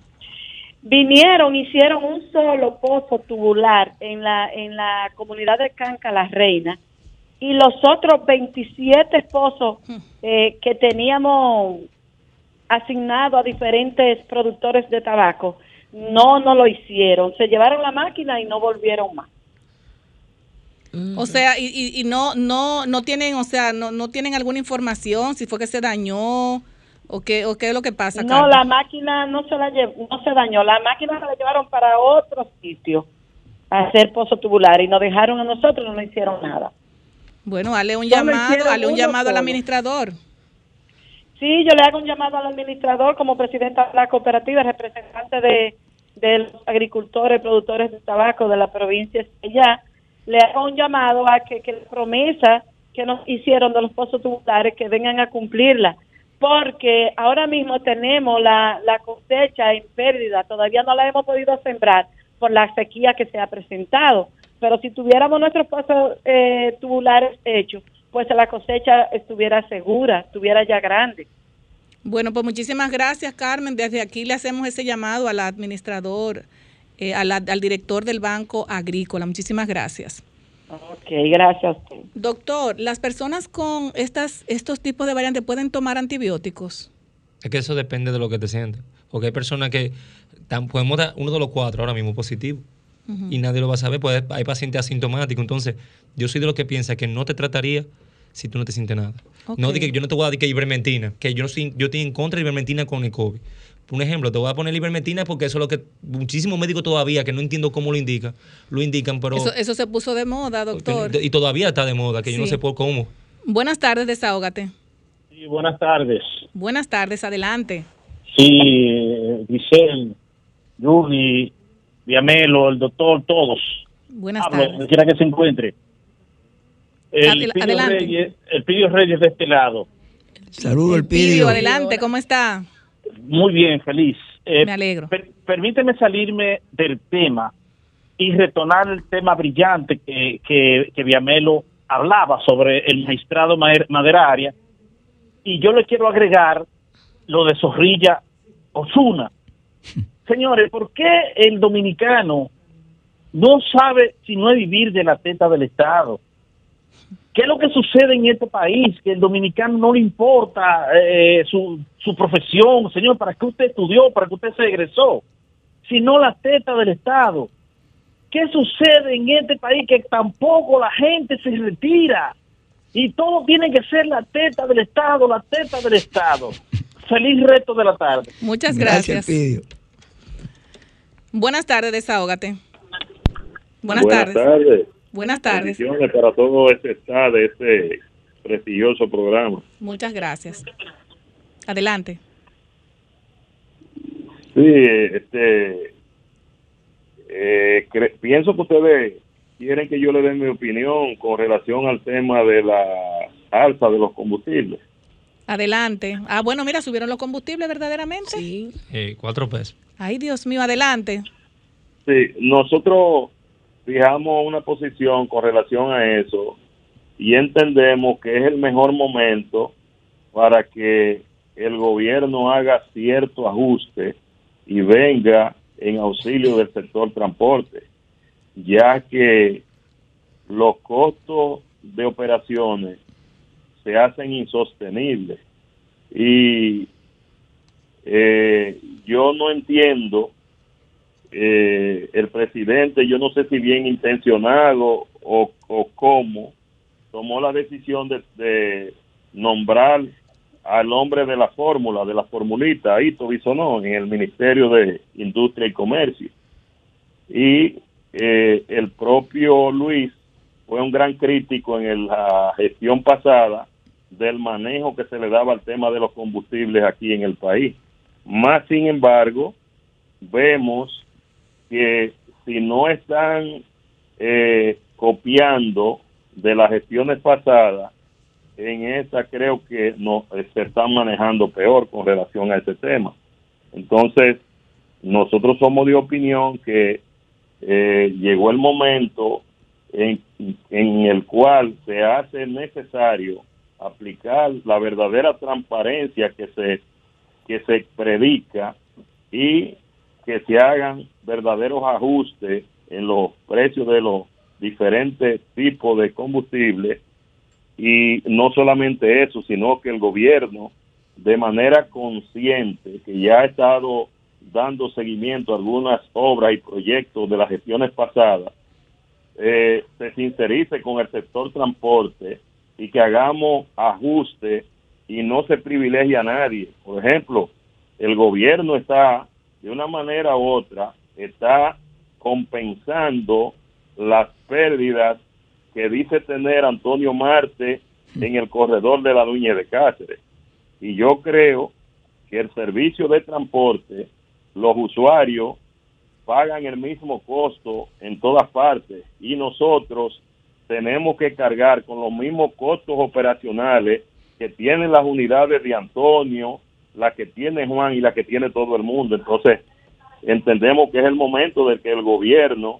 Vinieron, hicieron un solo pozo tubular en la, en la comunidad de Canca La Reina y los otros 27 pozos eh, que teníamos asignados a diferentes productores de tabaco no, no lo hicieron. Se llevaron la máquina y no volvieron más. O sea, y, y, no, no, no tienen, o sea, no, no tienen alguna información si fue que se dañó o qué, o qué es lo que pasa. No, la máquina no se la no se dañó, la máquina se la llevaron para otro sitio a hacer pozo tubular y nos dejaron a nosotros, no nos hicieron nada. Bueno, hale un llamado, hale un llamado al administrador. Sí, yo le hago un llamado al administrador como presidenta de la cooperativa, representante de, de los agricultores, productores de tabaco de la provincia de allá le hago un llamado a que, que la promesa que nos hicieron de los pozos tubulares que vengan a cumplirla, porque ahora mismo tenemos la, la cosecha en pérdida, todavía no la hemos podido sembrar por la sequía que se ha presentado, pero si tuviéramos nuestros pozos eh, tubulares hechos, pues la cosecha estuviera segura, estuviera ya grande. Bueno, pues muchísimas gracias, Carmen. Desde aquí le hacemos ese llamado al administrador eh, al director del Banco Agrícola. Muchísimas gracias. Ok, gracias. Doctor, ¿las personas con estas, estos tipos de variantes pueden tomar antibióticos? Es que eso depende de lo que te sientes. Porque hay personas que podemos dar uno de los cuatro ahora mismo positivo y nadie lo va a saber. Pues hay pacientes asintomáticos. Entonces, yo soy de los que piensa que no te trataría si tú no te sientes nada. No que yo no te voy a dar que ivermectina, que yo no soy, yo estoy en contra de ivermectina con el COVID un ejemplo, te voy a poner ivermectina porque eso es lo que muchísimos médicos todavía, que no entiendo cómo lo indican, lo indican, pero... Eso, se puso de moda, doctor. y todavía está de moda, que yo no sé por cómo. Buenas tardes, desahógate. Sí, buenas tardes. Buenas tardes, adelante. Sí, Giselle, Rudy, Viamelo, el doctor, todos. Buenas tardes. Donde quiera que se encuentre. El adelante. Reyes, el Pidio Reyes de este lado. Saludos, el Pidio. Adelante, ¿cómo está? Muy bien, feliz. Eh, Me alegro. permíteme salirme del tema y retornar el tema brillante que, que, que Viamelo hablaba sobre el magistrado maderaria. Y yo le quiero agregar lo de Zorrilla Osuna. (laughs) Señores, ¿por qué el dominicano no sabe si no es vivir de la teta del Estado? ¿Qué es lo que sucede en este país? Que el dominicano no le importa eh, su, su profesión, señor, para qué usted estudió, para qué usted se egresó, sino la teta del Estado. ¿Qué sucede en este país? Que tampoco la gente se retira y todo tiene que ser la teta del Estado, la teta del Estado. Feliz resto de la tarde. Muchas gracias. Buenas tardes, desahógate. Buenas, Buenas tardes. Buenas tardes. para todo este estado, este prestigioso programa. Muchas gracias. Adelante. Sí, este, eh, pienso que ustedes quieren que yo le dé mi opinión con relación al tema de la alza de los combustibles. Adelante. Ah, bueno, mira, subieron los combustibles verdaderamente. Sí. cuatro pesos. Ay, Dios mío, adelante. Sí, nosotros fijamos una posición con relación a eso y entendemos que es el mejor momento para que el gobierno haga cierto ajuste y venga en auxilio del sector transporte, ya que los costos de operaciones se hacen insostenibles. Y eh, yo no entiendo, eh, el presidente, yo no sé si bien intencionado o, cómo, tomó la decisión de, nombrar al hombre de la fórmula, de la formulita, Ito Bisonó, en el Ministerio de Industria y Comercio. Y eh, el propio Luis fue un gran crítico en la gestión pasada del manejo que se le daba al tema de los combustibles aquí en el país. Más sin embargo, vemos que si no están eh, copiando de las gestiones pasadas, en esta creo que no, se están manejando peor con relación a ese tema. Entonces, nosotros somos de opinión que eh, llegó el momento en, en el cual se hace necesario aplicar la verdadera transparencia que se que se predica y que se hagan verdaderos ajustes en los precios de los diferentes tipos de combustible y no solamente eso, sino que el gobierno de manera consciente que ya ha estado dando seguimiento a algunas obras y proyectos de las gestiones pasadas, eh, se sincerice con el sector transporte y que hagamos ajustes y no se privilegie a nadie. Por ejemplo, el gobierno está, de una manera u otra, está compensando las pérdidas que dice tener Antonio Marte en el corredor de la Duña de Cáceres. Y yo creo que el servicio de transporte, los usuarios pagan el mismo costo en todas partes y nosotros tenemos que cargar con los mismos costos operacionales que tienen las unidades de Antonio, la que tiene Juan y la que tiene todo el mundo. Entonces, entendemos que es el momento de que el gobierno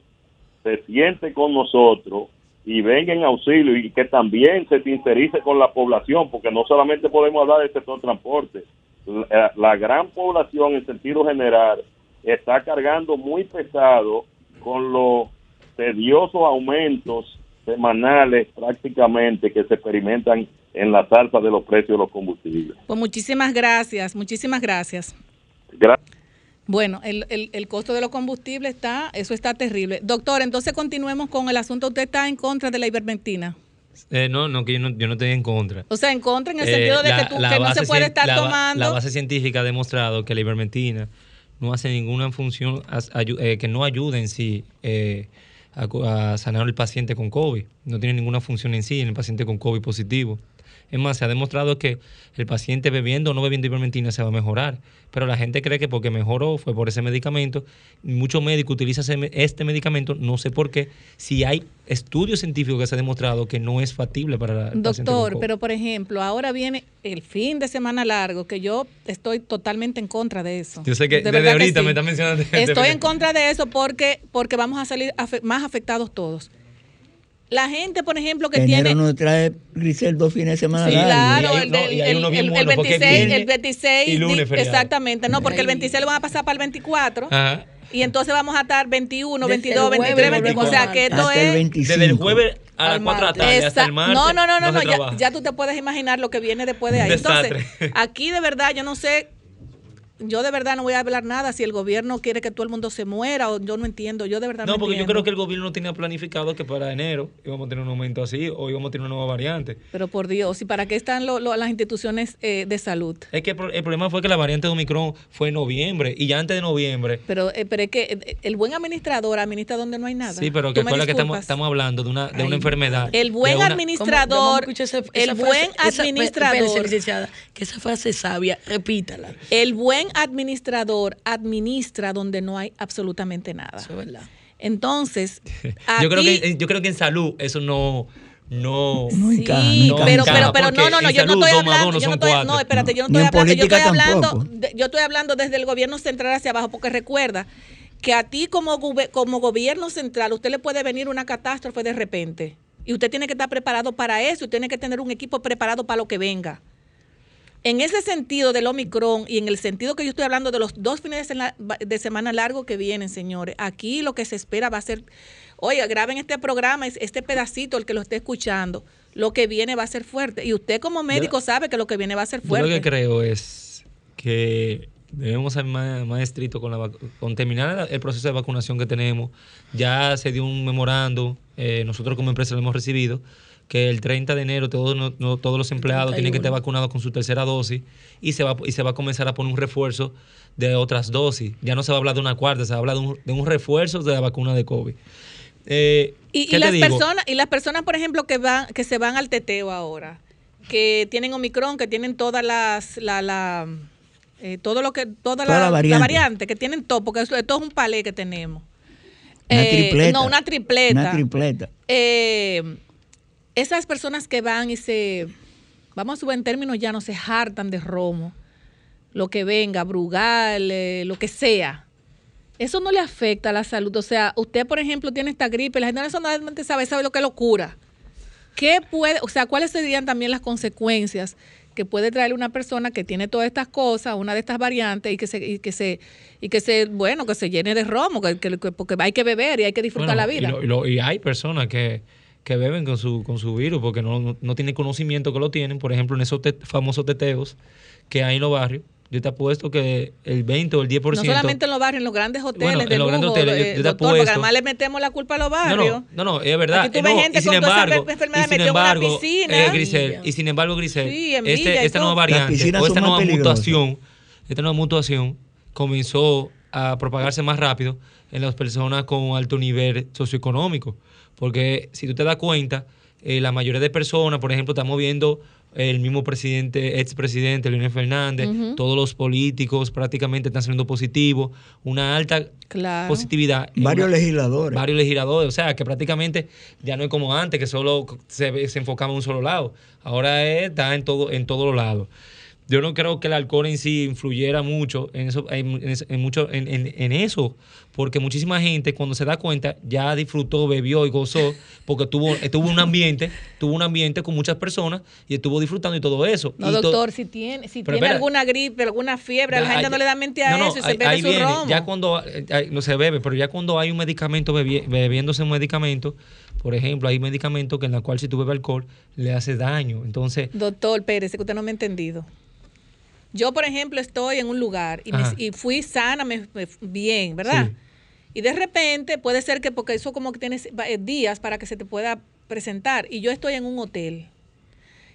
se siente con nosotros y venga en auxilio y que también se sincerice con la población, porque no solamente podemos hablar del sector transporte, la, la gran población en sentido general está cargando muy pesado con los tediosos aumentos semanales prácticamente que se experimentan en la salsa de los precios de los combustibles. Pues muchísimas gracias, muchísimas gracias. Gracias. Bueno, el, el, el, costo de los combustibles está, eso está terrible. Doctor, entonces continuemos con el asunto. ¿Usted está en contra de la ivermectina? Eh, no, no, que yo no, yo no estoy en contra. O sea, en contra en el sentido de eh, que, tú, que no se puede estar tomando. La base científica ha demostrado que la ivermectina no hace ninguna función eh, que no ayude en sí a, sanar al paciente con COVID. No tiene ninguna función en sí en el paciente con COVID positivo. Es más, se ha demostrado que el paciente bebiendo o no bebiendo ivermectina se va a mejorar. Pero la gente cree que porque mejoró fue por ese medicamento. Muchos médicos utilizan este medicamento, no sé por qué, si hay estudios científicos que se ha demostrado que no es factible para el Doctor, pero por ejemplo, ahora viene el fin de semana largo, que yo estoy totalmente en contra de eso. Yo sé que desde ahorita me está mencionando. Estoy (laughs) en contra de eso porque, porque vamos a salir más afectados todos. La gente, por ejemplo, que Enero tiene. nos trae Grisel dos fines de semana. Sí, claro, el, el, 26, el 26 lunes exactamente, no, porque el 26 lo van a pasar para el 24. Ajá. Y entonces vamos a estar 21, 22, 23, 24. O sea, que esto es. Desde el jueves a las 4 de la tarde hasta el martes. No, no, no, no, no ya, ya, tú te puedes imaginar lo que viene después de ahí. (laughs) Entonces, aquí de verdad, yo no sé yo de verdad no voy a hablar nada si el gobierno quiere que todo el mundo se muera o yo no entiendo, yo de verdad no No, porque yo creo que el gobierno no tenía planificado que para enero íbamos a tener un aumento así o íbamos a tener una nueva variante. Pero por Dios, ¿y para qué están las instituciones eh, de salud? Es que el problema fue que la variante de Omicron fue en noviembre y ya antes de noviembre. Pero, eh, pero es que eh, el buen administrador administra donde no hay nada. Sí, pero que recuerda que estamos, estamos hablando de una, de una enfermedad. El buen administrador, el buen administrador. que esa frase sabia, repítala. El buen administrador administra donde no hay absolutamente nada. Eso es verdad. Entonces, (laughs) yo, creo que, yo creo que en salud eso no no, sí, pero, pero, pero no, no, no, yo no estoy hablando, yo no, estoy, no, espérate, yo no estoy hablando, yo estoy hablando, yo estoy hablando desde el gobierno central hacia abajo, porque recuerda que a ti como, como gobierno central, usted le puede venir una catástrofe de repente, y usted tiene que estar preparado para eso, usted tiene que tener un equipo preparado para lo que venga. En ese sentido del Omicron y en el sentido que yo estoy hablando de los dos fines de semana largos que vienen, señores, aquí lo que se espera va a ser, oye, graben este programa, este pedacito, el que lo esté escuchando, lo que viene va a ser fuerte. Y usted como médico sabe que lo que viene va a ser fuerte. Yo lo que creo es que debemos ser más, más estrictos con, la, con terminar el proceso de vacunación que tenemos. Ya se dio un memorando, eh, nosotros como empresa lo hemos recibido que el 30 de enero todos, no, todos los empleados tienen que estar vacunados con su tercera dosis y se, va, y se va a comenzar a poner un refuerzo de otras dosis. Ya no se va a hablar de una cuarta, se va a hablar de un, de un refuerzo de la vacuna de COVID. Eh, y, las personas, y las personas, por ejemplo, que van, que se van al teteo ahora, que tienen Omicron, que tienen todas las, la, la eh, todo lo que, toda, la, variante. que tienen todo, porque esto, es un palé que tenemos. Una eh, tripleta. No, una tripleta. Una tripleta. Eh, esas personas que van y se, vamos a subir en términos ya no se hartan de romo, lo que venga, Brugal, eh, lo que sea, eso no le afecta a la salud. O sea, usted, por ejemplo, tiene esta gripe, la gente no sabe, sabe lo que lo cura. ¿Qué puede, o sea, cuáles serían también las consecuencias que puede traer una persona que tiene todas estas cosas, una de estas variantes, y que se, y que se, y que se, bueno, que se llene de romo, que, porque hay que beber y hay que disfrutar la vida. y hay personas que, que beben con su, con su virus porque no, no, tienen conocimiento que lo tienen. Por ejemplo, en esos famosos teteos que hay en los barrios, yo te apuesto que el 20 o el 10%. No solamente en los barrios, en los grandes hoteles. de en los grandes hoteles, yo, te apuesto, porque además le metemos la culpa a los barrios. No, no, es verdad. Aquí tú ves gente y sin con embargo, y sin embargo, eh, Grisel, y sin embargo, Grisel, este, esta nueva variante o esta nueva mutación, esta nueva mutación comenzó a propagarse más rápido en las personas con alto nivel socioeconómico. Porque si tú te das cuenta, eh, la mayoría de personas, por ejemplo, estamos viendo el mismo presidente, expresidente Leonel Fernández, todos los políticos prácticamente están siendo positivos, una alta positividad. Varios legisladores. Varios legisladores, o sea, que prácticamente ya no es como antes, que solo se, se enfocaba en un solo lado. Ahora está en, todo, en todos los lados yo no creo que el alcohol en sí influyera mucho en eso, en, mucho, en, eso, porque muchísima gente cuando se da cuenta ya disfrutó, bebió y gozó, porque tuvo, tuvo un ambiente, tuvo un ambiente con muchas personas y estuvo disfrutando y todo eso. No, doctor, si tiene, si tiene alguna gripe, alguna fiebre, a la gente no le da mente a eso y se bebe su romo. Ya cuando, no se bebe, pero ya cuando hay un medicamento, bebiéndose un medicamento, por ejemplo, hay medicamentos que en la cual si tú bebes alcohol le hace daño. Entonces, doctor Pérez, que usted no me ha entendido. Yo, por ejemplo, estoy en un lugar y, fui sana, me, bien, ¿verdad? Y de repente puede ser que, porque eso como que tienes eh, días para que se te pueda presentar, y yo estoy en un hotel.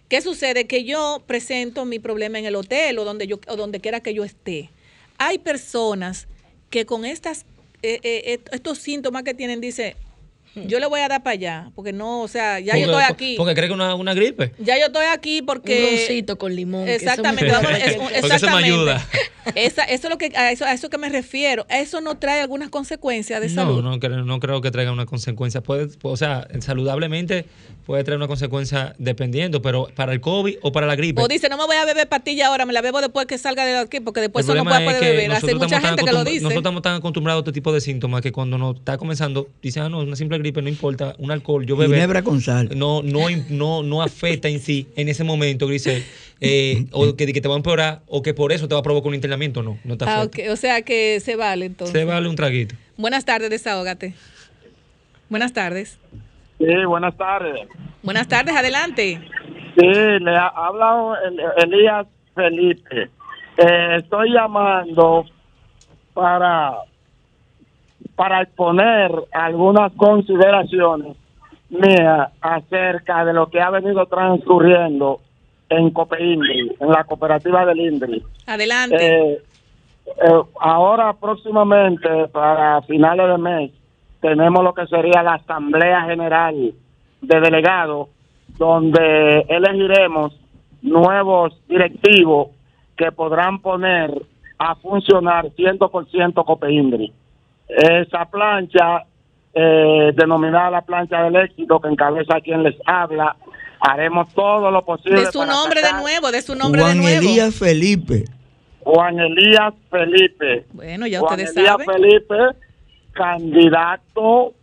¿Qué sucede? Que yo presento mi problema en el hotel o donde, yo, o donde quiera que yo esté. Hay personas que con estas, eh, eh, estos síntomas que tienen, dice, yo le voy a dar para allá, porque no, o sea, ya yo estoy aquí. Porque cree que una, una gripe. Ya yo estoy aquí porque... Un roncito con limón. Exactamente. Eso me, exactamente. (laughs) eso me ayuda. Esa, eso es lo que, a, eso, a eso que me refiero. ¿Eso no trae algunas consecuencias de salud? No, no, no creo que traiga una consecuencia. Puede, o sea, saludablemente puede traer una consecuencia dependiendo, pero para el COVID o para la gripe. O dice, no me voy a beber pastilla ahora, me la bebo después que salga de aquí, porque después eso no puede, poder beber. Hace mucha gente que lo dice. Nosotros estamos tan acostumbrados a este tipo de síntomas que cuando nos está comenzando, dicen, ah, no, una simple gripe, no importa, un alcohol, yo bebo. Ginebra con sal. No, no, no, no afecta en sí, en ese momento, Grisel. Eh, o que, que, te va a empeorar, o que por eso te va a provocar un internamiento, no, no te ah. O sea que se vale entonces. Se vale un traguito. Buenas tardes, desahógate. Buenas tardes. Sí, buenas tardes. Buenas tardes, adelante. Sí, le ha hablado Elías Felipe. Eh, estoy llamando para, para exponer algunas consideraciones mías acerca de lo que ha venido transcurriendo en Copeindri, en la cooperativa del Indri. Adelante. Eh, eh, ahora próximamente, para finales de mes, tenemos lo que sería la Asamblea General de Delegados, donde elegiremos nuevos directivos que podrán poner a funcionar 100% Copeindri. Esa plancha, eh, denominada la plancha del éxito, que encabeza quien les habla, haremos todo lo posible. De su nombre de nuevo, de su nombre Juan de nuevo. Elías Felipe. Juan Elías Felipe. Bueno, ya Juan ustedes Elías saben. Felipe, candidato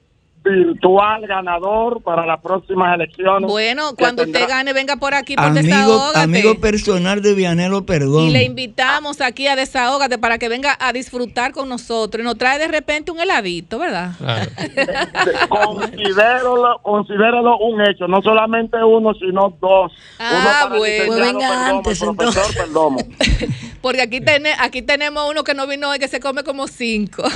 virtual ganador para las próximas elecciones. Bueno, cuando tendrá- usted gane, venga por aquí por Amigo, Desahógate. amigo personal de Vianelo Perdón. Y le invitamos aquí a Desahógate para que venga a disfrutar con nosotros. Y nos trae de repente un heladito, ¿verdad? (laughs) Considéralo, considéralo un hecho, no solamente uno, sino dos. Ah, uno bueno. Pues venga Perdomo, antes. (laughs) Porque aquí, tiene, aquí tenemos uno que no vino hoy que se come como cinco. (laughs)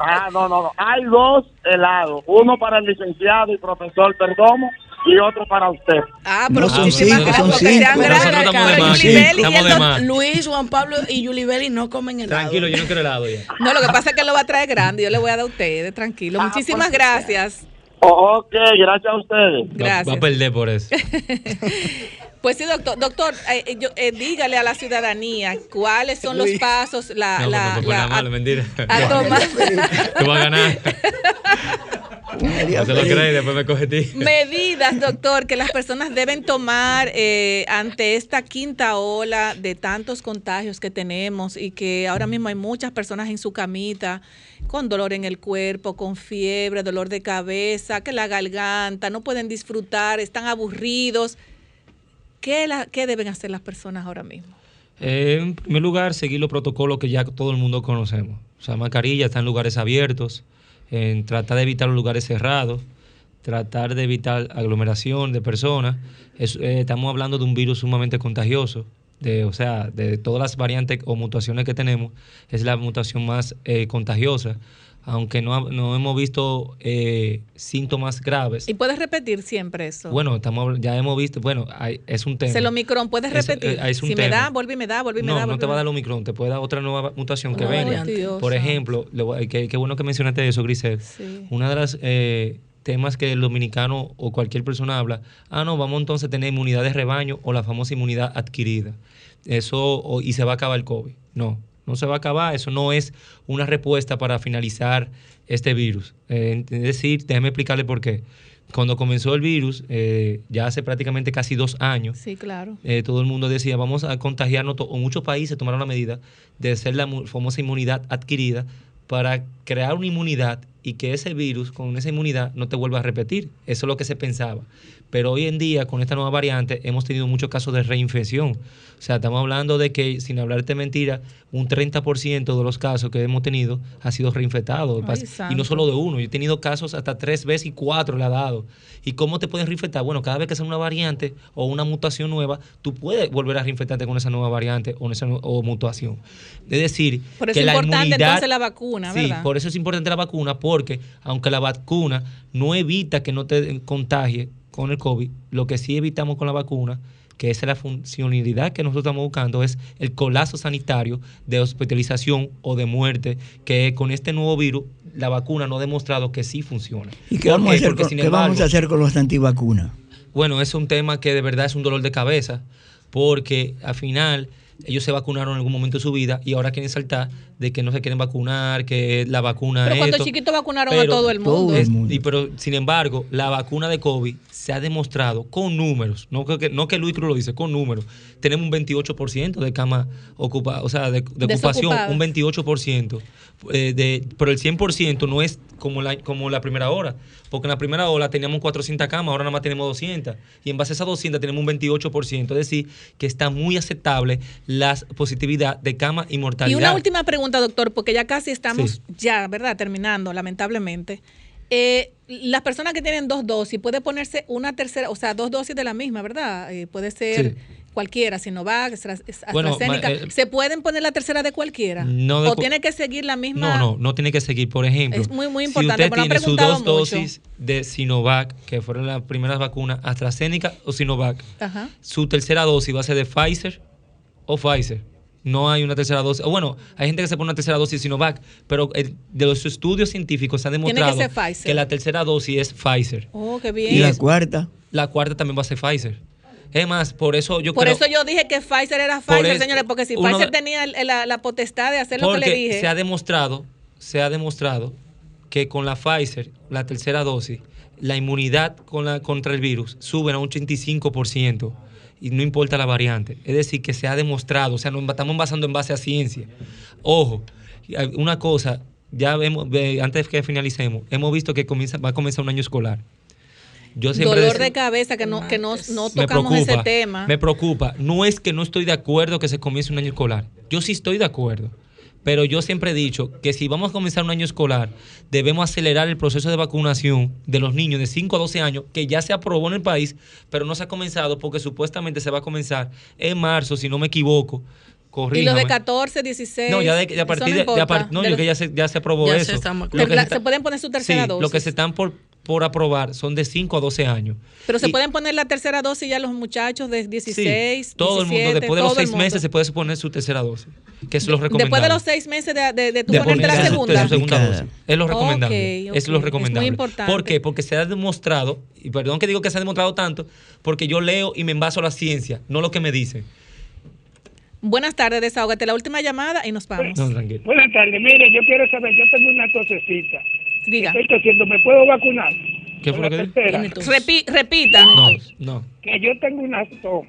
Ah, no, no, no. Hay dos helados, uno para el licenciado y profesor Perdomo y otro para usted. Ah, No, son cinco, son cinco. Nosotros estamos de más. aquí, Estamos de más. Luis, Juan Pablo y Yulibeli no comen helado. Tranquilo, yo no quiero helado ya. No, lo que pasa es que él lo va a traer grande. Yo le voy a dar a ustedes, tranquilo. Muchísimas gracias. Ok, gracias a ustedes. Va- Gracias. Va, a perder por eso. (laughs) Pues sí, doctor. Doctor, eh, eh, yo- eh, dígale a la ciudadanía cuáles son los pasos, la, No, la, no, la- malo, mentira. a tomar Tú vas a ganar. No te lo crees, después me coge a ti. medidas, doctor, que las personas deben tomar eh, ante esta quinta ola de tantos contagios que tenemos y que ahora mismo hay muchas personas en su camita con dolor en el cuerpo, con fiebre, dolor de cabeza, que la garganta, no pueden disfrutar, están aburridos. ¿Qué, la- qué deben hacer las personas ahora mismo? Eh, en primer lugar, seguir los protocolos que ya todo el mundo conocemos. O sea, mascarilla, está en lugares abiertos, en tratar de evitar los lugares cerrados, tratar de evitar aglomeración de personas. Eh, estamos hablando de un virus sumamente contagioso. De, o sea, de todas las variantes o mutaciones que tenemos, es la mutación más eh, contagiosa. Aunque no, no hemos visto eh, síntomas graves. Y puedes repetir siempre eso. Bueno, estamos, ya hemos visto, bueno, hay- es un tema. Se lo micrón, puedes Es- repetir. eh, es un si me da, vuelve y me da, vuelve y me No, da. no vuelve te va a dar da. Omicron, te puede dar otra nueva mutación que venga. Dios Por ejemplo, qué bueno que mencionaste eso, Grisel. Una de las eh, temas que el dominicano o cualquier persona habla, ah, no, vamos entonces a tener inmunidad de rebaño o la famosa inmunidad adquirida. Eso, o- y se va a acabar el COVID. No, no se va a acabar. Eso no es una respuesta para finalizar este virus. Eh, es decir, déjeme explicarle por qué. Cuando comenzó el virus, eh, ya hace prácticamente casi dos años, Sí, claro. eh, todo el mundo decía, vamos a contagiarnos, o muchos países tomaron la medida de hacer la famosa inmunidad adquirida para crear una inmunidad y que ese virus, con esa inmunidad, no te vuelva a repetir. Eso es lo que se pensaba. Pero hoy en día, con esta nueva variante, hemos tenido muchos casos de reinfección. O sea, estamos hablando de que, sin hablarte mentira, un 30% de los casos que hemos tenido ha sido reinfectado. Ay, y no solo de uno. Yo he tenido casos hasta tres veces y cuatro le ha dado. ¿Y cómo te pueden reinfectar? Bueno, cada vez que sale una variante o una mutación nueva, tú puedes volver a reinfectarte con esa nueva variante o, esa o mutación. Es decir, Por eso que es la importante inmunidad- entonces la vacuna, Sí, ¿verdad? por eso es importante la vacuna, porque aunque la vacuna no evita que no te contagie con el COVID, lo que sí evitamos con la vacuna, que esa es la funcionalidad que nosotros estamos buscando, es el colapso sanitario de hospitalización o de muerte, que con este nuevo virus la vacuna no ha demostrado que sí funciona. ¿Y qué, ¿Por vamos a, qué? hacer con, sin qué vamos a hacer con los antivacunas? bueno, es un tema que de verdad es un dolor de cabeza, porque al final ellos se vacunaron en algún momento de su vida y ahora quieren saltar de que no se quieren vacunar, que la vacuna Pero cuando esto. chiquitos vacunaron a todo el mundo. Es- y pero, sin embargo, la vacuna de COVID se ha demostrado con números, no que, no que Luis Cruz lo dice, con números. Tenemos un 28% de cama ocupada, o sea, de, de ocupación, un 28%. eh, de, pero el 100% no es como la, como la primera hora, porque en la primera hora teníamos 400 camas, ahora nada más tenemos 200. Y en base a esas 200 tenemos un 28%, es decir, que está muy aceptable la positividad de cama y Y mortalidad. una última pregunta, doctor, porque ya casi estamos Sí. ya, ¿verdad? Terminando, lamentablemente. Eh, las personas que tienen dos dosis, puede ponerse una tercera, o sea, dos dosis de la misma, ¿verdad? Eh, puede ser cualquiera, Sinovac, AstraZeneca. Eh, ¿Se pueden poner la tercera de cualquiera? No ¿O tiene que seguir la misma? No, no, no tiene que seguir. Por ejemplo, es muy, muy importante. Si usted tiene sus dos dosis de Sinovac, que fueron las primeras vacunas, AstraZeneca o Sinovac, su tercera dosis va a ser de Pfizer o Pfizer no hay una tercera dosis. Bueno, hay gente que se pone una tercera dosis de Sinovac, pero eh, de los estudios científicos se ha demostrado que, la tercera dosis es Pfizer. Oh, qué bien. ¿Y la cuarta? La cuarta también va a ser Pfizer. Es más, por eso yo Por eso yo dije que Pfizer era Pfizer, señores, porque si Pfizer tenía la, potestad de hacer lo que le dije. Se ha demostrado, se ha demostrado que con la Pfizer, la tercera dosis, la inmunidad con la, contra el virus sube a un 85% y no importa la variante. Es decir, que se ha demostrado, o sea, nos estamos basando en base a ciencia. Ojo, una cosa, ya vemos, antes de que finalicemos, hemos visto que comienza, va a comenzar un año escolar. Dolor de cabeza que no, que no, no tocamos ese tema. Me preocupa. No es que no estoy de acuerdo que se comience un año escolar. Yo sí estoy de acuerdo. Pero yo siempre he dicho que si vamos a comenzar un año escolar, debemos acelerar el proceso de vacunación de los niños de 5 a 12 años, que ya se aprobó en el país, pero no se ha comenzado porque supuestamente se va a comenzar en marzo, si no me equivoco. Y los de 14, 16. No, ya de, a partir de, no, que ya se, ya se aprobó eso. Se, pueden poner su tercera dosis. Lo que se están por por aprobar son de 5 a 12 años. Pero se pueden poner la tercera dosis ya los muchachos de 16, sí, todo el mundo. Después de los 6 meses se puede poner su tercera dosis, que es lo recomendable. Después de los 6 meses de, de, de tu ponerte la segunda. De segunda dosis. Es lo recomendable. Es lo recomendable. Es muy importante. ¿Por qué? Porque se ha demostrado, y perdón que digo que se ha demostrado tanto, porque yo leo y me envaso a la ciencia, no lo que me dicen. Buenas tardes, desahógate la última llamada y nos vamos. No. Buenas tardes, mire, yo quiero saber, yo tengo una tosecita. Diga. Estoy tosiendo, ¿me puedo vacunar? ¿Qué fue lo que repita. No, no. Que yo tengo una tos,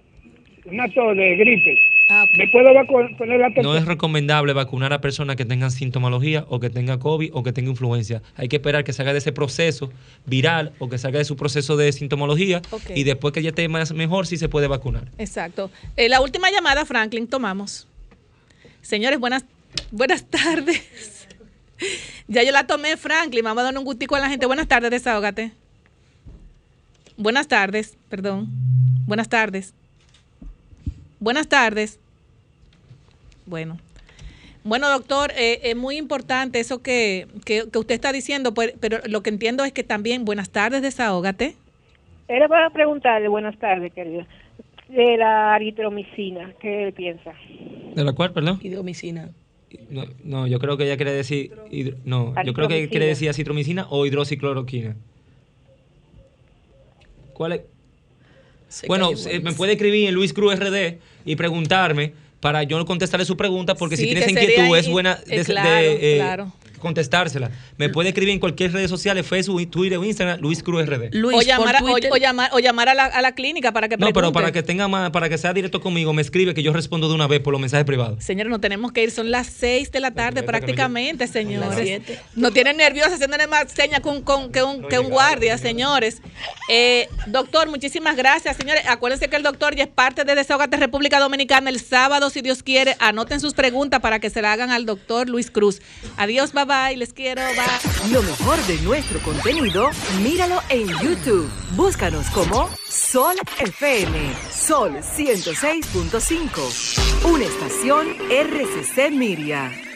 una tos de gripe. Ah, ¿Me puedo poner la No es recomendable vacunar a personas que tengan sintomología o que tengan COVID o que tengan influencia. Hay que esperar que salga de ese proceso viral o que salga de su proceso de sintomología y después que ya esté más mejor, sí se puede vacunar. Exacto. Eh, la última llamada, Franklin, tomamos. Señores, buenas, buenas tardes. (laughs) Ya yo la tomé, Franklin. Vamos a dar un gustico a la gente. Buenas tardes, desahógate. Buenas tardes, perdón. Buenas tardes. Buenas tardes. Bueno. Bueno, doctor, eh, es muy importante eso que, que, usted está diciendo, pues, pero lo que entiendo es que también, buenas tardes, desahógate. Era para preguntarle, buenas tardes, querida, de la eritromicina, ¿qué piensa? ¿De la cual, perdón? Hidromicina. No, no, yo creo que ella quiere decir. no, yo creo que quiere decir acitromicina o hidroxicloroquina. ¿Cuál es? Bueno, me puede escribir en Luis Cruz RD y preguntarme para yo contestarle su pregunta, porque si tienes inquietud es buena de, eh, claro contestársela. Me puede escribir en cualquier redes sociales, Facebook, Twitter o Instagram, Luis Cruz RD. o, llamar a, o, llamar, o llamar a la, a la clínica para que No, pero para que tenga más, para que sea directo conmigo, me escribe que yo respondo de una vez por los mensajes privados. Señores, no tenemos que ir, son las 6 de la tarde prácticamente, señores. No tienen nerviosos haciéndole más señas que un, que un, que un guardia, señores. Eh, doctor, muchísimas gracias, señores. Acuérdense que el doctor ya es parte de Desahogate República Dominicana el sábado, si Dios quiere. Anoten sus preguntas para que se la hagan al doctor Luis Cruz. Adiós, bye bye, les quiero, bye. Lo mejor de nuestro contenido, míralo en YouTube. Búscanos como Sol FM, Sol 106.5, una estación RCC Miria.